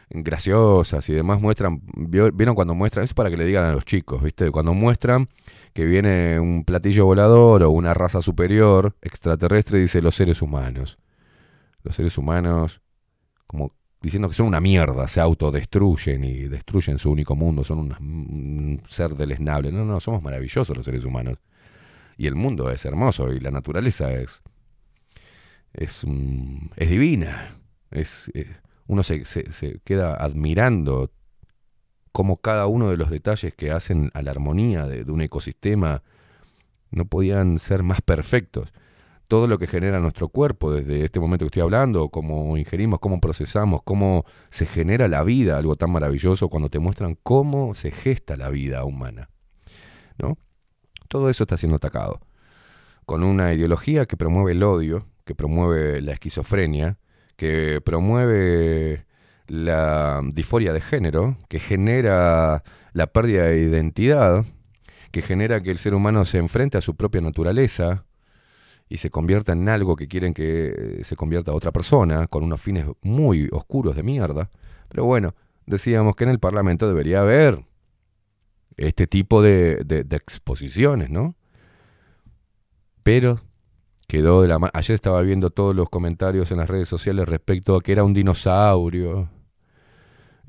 graciosas y demás muestran, vieron cuando muestran, eso es para que le digan a los chicos, ¿viste? Cuando muestran que viene un platillo volador o una raza superior extraterrestre, dice los seres humanos. Los seres humanos, como diciendo que son una mierda, se autodestruyen y destruyen su único mundo, son una- un ser deleznable. No, no, somos maravillosos los seres humanos. Y el mundo es hermoso y la naturaleza es es, mm, es divina. Es, eh, uno se, queda admirando cómo cada uno de los detalles que hacen a la armonía de, de un ecosistema no podían ser más perfectos. Todo lo que genera nuestro cuerpo desde este momento que estoy hablando, cómo ingerimos, cómo procesamos, cómo se genera la vida, algo tan maravilloso cuando te muestran cómo se gesta la vida humana. ¿no? Todo eso está siendo atacado con una ideología que promueve el odio, que promueve la esquizofrenia, que promueve la disforia de género, que genera la pérdida de identidad, que genera que el ser humano se enfrente a su propia naturaleza y se convierta en algo que quieren que se convierta a otra persona, con unos fines muy oscuros de mierda. Pero bueno, decíamos que en el Parlamento debería haber este tipo de, de- de exposiciones, ¿no? Pero quedó de la Ayer estaba viendo todos los comentarios en las redes sociales respecto a que era un dinosaurio.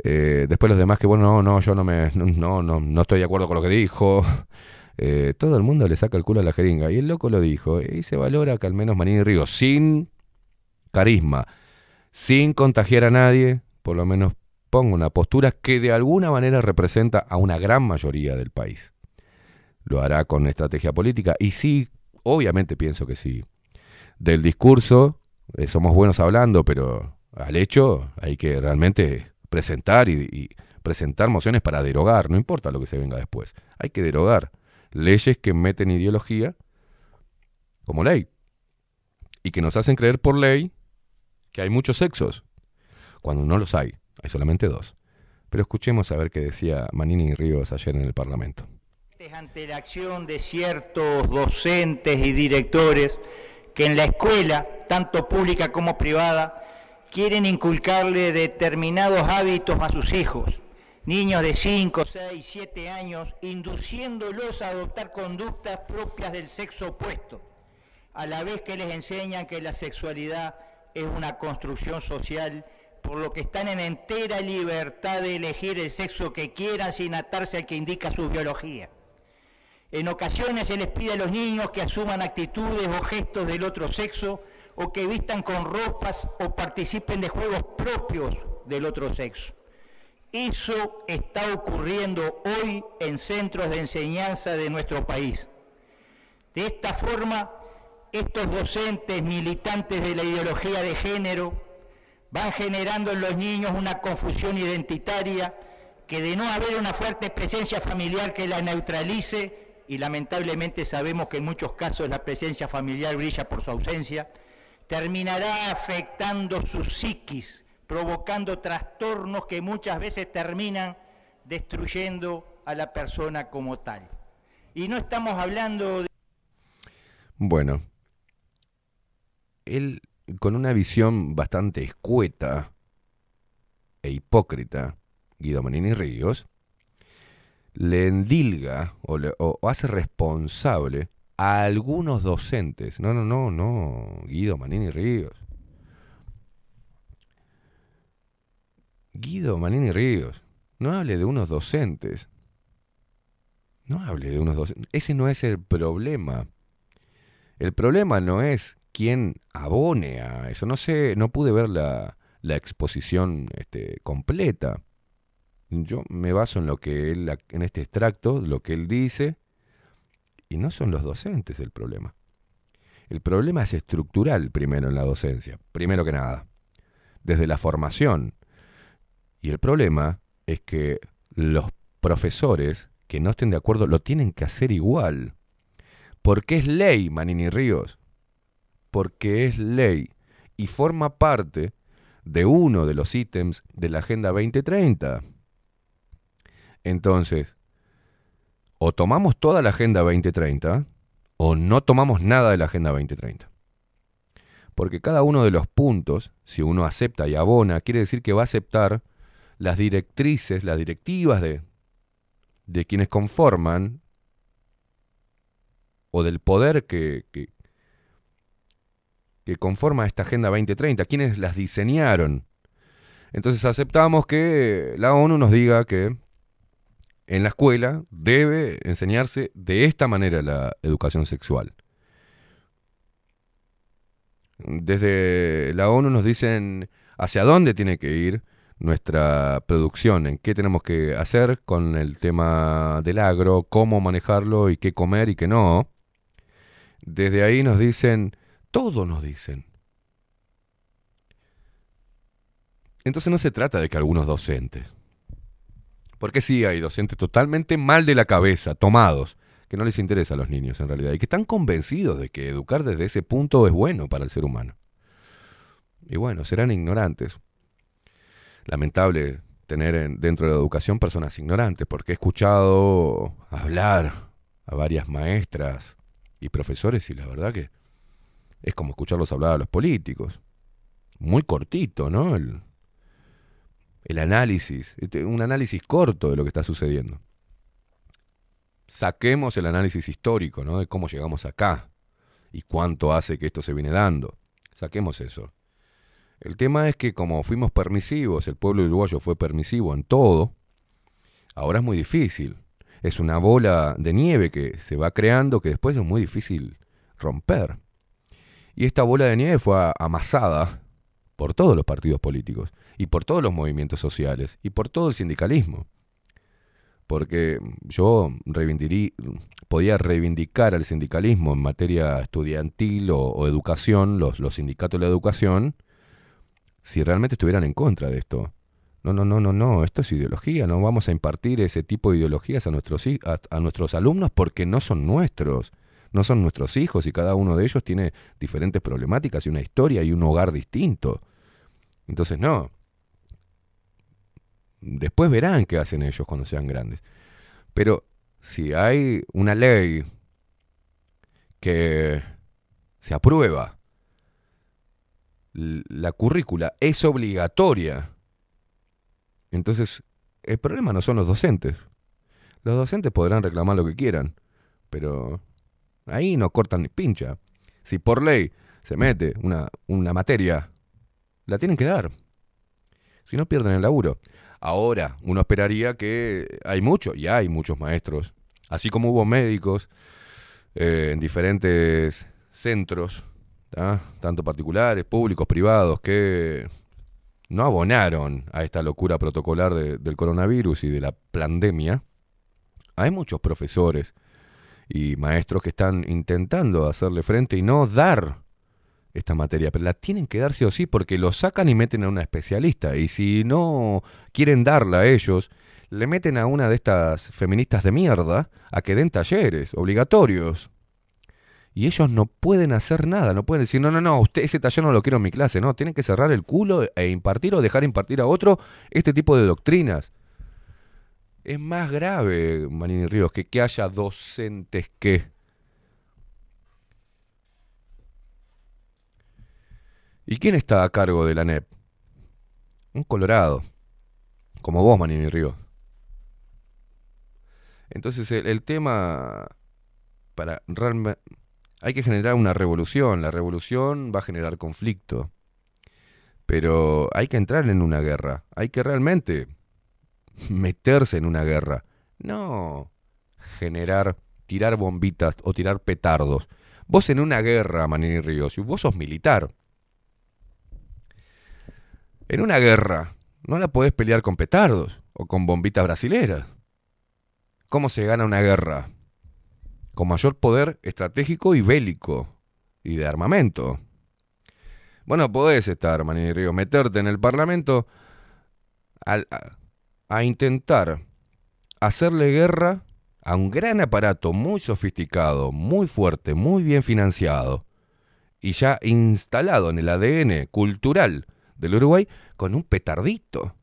Eh, después los demás que, bueno, no, no, yo no me, no, no, no, estoy de acuerdo con lo que dijo. Eh, todo el mundo le saca el culo a la jeringa. Y el loco lo dijo. Y se valora que al menos Manini Ríos, sin carisma, sin contagiar a nadie, por lo menos ponga una postura que de alguna manera representa a una gran mayoría del país. Lo hará con estrategia política y sí, obviamente pienso que sí. Del discurso eh, somos buenos hablando, pero al hecho hay que realmente presentar y, presentar mociones para derogar, no importa lo que se venga después. Hay que derogar leyes que meten ideología como ley y que nos hacen creer por ley que hay muchos sexos, cuando no los hay, hay solamente dos. Pero escuchemos a ver qué decía Manini y Ríos ayer en el Parlamento. Ante la acción de ciertos docentes y directores que en la escuela, tanto pública como privada, quieren inculcarle determinados hábitos a sus hijos, niños de 5, 6, 7 años, induciéndolos a adoptar conductas propias del sexo opuesto, a la vez que les enseñan que la sexualidad es una construcción social, por lo que están en entera libertad de elegir el sexo que quieran sin atarse al que indica su biología. En ocasiones se les pide a los niños que asuman actitudes o gestos del otro sexo o que vistan con ropas o participen de juegos propios del otro sexo. Eso está ocurriendo hoy en centros de enseñanza de nuestro país. De esta forma, estos docentes militantes de la ideología de género van generando en los niños una confusión identitaria que de no haber una fuerte presencia familiar que la neutralice, y lamentablemente sabemos que en muchos casos la presencia familiar brilla por su ausencia, terminará afectando su psiquis, provocando trastornos que muchas veces terminan destruyendo a la persona como tal. Y no estamos hablando de... Bueno, él con una visión bastante escueta e hipócrita, Guido Manini Ríos, le endilga o, le, o, hace responsable a algunos docentes. No, no, no, no, Guido Manini Ríos. Guido Manini Ríos, no hable de unos docentes. No hable de unos docentes. Ese no es el problema. El problema no es quién abone a eso. No sé, no pude ver la, la exposición este, completa. Yo me baso en lo que él, en este extracto, lo que él dice, y no son los docentes el problema. El problema es estructural primero en la docencia, primero que nada, desde la formación. Y el problema es que los profesores que no estén de acuerdo lo tienen que hacer igual. Porque es ley, Manini Ríos. Porque es ley. Y forma parte de uno de los ítems de la Agenda 2030. Entonces, o tomamos toda la Agenda 2030 o no tomamos nada de la Agenda 2030. Porque cada uno de los puntos, si uno acepta y abona, quiere decir que va a aceptar las directrices, las directivas de, de quienes conforman o del poder que, que, que conforma esta Agenda 2030, quienes las diseñaron. Entonces aceptamos que la ONU nos diga que en la escuela debe enseñarse de esta manera la educación sexual. Desde la ONU nos dicen hacia dónde tiene que ir nuestra producción, en qué tenemos que hacer con el tema del agro, cómo manejarlo y qué comer y qué no. Desde ahí nos dicen, todo nos dicen. Entonces no se trata de que algunos docentes, porque sí hay docentes totalmente mal de la cabeza, tomados, que no les interesa a los niños en realidad, y que están convencidos de que educar desde ese punto es bueno para el ser humano. Y bueno, serán ignorantes. Lamentable tener en, dentro de la educación personas ignorantes, porque he escuchado hablar a varias maestras y profesores y la verdad que es como escucharlos hablar a los políticos. Muy cortito, ¿no? El, el análisis, este, un análisis corto de lo que está sucediendo. Saquemos el análisis histórico, ¿no? De cómo llegamos acá y cuánto hace que esto se viene dando. Saquemos eso. El tema es que como fuimos permisivos, el pueblo uruguayo fue permisivo en todo, ahora es muy difícil. Es una bola de nieve que se va creando que después es muy difícil romper. Y esta bola de nieve fue amasada por todos los partidos políticos y por todos los movimientos sociales y por todo el sindicalismo. Porque yo podía reivindicar al sindicalismo en materia estudiantil o, educación, los, los sindicatos de la educación, si realmente estuvieran en contra de esto. No, no, no, no, no, esto es ideología, no vamos a impartir ese tipo de ideologías a nuestros, a, a nuestros alumnos porque no son nuestros, no son nuestros hijos y cada uno de ellos tiene diferentes problemáticas y una historia y un hogar distinto. Entonces, no. Después verán qué hacen ellos cuando sean grandes. Pero si hay una ley que se aprueba, la currícula es obligatoria, entonces el problema no son los docentes. Los docentes podrán reclamar lo que quieran, pero ahí no cortan ni pincha. Si por ley se mete una, una materia, la tienen que dar. Si no pierden el laburo. Ahora, uno esperaría que hay muchos, y hay muchos maestros, así como hubo médicos eh, en diferentes centros, tanto particulares, públicos, privados, que no abonaron a esta locura protocolar de- del coronavirus y de la pandemia. Hay muchos profesores y maestros que están intentando hacerle frente y no dar esta materia, pero la tienen que dar sí o sí porque lo sacan y meten a una especialista. Y si no quieren darla a ellos, le meten a una de estas feministas de mierda a que den talleres obligatorios. Y ellos no pueden hacer nada, no pueden decir, no, no, no, usted ese taller no lo quiero en mi clase, no, tienen que cerrar el culo e impartir o dejar impartir a otro este tipo de doctrinas. Es más grave, Manini Ríos, que que haya docentes que... ¿Y quién está a cargo de la NEP? Un colorado. Como vos, Manini Ríos. Entonces el, tema para realmente hay que generar una revolución. La revolución va a generar conflicto. Pero hay que entrar en una guerra. Hay que realmente meterse en una guerra. No generar, tirar bombitas o tirar petardos. Vos en una guerra, Manini Ríos, y vos sos militar. En una guerra no la podés pelear con petardos o con bombitas brasileras. ¿Cómo se gana una guerra? Con mayor poder estratégico y bélico y de armamento. Bueno, podés estar, Manini Ríos, meterte en el Parlamento a intentar hacerle guerra a un gran aparato muy sofisticado, muy fuerte, muy bien financiado y ya instalado en el ADN cultural del Uruguay con un petardito.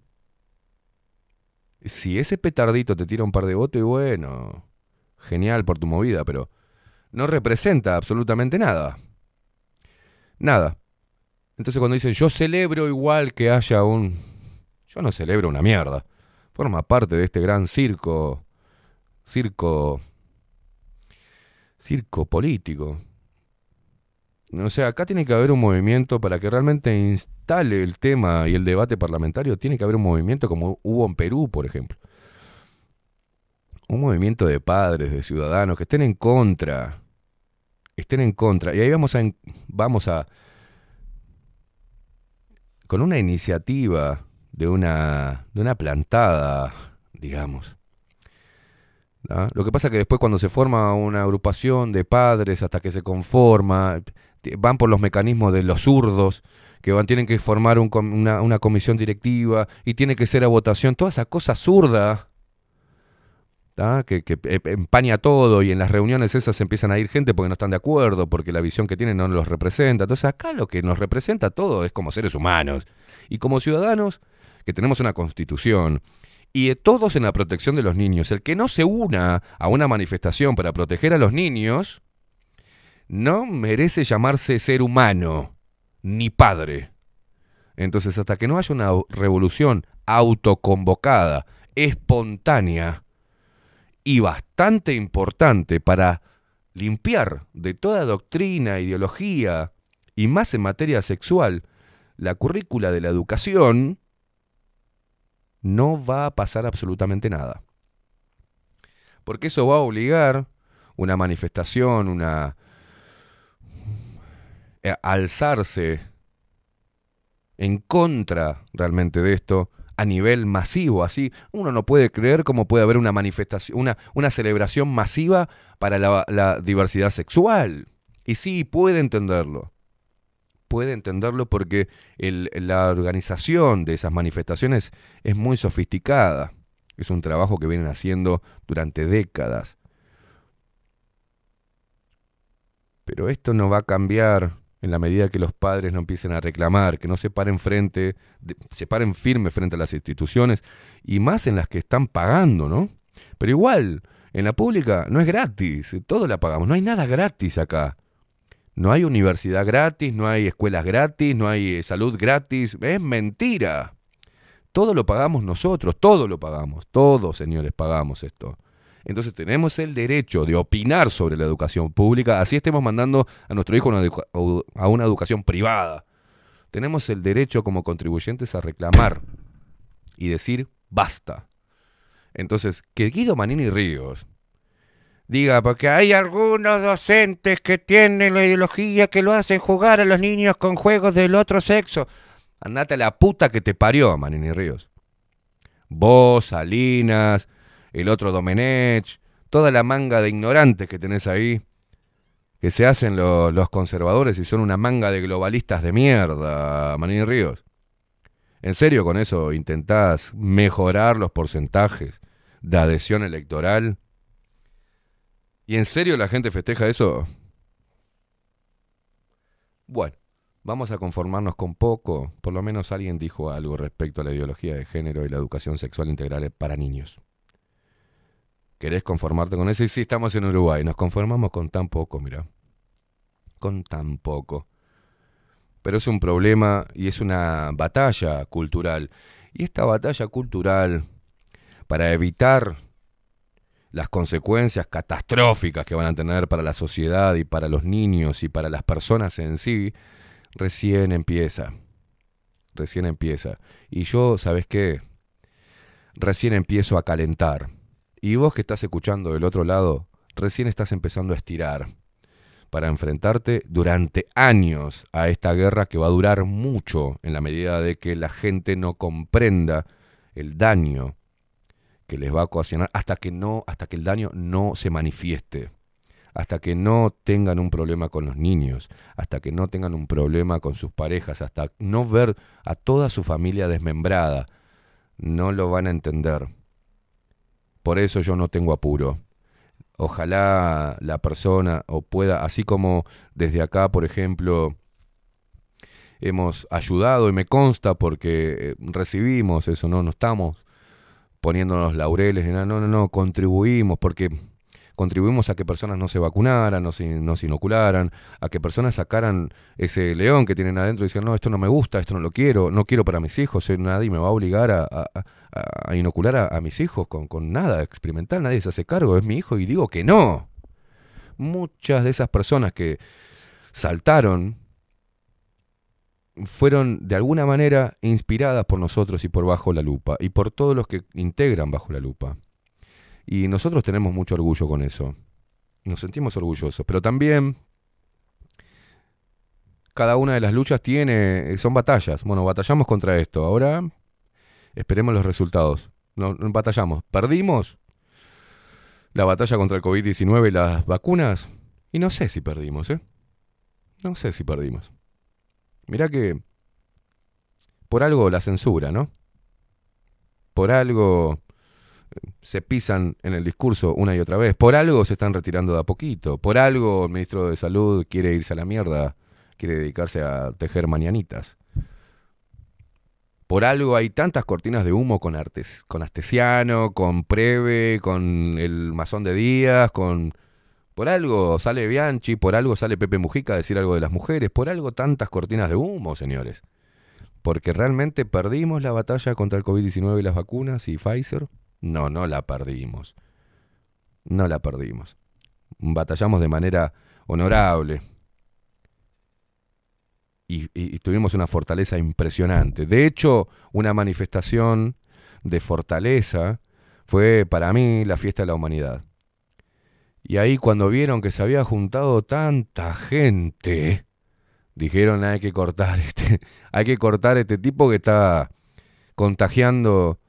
Si ese petardito te tira un par de botes, bueno, genial por tu movida, pero no representa absolutamente nada. Nada. Entonces cuando dicen yo celebro igual que haya un... Yo no celebro una mierda. Forma parte de este gran circo, circo, circo político. O sea, acá tiene que haber un movimiento para que realmente instale el tema y el debate parlamentario. Tiene que haber un movimiento como hubo en Perú, por ejemplo. Un movimiento de padres, de ciudadanos que estén en contra. Estén en contra. Y ahí vamos a, vamos a con una iniciativa de una, de una plantada, digamos. Lo que pasa que después cuando se forma una agrupación de padres hasta que se conforma, van por los mecanismos de los zurdos, que van, tienen que formar una, comisión directiva y tiene que ser a votación, toda esa cosa zurda. Que, que e- empaña todo y en las reuniones esas empiezan a ir gente porque no están de acuerdo, porque la visión que tienen no los representa. Entonces acá lo que nos representa todo es como seres humanos y como ciudadanos que tenemos una constitución y de todos en la protección de los niños. El que no se una a una manifestación para proteger a los niños no merece llamarse ser humano ni padre. Entonces hasta que no haya una revolución autoconvocada, espontánea, y bastante importante para limpiar de toda doctrina, ideología y más en materia sexual la currícula de la educación, no va a pasar absolutamente nada. Porque eso va a obligar una manifestación, una... a alzarse en contra realmente de esto a nivel masivo, así uno no puede creer cómo puede haber una manifestación, una, una celebración masiva para la, la diversidad sexual. Y sí, puede entenderlo. Puede entenderlo porque el- la organización de esas manifestaciones es muy sofisticada. Es un trabajo que vienen haciendo durante décadas. Pero esto no va a cambiar en la medida que los padres no empiecen a reclamar, que no se paren frente, se paren firme frente a las instituciones y más en las que están pagando, ¿no? Pero igual, en la pública no es gratis, todo la pagamos, no hay nada gratis acá. No hay universidad gratis, no hay escuelas gratis, no hay eh, salud gratis, es mentira. Todo lo pagamos nosotros, todo lo pagamos, todos señores pagamos esto. Entonces tenemos el derecho de opinar sobre la educación pública, así estemos mandando a nuestro hijo a una, educación privada. Tenemos el derecho como contribuyentes a reclamar y decir basta. Entonces, que Guido Manini Ríos diga, porque hay algunos docentes que tienen la ideología que lo hacen jugar a los niños con juegos del otro sexo. Andate a la puta que te parió, Manini Ríos. Vos, Salinas, el otro Domenech, toda la manga de ignorantes que tenés ahí, que se hacen lo- los conservadores y son una manga de globalistas de mierda, Manini Ríos. ¿En serio con eso intentás mejorar los porcentajes de adhesión electoral? ¿Y en serio la gente festeja eso? Bueno, vamos a conformarnos con poco. Por lo menos alguien dijo algo respecto a la ideología de género y la educación sexual integral para niños. ¿Querés conformarte con eso? Y sí, estamos en Uruguay. Nos conformamos con tan poco, mira. Con tan poco. Pero es un problema y es una batalla cultural. Y esta batalla cultural, para evitar las consecuencias catastróficas que van a tener para la sociedad y para los niños y para las personas en sí, recién empieza. Recién empieza. Y yo, ¿sabes qué? Recién empiezo a calentar. Y vos que estás escuchando del otro lado, recién estás empezando a estirar para enfrentarte durante años a esta guerra que va a durar mucho en la medida de que la gente no comprenda el daño que les va a ocasionar hasta que no hasta que el daño no se manifieste hasta que no tengan un problema con los niños hasta que no tengan un problema con sus parejas hasta no ver a toda su familia desmembrada. No lo van a entender por eso yo no tengo apuro. Ojalá la persona o pueda así como desde acá por ejemplo hemos ayudado y me consta porque eh, recibimos eso no no estamos poniéndonos laureles, no, no, no, contribuimos porque contribuimos a que personas no se vacunaran, no se, no se inocularan, a que personas sacaran ese león que tienen adentro y decían, no, esto no me gusta, esto no lo quiero, no quiero para mis hijos, eh, nadie me va a obligar a, inocular a, a mis hijos con, con nada experimental, nadie se hace cargo, es mi hijo y digo que no. Muchas de esas personas que saltaron fueron de alguna manera inspiradas por nosotros y por Bajo la Lupa y por todos los que integran Bajo la Lupa. Y nosotros tenemos mucho orgullo con eso. Nos sentimos orgullosos, pero también cada una de las luchas tiene son batallas. Bueno, batallamos contra esto. Ahora esperemos los resultados. No, batallamos. Perdimos la batalla contra el COVID-19 y las vacunas y no sé si perdimos, ¿eh? No sé si perdimos. Mirá que por algo la censura, ¿no? Por algo eh, se pisan en el discurso una y otra vez. Por algo se están retirando de a poquito. Por algo el ministro de Salud quiere irse a la mierda. Quiere dedicarse a tejer mañanitas. Por algo hay tantas cortinas de humo con, Artes, con Astesiano, con Preve, con el Masón de Díaz, con... Por algo sale Bianchi, por algo sale Pepe Mujica a decir algo de las mujeres, por algo tantas cortinas de humo, señores. Porque realmente perdimos la batalla contra el COVID-19 y las vacunas y Pfizer. No, no la perdimos. No la perdimos. Batallamos de manera honorable. Y, tuvimos una fortaleza impresionante. De hecho, una manifestación de fortaleza fue para mí la fiesta de la humanidad. Y ahí cuando vieron que se había juntado tanta gente, Dijeron hay que cortar este, hay que cortar este tipo que está contagiando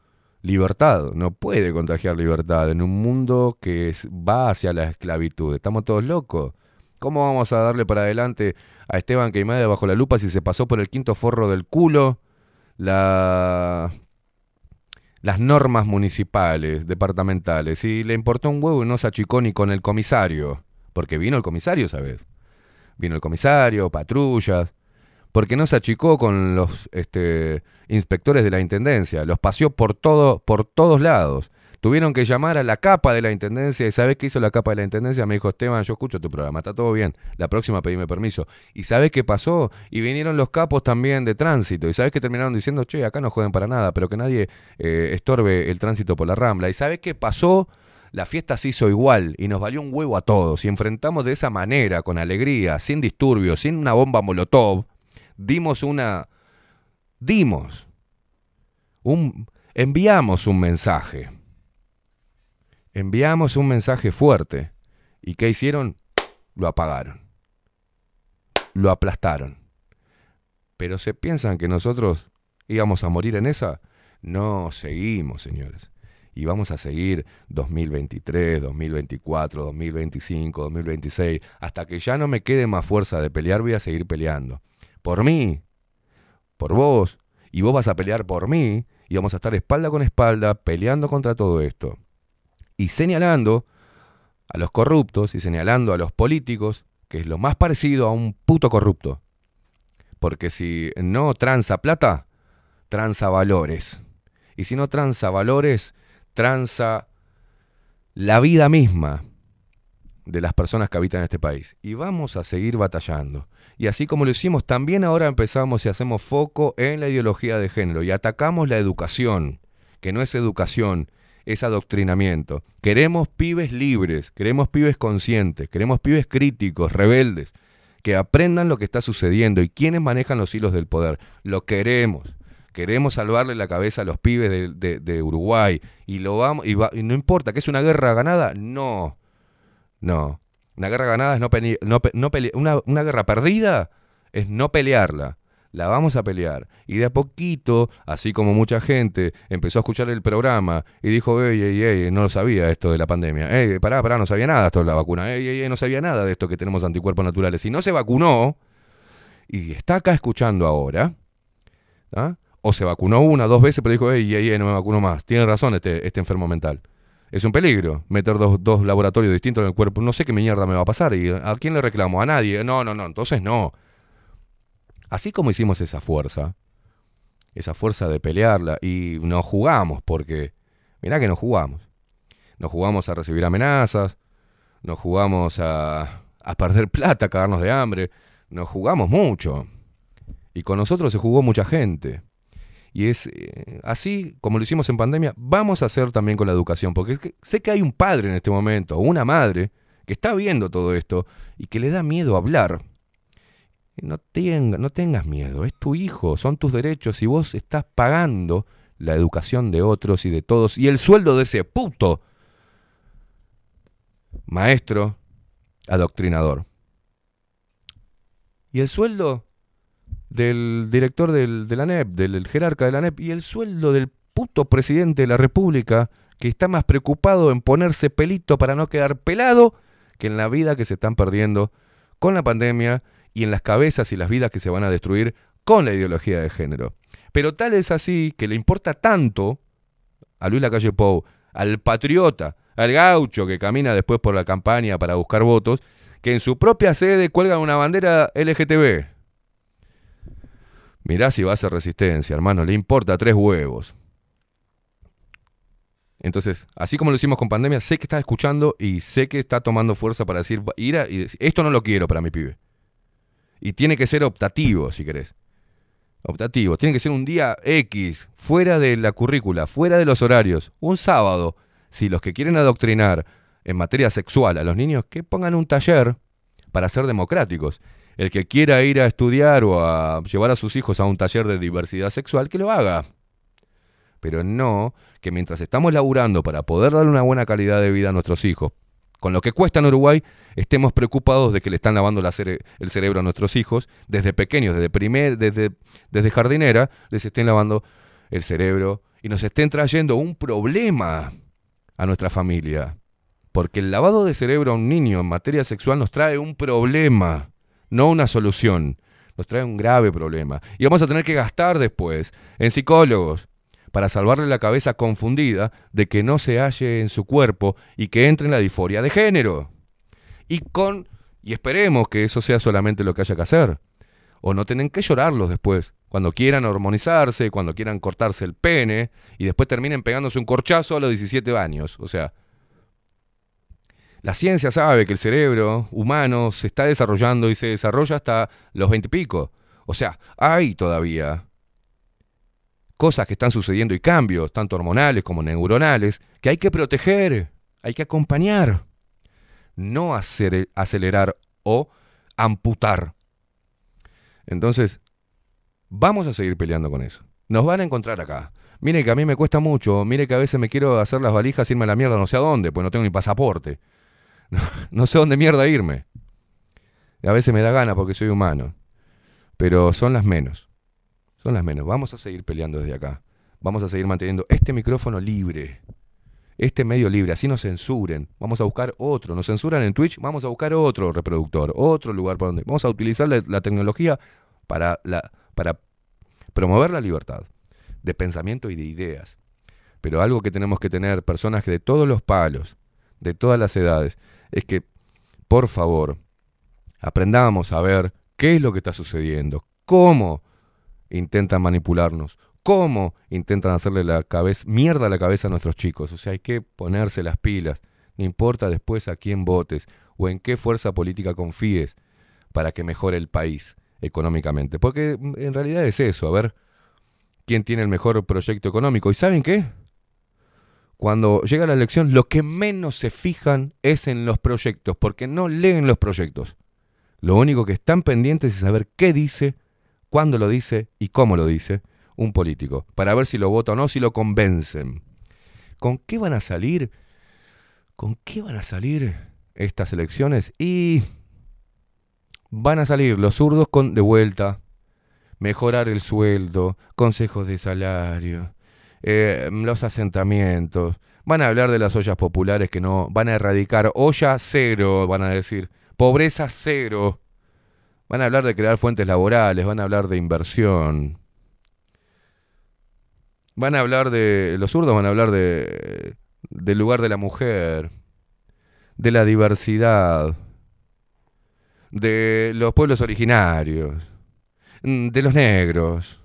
libertad. No puede contagiar libertad en un mundo que va hacia la esclavitud. Estamos todos locos. ¿Cómo vamos a darle para adelante a Esteban Queimada bajo la lupa si se pasó por el quinto forro del culo la, las normas municipales, departamentales? Y le importó un huevo y no se achicó ni con el comisario. Porque vino el comisario, ¿sabes? Vino el comisario, patrullas. Porque no se achicó con los este, inspectores de la intendencia. Los paseó por, todo, por todos lados. Tuvieron que llamar a la capa de la intendencia. ¿Y sabés qué hizo la capa de la intendencia? Me dijo, Esteban, yo escucho tu programa, está todo bien. La próxima pedime permiso. ¿Y sabés qué pasó? Y vinieron los capos también de tránsito. ¿Y sabés qué terminaron diciendo? Che, acá no joden para nada, pero que nadie eh, estorbe el tránsito por la rambla. ¿Y sabés qué pasó? La fiesta se hizo igual y nos valió un huevo a todos. Y enfrentamos de esa manera, con alegría, sin disturbios, sin una bomba molotov. Dimos una. Dimos. Un, enviamos un mensaje. Enviamos un mensaje fuerte. ¿Y qué hicieron? Lo apagaron. Lo aplastaron. Pero se piensan que nosotros íbamos a morir en esa. No, seguimos, señores. Y vamos a seguir 2023, 2024, 2025, 2026. Hasta que ya no me quede más fuerza de pelear, voy a seguir peleando. Por mí, por vos, y vos vas a pelear por mí, y vamos a estar espalda con espalda peleando contra todo esto. Y señalando a los corruptos y señalando a los políticos, que es lo más parecido a un puto corrupto. Porque si no tranza plata, tranza valores. Y si no tranza valores, tranza la vida misma de las personas que habitan este país. Y vamos a seguir batallando. Y así como lo hicimos, también ahora empezamos y hacemos foco en la ideología de género y atacamos la educación, que no es educación, es adoctrinamiento. Queremos pibes libres, queremos pibes conscientes, queremos pibes críticos, rebeldes, que aprendan lo que está sucediendo y quiénes manejan los hilos del poder. Lo queremos. Queremos salvarle la cabeza a los pibes de Uruguay. Y lo vamos. Y, va- y no importa que es una guerra ganada. No. No. Una guerra ganada es no, pele- no, una, una guerra perdida es no pelearla. La vamos a pelear. Y de a poquito, así como mucha gente empezó a escuchar el programa y dijo, ey, ey, ey, no lo sabía esto de la pandemia. Ey, pará, pará, no sabía nada esto de la vacuna. Ey, ey, ey, no sabía nada de esto que tenemos anticuerpos naturales. Si no se vacunó y está acá escuchando ahora, ¿ah? o se vacunó una, dos veces, pero dijo, ey, ey, ey, no me vacuno más. Tiene razón este, este enfermo mental. Es un peligro meter dos, dos laboratorios distintos en el cuerpo. No sé qué mierda me va a pasar. ¿Y a quién le reclamo? A nadie. No, no, no. Entonces no. Así como hicimos esa fuerza, esa fuerza de pelearla, y nos jugamos, porque, mirá que nos jugamos. Nos jugamos a recibir amenazas, nos jugamos a, a perder plata, a cagarnos de hambre, nos jugamos mucho. Y con nosotros se jugó mucha gente. Y es eh, así como lo hicimos en pandemia, vamos a hacer también con la educación, porque sé que hay un padre en este momento, o una madre, que está viendo todo esto y que le da miedo hablar. No, no tengas miedo, es tu hijo, son tus derechos y vos estás pagando la educación de otros y de todos y el sueldo de ese puto maestro adoctrinador. Y el sueldo del director del, de la NEP, del, jerarca de la NEP, y el sueldo del puto presidente de la República, que está más preocupado en ponerse pelito para no quedar pelado que en la vida que se están perdiendo con la pandemia y en las cabezas y las vidas que se van a destruir con la ideología de género. Pero tal es así que le importa tanto a Luis Lacalle Pou, al patriota, al gaucho que camina después por la campaña para buscar votos, que en su propia sede cuelgan una bandera LGTB. Mirá si va a hacer resistencia, hermano, le importa tres huevos. Entonces, así como lo hicimos con pandemia, sé que está escuchando y sé que está tomando fuerza para decir, ir a- decir, esto no lo quiero para mi pibe. Y tiene que ser optativo, si querés. Optativo. Tiene que ser un día X, fuera de la currícula, fuera de los horarios. Un sábado. Si los que quieren adoctrinar en materia sexual a los niños, que pongan un taller para ser democráticos. El que quiera ir a estudiar o a llevar a sus hijos a un taller de diversidad sexual, que lo haga. Pero no que mientras estamos laburando para poder darle una buena calidad de vida a nuestros hijos, con lo que cuesta en Uruguay, estemos preocupados de que le están lavando el cerebro a nuestros hijos, desde pequeños, desde, primer, desde, desde jardinera, les estén lavando el cerebro y nos estén trayendo un problema a nuestra familia. Porque el lavado de cerebro a un niño en materia sexual nos trae un problema, no una solución. Nos trae un grave problema. Y vamos a tener que gastar después en psicólogos para salvarle la cabeza confundida de que no se halle en su cuerpo y que entre en la disforia de género. Y con y esperemos que eso sea solamente lo que haya que hacer. O no tienen que llorarlos después, cuando quieran hormonizarse, cuando quieran cortarse el pene y después terminen pegándose un corchazo a los 17 años. O sea, la ciencia sabe que el cerebro humano se está desarrollando y se desarrolla hasta los 20 y pico. O sea, hay todavía cosas que están sucediendo y cambios, tanto hormonales como neuronales, que hay que proteger, hay que acompañar, no hacer, acelerar o amputar. Entonces, vamos a seguir peleando con eso. Nos van a encontrar acá. Mire que a mí me cuesta mucho, mire que a veces me quiero hacer las valijas, irme a la mierda no sé a dónde, pues no tengo ni pasaporte. No, sé dónde mierda irme. A veces me da gana porque soy humano. Pero son las menos. Son las menos. Vamos a seguir peleando desde acá. Vamos a seguir manteniendo este micrófono libre. Este medio libre. Así nos censuren. Vamos a buscar otro. Nos censuran en Twitch. Vamos a buscar otro reproductor. Otro lugar para donde. Vamos a utilizar la, la tecnología para, la, para promover la libertad de pensamiento y de ideas. Pero algo que tenemos que tener, personas de todos los palos, de todas las edades, es que, por favor, aprendamos a ver qué es lo que está sucediendo, cómo intentan manipularnos, cómo intentan hacerle la cabeza, mierda a la cabeza a nuestros chicos. O sea, hay que ponerse las pilas. No importa después a quién votes o en qué fuerza política confíes para que mejore el país económicamente. Porque mm, en realidad es eso, a ver quién tiene el mejor proyecto económico. ¿Y saben qué? Cuando llega la elección, lo que menos se fijan es en los proyectos, porque no leen los proyectos. Lo único que están pendientes es saber qué dice, cuándo lo dice y cómo lo dice un político, para ver si lo vota o no, si lo convencen. ¿Con qué van a salir? ¿Con qué van a salir estas elecciones? Y van a salir los zurdos con de vuelta, mejorar el sueldo, consejos de salario, eh, los asentamientos. Van a hablar de las ollas populares que no van a erradicar olla cero, van a decir, pobreza cero. Van a hablar de crear fuentes laborales, van a hablar de inversión. Van a hablar de los zurdos van a hablar de del lugar de la mujer, de la diversidad, de los pueblos originarios, mm, de los negros.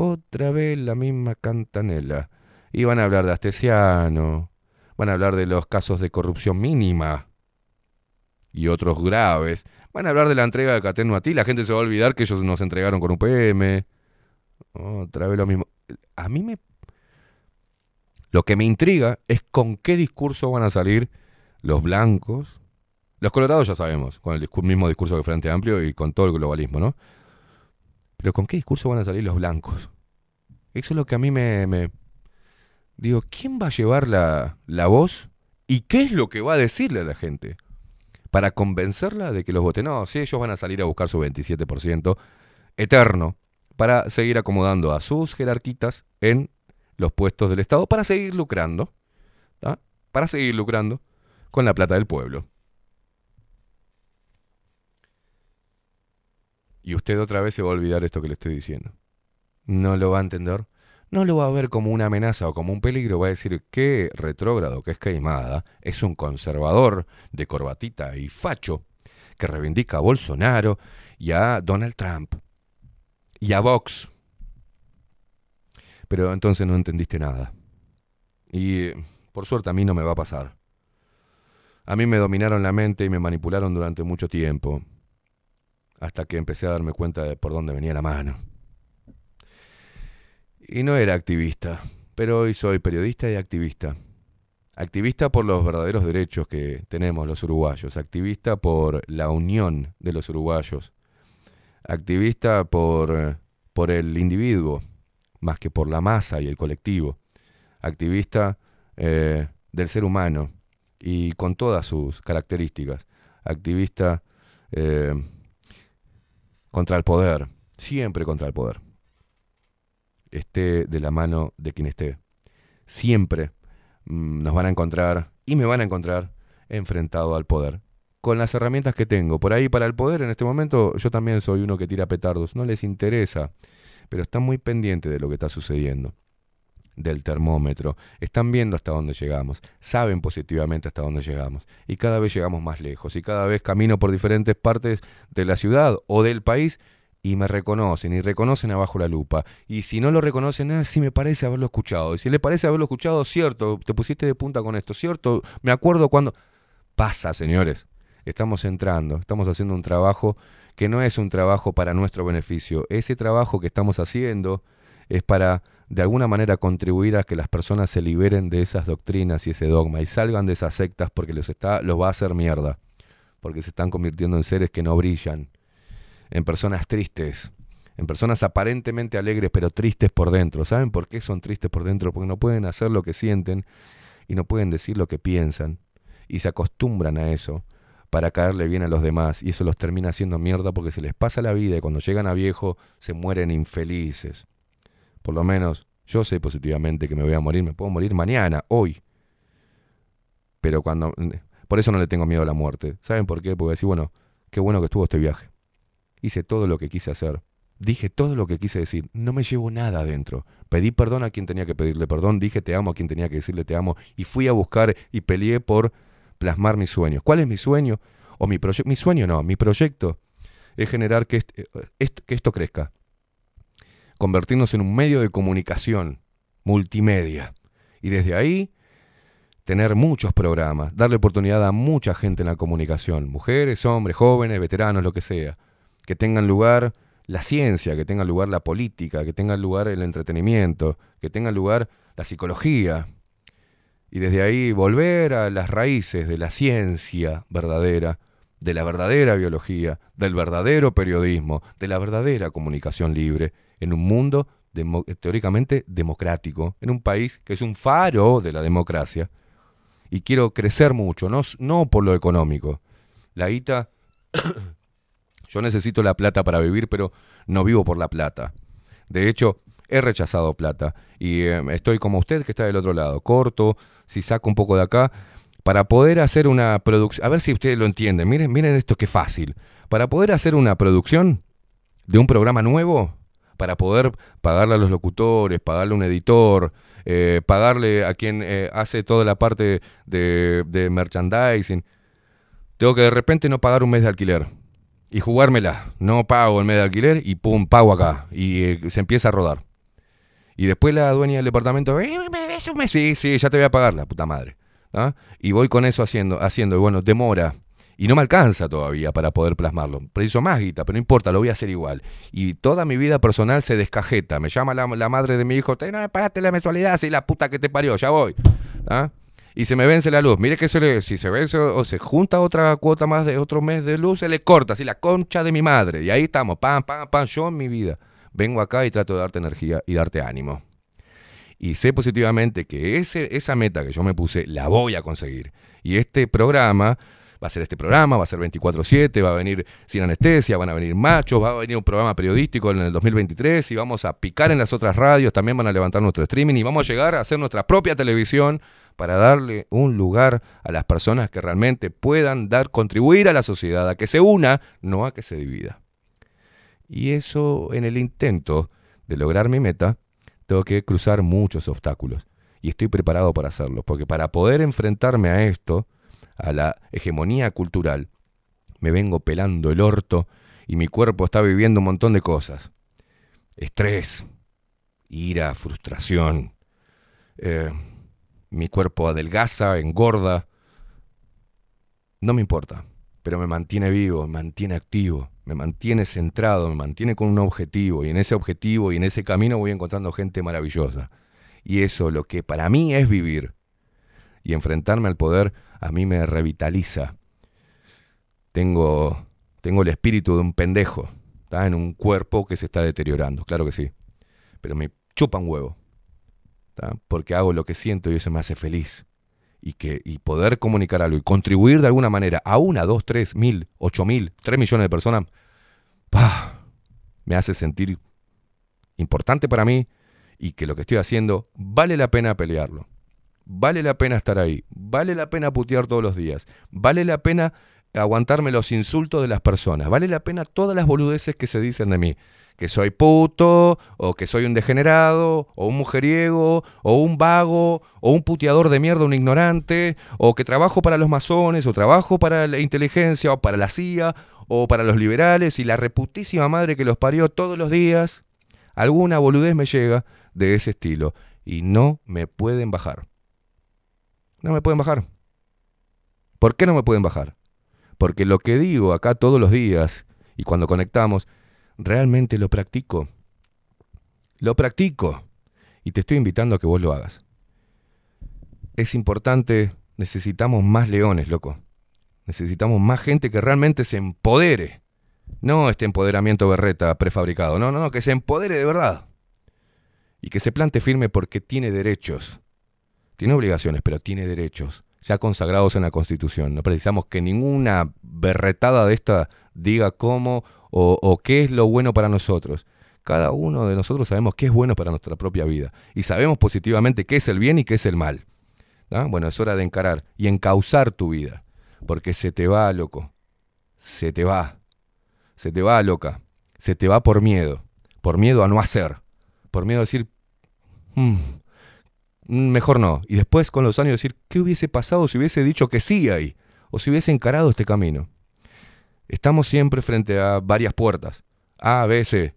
Otra vez la misma cantanela. Y van a hablar de Astesiano, van a hablar de los casos de corrupción mínima y otros graves. Van a hablar de la entrega de Cateno a ti. La gente se va a olvidar que ellos nos entregaron con UPM. Otra vez lo mismo. A mí me... Lo que me intriga es con qué discurso van a salir los blancos. Los colorados ya sabemos, con el mismo discurso que Frente Amplio y con todo el globalismo, ¿no? Pero ¿con qué discurso van a salir los blancos? Eso es lo que a mí me... me- Digo, ¿quién va a llevar la, la voz? ¿Y qué es lo que va a decirle a la gente? Para convencerla de que los vote. No, si ellos van a salir a buscar su 27% eterno para seguir acomodando a sus jerarquitas en los puestos del Estado para seguir lucrando. Para seguir lucrando con la plata del pueblo. Y usted otra vez se va a olvidar esto que le estoy diciendo. No lo va a entender. No lo va a ver como una amenaza o como un peligro. Va a decir que retrógrado, que es caimada, es un conservador de corbatita y facho que reivindica a Bolsonaro y a Donald Trump y a Vox. Pero entonces no entendiste nada. Y por suerte a mí no me va a pasar. A mí me dominaron la mente y me manipularon durante mucho tiempo. Hasta que empecé a darme cuenta de por dónde venía la mano. Y no era activista, pero hoy soy periodista y activista. Activista por los verdaderos derechos que tenemos los uruguayos. Activista por la unión de los uruguayos. Activista por, eh, por el individuo, más que por la masa y el colectivo. Activista eh, del ser humano, y con todas sus características. Activista eh, contra el poder, siempre contra el poder. Esté de la mano de quien esté. Siempre mm, nos van a encontrar y me van a encontrar enfrentado al poder. Con las herramientas que tengo. Por ahí para el poder en este momento yo también soy uno que tira petardos. No les interesa, pero están muy pendientes de lo que está sucediendo del termómetro, están viendo hasta dónde llegamos, saben positivamente hasta dónde llegamos y cada vez llegamos más lejos y cada vez camino por diferentes partes de la ciudad o del país y me reconocen y reconocen abajo la lupa. Y si no lo reconocen, ah, sí me parece haberlo escuchado. Y si le parece haberlo escuchado, cierto, te pusiste de punta con esto, cierto, me acuerdo cuando. Pasa, señores, estamos entrando, estamos haciendo un trabajo que no es un trabajo para nuestro beneficio, ese trabajo que estamos haciendo es para de alguna manera contribuir a que las personas se liberen de esas doctrinas y ese dogma y salgan de esas sectas porque los, está, los va a hacer mierda, porque se están convirtiendo en seres que no brillan, en personas tristes, en personas aparentemente alegres pero tristes por dentro. ¿Saben por qué son tristes por dentro? Porque no pueden hacer lo que sienten y no pueden decir lo que piensan y se acostumbran a eso para caerle bien a los demás y eso los termina haciendo mierda porque se les pasa la vida y cuando llegan a viejo se mueren infelices. Por lo menos yo sé positivamente que me voy a morir, me puedo morir mañana, hoy. Pero cuando... Por eso no le tengo miedo a la muerte. ¿Saben por qué? Porque decir, bueno, qué bueno que estuvo este viaje. Hice todo lo que quise hacer. Dije todo lo que quise decir. No me llevo nada adentro. Pedí perdón a quien tenía que pedirle perdón. Dije te amo a quien tenía que decirle te amo. Y fui a buscar y peleé por plasmar mis sueños. ¿Cuál es mi sueño? O mi proyecto. Mi sueño no. Mi proyecto es generar que, esto, que esto crezca convertirnos en un medio de comunicación multimedia. Y desde ahí tener muchos programas, darle oportunidad a mucha gente en la comunicación, mujeres, hombres, jóvenes, veteranos, lo que sea, que tengan lugar la ciencia, que tenga lugar la política, que tenga lugar el entretenimiento, que tenga lugar la psicología. Y desde ahí volver a las raíces de la ciencia verdadera, de la verdadera biología, del verdadero periodismo, de la verdadera comunicación libre en un mundo teóricamente democrático, en un país que es un faro de la democracia. Y quiero crecer mucho, no, no por lo económico. La guita, yo necesito la plata para vivir, pero no vivo por la plata. De hecho, he rechazado plata y eh, estoy como usted que está del otro lado, corto, si saco un poco de acá, para poder hacer una producción, a ver si ustedes lo entienden, miren, miren esto qué fácil, para poder hacer una producción de un programa nuevo, para poder pagarle a los locutores, pagarle a un editor, eh, pagarle a quien eh, hace toda la parte de, merchandising. Tengo que de repente no pagar un mes de alquiler y jugármela. No pago el mes de alquiler y pum, pago acá. Y eh, se empieza a rodar. Y después la dueña del departamento, ¿me ves un mes? Sí, sí, ya te voy a pagar, la puta madre. ¿ah? Y voy con eso haciendo, haciendo, y bueno, demora y no me alcanza todavía para poder plasmarlo. Preciso más guita, pero no importa, lo voy a hacer igual. Y toda mi vida personal se descajeta. Me llama la, madre de mi hijo, no me pagaste la mensualidad, sí, la puta que te parió, ya voy. ¿Ah? Y se me vence la luz. Mire que se le, si se vence o se junta otra cuota más de otro mes de luz, se le corta, así la concha de mi madre. Y ahí estamos, pam, pam, pam, yo en mi vida. Vengo acá y trato de darte energía y darte ánimo. Y sé positivamente que ese, esa meta que yo me puse la voy a conseguir. Y este programa va a ser este programa, va a ser 24/7, va a venir sin anestesia, van a venir machos, va a venir un programa periodístico en el 2023 y vamos a picar en las otras radios, también van a levantar nuestro streaming y vamos a llegar a hacer nuestra propia televisión para darle un lugar a las personas que realmente puedan dar contribuir a la sociedad, a que se una, no a que se divida. Y eso en el intento de lograr mi meta, tengo que cruzar muchos obstáculos. Y estoy preparado para hacerlo, porque para poder enfrentarme a esto, a la hegemonía cultural, me vengo pelando el orto y mi cuerpo está viviendo un montón de cosas. Estrés, ira, frustración. Eh, mi cuerpo adelgaza, engorda. No me importa, pero me mantiene vivo, me mantiene activo, me mantiene centrado, me mantiene con un objetivo y en ese objetivo y en ese camino voy encontrando gente maravillosa. Y eso lo que para mí es vivir y enfrentarme al poder a mí me revitaliza. Tengo, tengo el espíritu de un pendejo, en un cuerpo que se está deteriorando, claro que sí. Pero me chupa un huevo, porque hago lo que siento y eso me hace feliz. y, que, y poder comunicar algo y contribuir de alguna manera a una, dos, tres mil, ocho mil, tres millones de personas, ¡pah! me hace sentir importante para mí y que lo que estoy haciendo vale la pena pelearlo. Vale la pena estar ahí. Vale la pena putear todos los días. Vale la pena aguantarme los insultos de las personas. Vale la pena todas las boludeces que se dicen de mí. Que soy puto, o que soy un degenerado, o un mujeriego, o un vago, o un puteador de mierda, un ignorante, o que trabajo para los masones, o trabajo para la inteligencia, o para la CIA, o para los liberales, y la reputísima madre que los parió todos los días. Alguna boludez me llega de ese estilo. Y no me pueden bajar. No me pueden bajar. ¿Por qué no me pueden bajar? Porque lo que digo acá todos los días y cuando conectamos, realmente lo practico. Lo practico. Y te estoy invitando a que vos lo hagas. Es importante, necesitamos más leones, loco. Necesitamos más gente que realmente se empodere. No este empoderamiento berreta prefabricado. No, no, no, que se empodere de verdad. Y que se plante firme porque tiene derechos. Tiene obligaciones, pero tiene derechos ya consagrados en la Constitución. No precisamos que ninguna berretada de esta diga cómo o, qué es lo bueno para nosotros. Cada uno de nosotros sabemos qué es bueno para nuestra propia vida y sabemos positivamente qué es el bien y qué es el mal. Bueno, es hora de encarar y encauzar tu vida, porque se te va, loco. Se te va. Se te va, loca. Se te va por miedo. Por miedo a no hacer. Por miedo a decir, mmm, mejor no. Y después con los años decir, ¿qué hubiese pasado si hubiese dicho que sí ahí? O si hubiese encarado este camino. Estamos siempre frente a varias puertas. A, B, C.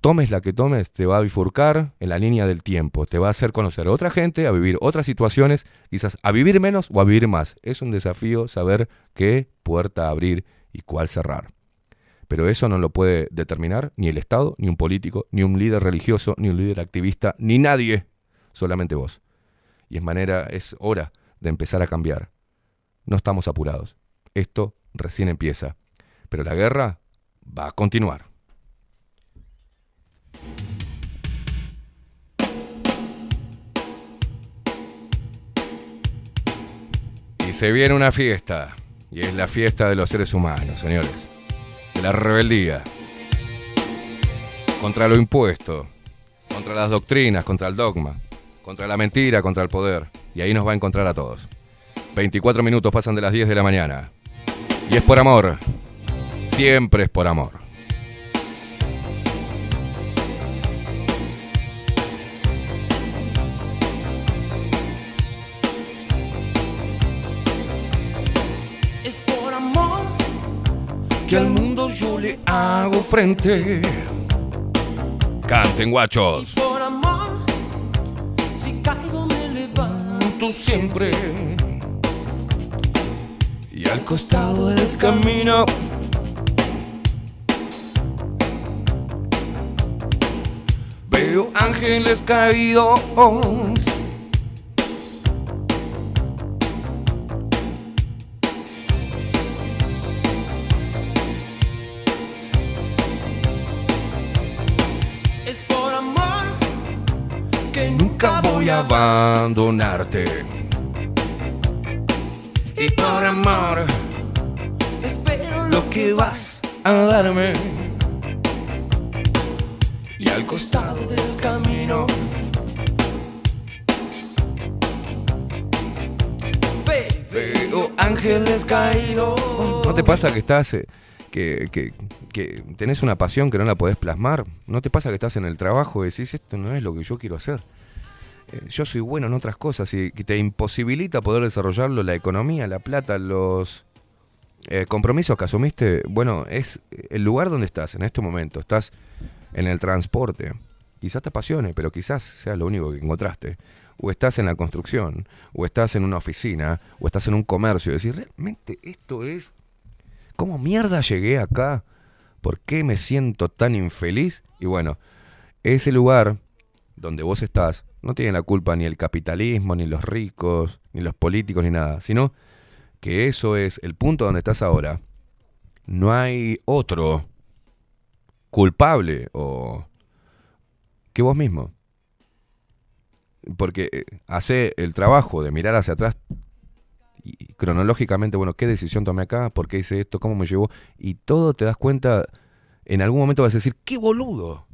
Tomes la que tomes, te va a bifurcar en la línea del tiempo. Te va a hacer conocer a otra gente, a vivir otras situaciones, quizás a vivir menos o a vivir más. Es un desafío saber qué puerta abrir y cuál cerrar. Pero eso no lo puede determinar ni el Estado, ni un político, ni un líder religioso, ni un líder activista, ni nadie solamente vos. Y es manera, es hora de empezar a cambiar. No estamos apurados. Esto recién empieza. Pero la guerra va a continuar. Y se viene una fiesta. Y es la fiesta de los seres humanos, señores. La rebeldía. Contra lo impuesto. Contra las doctrinas, contra el dogma contra la mentira, contra el poder. Y ahí nos va a encontrar a todos. 24 minutos pasan de las 10 de la mañana. Y es por amor. Siempre es por amor. Es por amor que al mundo yo le hago frente. Canten, guachos. Siempre. Y al costado del camino. Veo ángeles caídos. Abandonarte. Y por amor espero lo que vas a darme. Y al costado del camino ve- veo ángeles caídos. ¿No te pasa que estás, eh, que, que- que tenés una pasión que no la podés plasmar? ¿No te pasa que estás en el trabajo y decís, esto no es lo que yo quiero hacer? Eh, yo soy bueno en otras cosas y que te imposibilita poder desarrollarlo, la economía, la plata, los eh, compromisos que asumiste. Bueno, es el lugar donde estás en este momento. Estás en el transporte. Quizás te apasione, pero quizás sea lo único que encontraste. O estás en la construcción, o estás en una oficina, o estás en un comercio. Decir, realmente esto es ¿Cómo mierda llegué acá? ¿Por qué me siento tan infeliz? Y bueno, ese lugar donde vos estás no tiene la culpa ni el capitalismo, ni los ricos, ni los políticos, ni nada, sino que eso es el punto donde estás ahora. No hay otro culpable o que vos mismo. porque eh, hace el trabajo de mirar hacia atrás y cronológicamente, bueno, ¿qué decisión tomé acá? ¿Por qué hice esto? ¿Cómo me llevó? Y todo te das cuenta, en algún momento vas a decir, ¡qué boludo!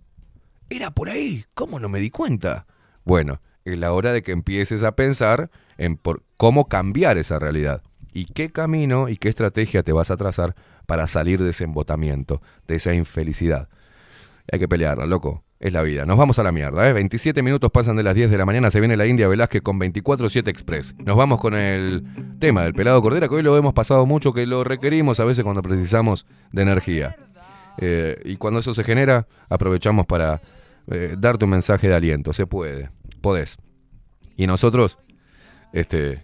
Era por ahí, ¿cómo no me di cuenta? Bueno, es la hora de que empieces a pensar en por cómo cambiar esa realidad y qué camino y qué estrategia te vas a trazar para salir de ese embotamiento, de esa infelicidad. Hay que pelearla, loco. Es la vida. Nos vamos a la mierda, ¿eh? 27 minutos pasan de las 10 de la mañana, se viene la India Velázquez con 24-7 Express. Nos vamos con el tema del pelado cordera, que hoy lo hemos pasado mucho, que lo requerimos a veces cuando precisamos de energía. Eh, y cuando eso se genera, aprovechamos para eh, darte un mensaje de aliento. Se puede, podés. Y nosotros, este,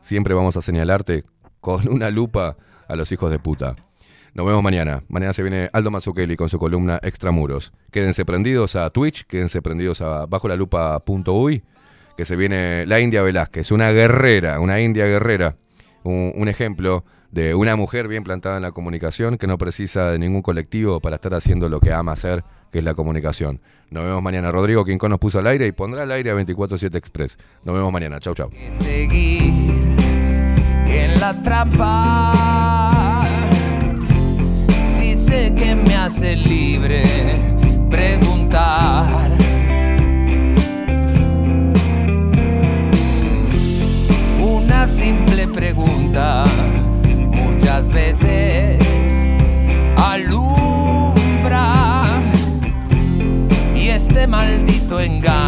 siempre vamos a señalarte con una lupa a los hijos de puta. Nos vemos mañana. Mañana se viene Aldo Mazzucchelli con su columna Extramuros. Quédense prendidos a Twitch, quédense prendidos a bajo la lupa.uy, que se viene la India Velázquez, una guerrera, una India guerrera, un, un ejemplo de una mujer bien plantada en la comunicación que no precisa de ningún colectivo para estar haciendo lo que ama hacer, que es la comunicación. Nos vemos mañana. Rodrigo Quincón nos puso al aire y pondrá al aire a 24-7 Express. Nos vemos mañana. Chau, chau. seguir en la trampa. Si sé que me hace libre preguntar. Una simple pregunta muchas veces maldito engaño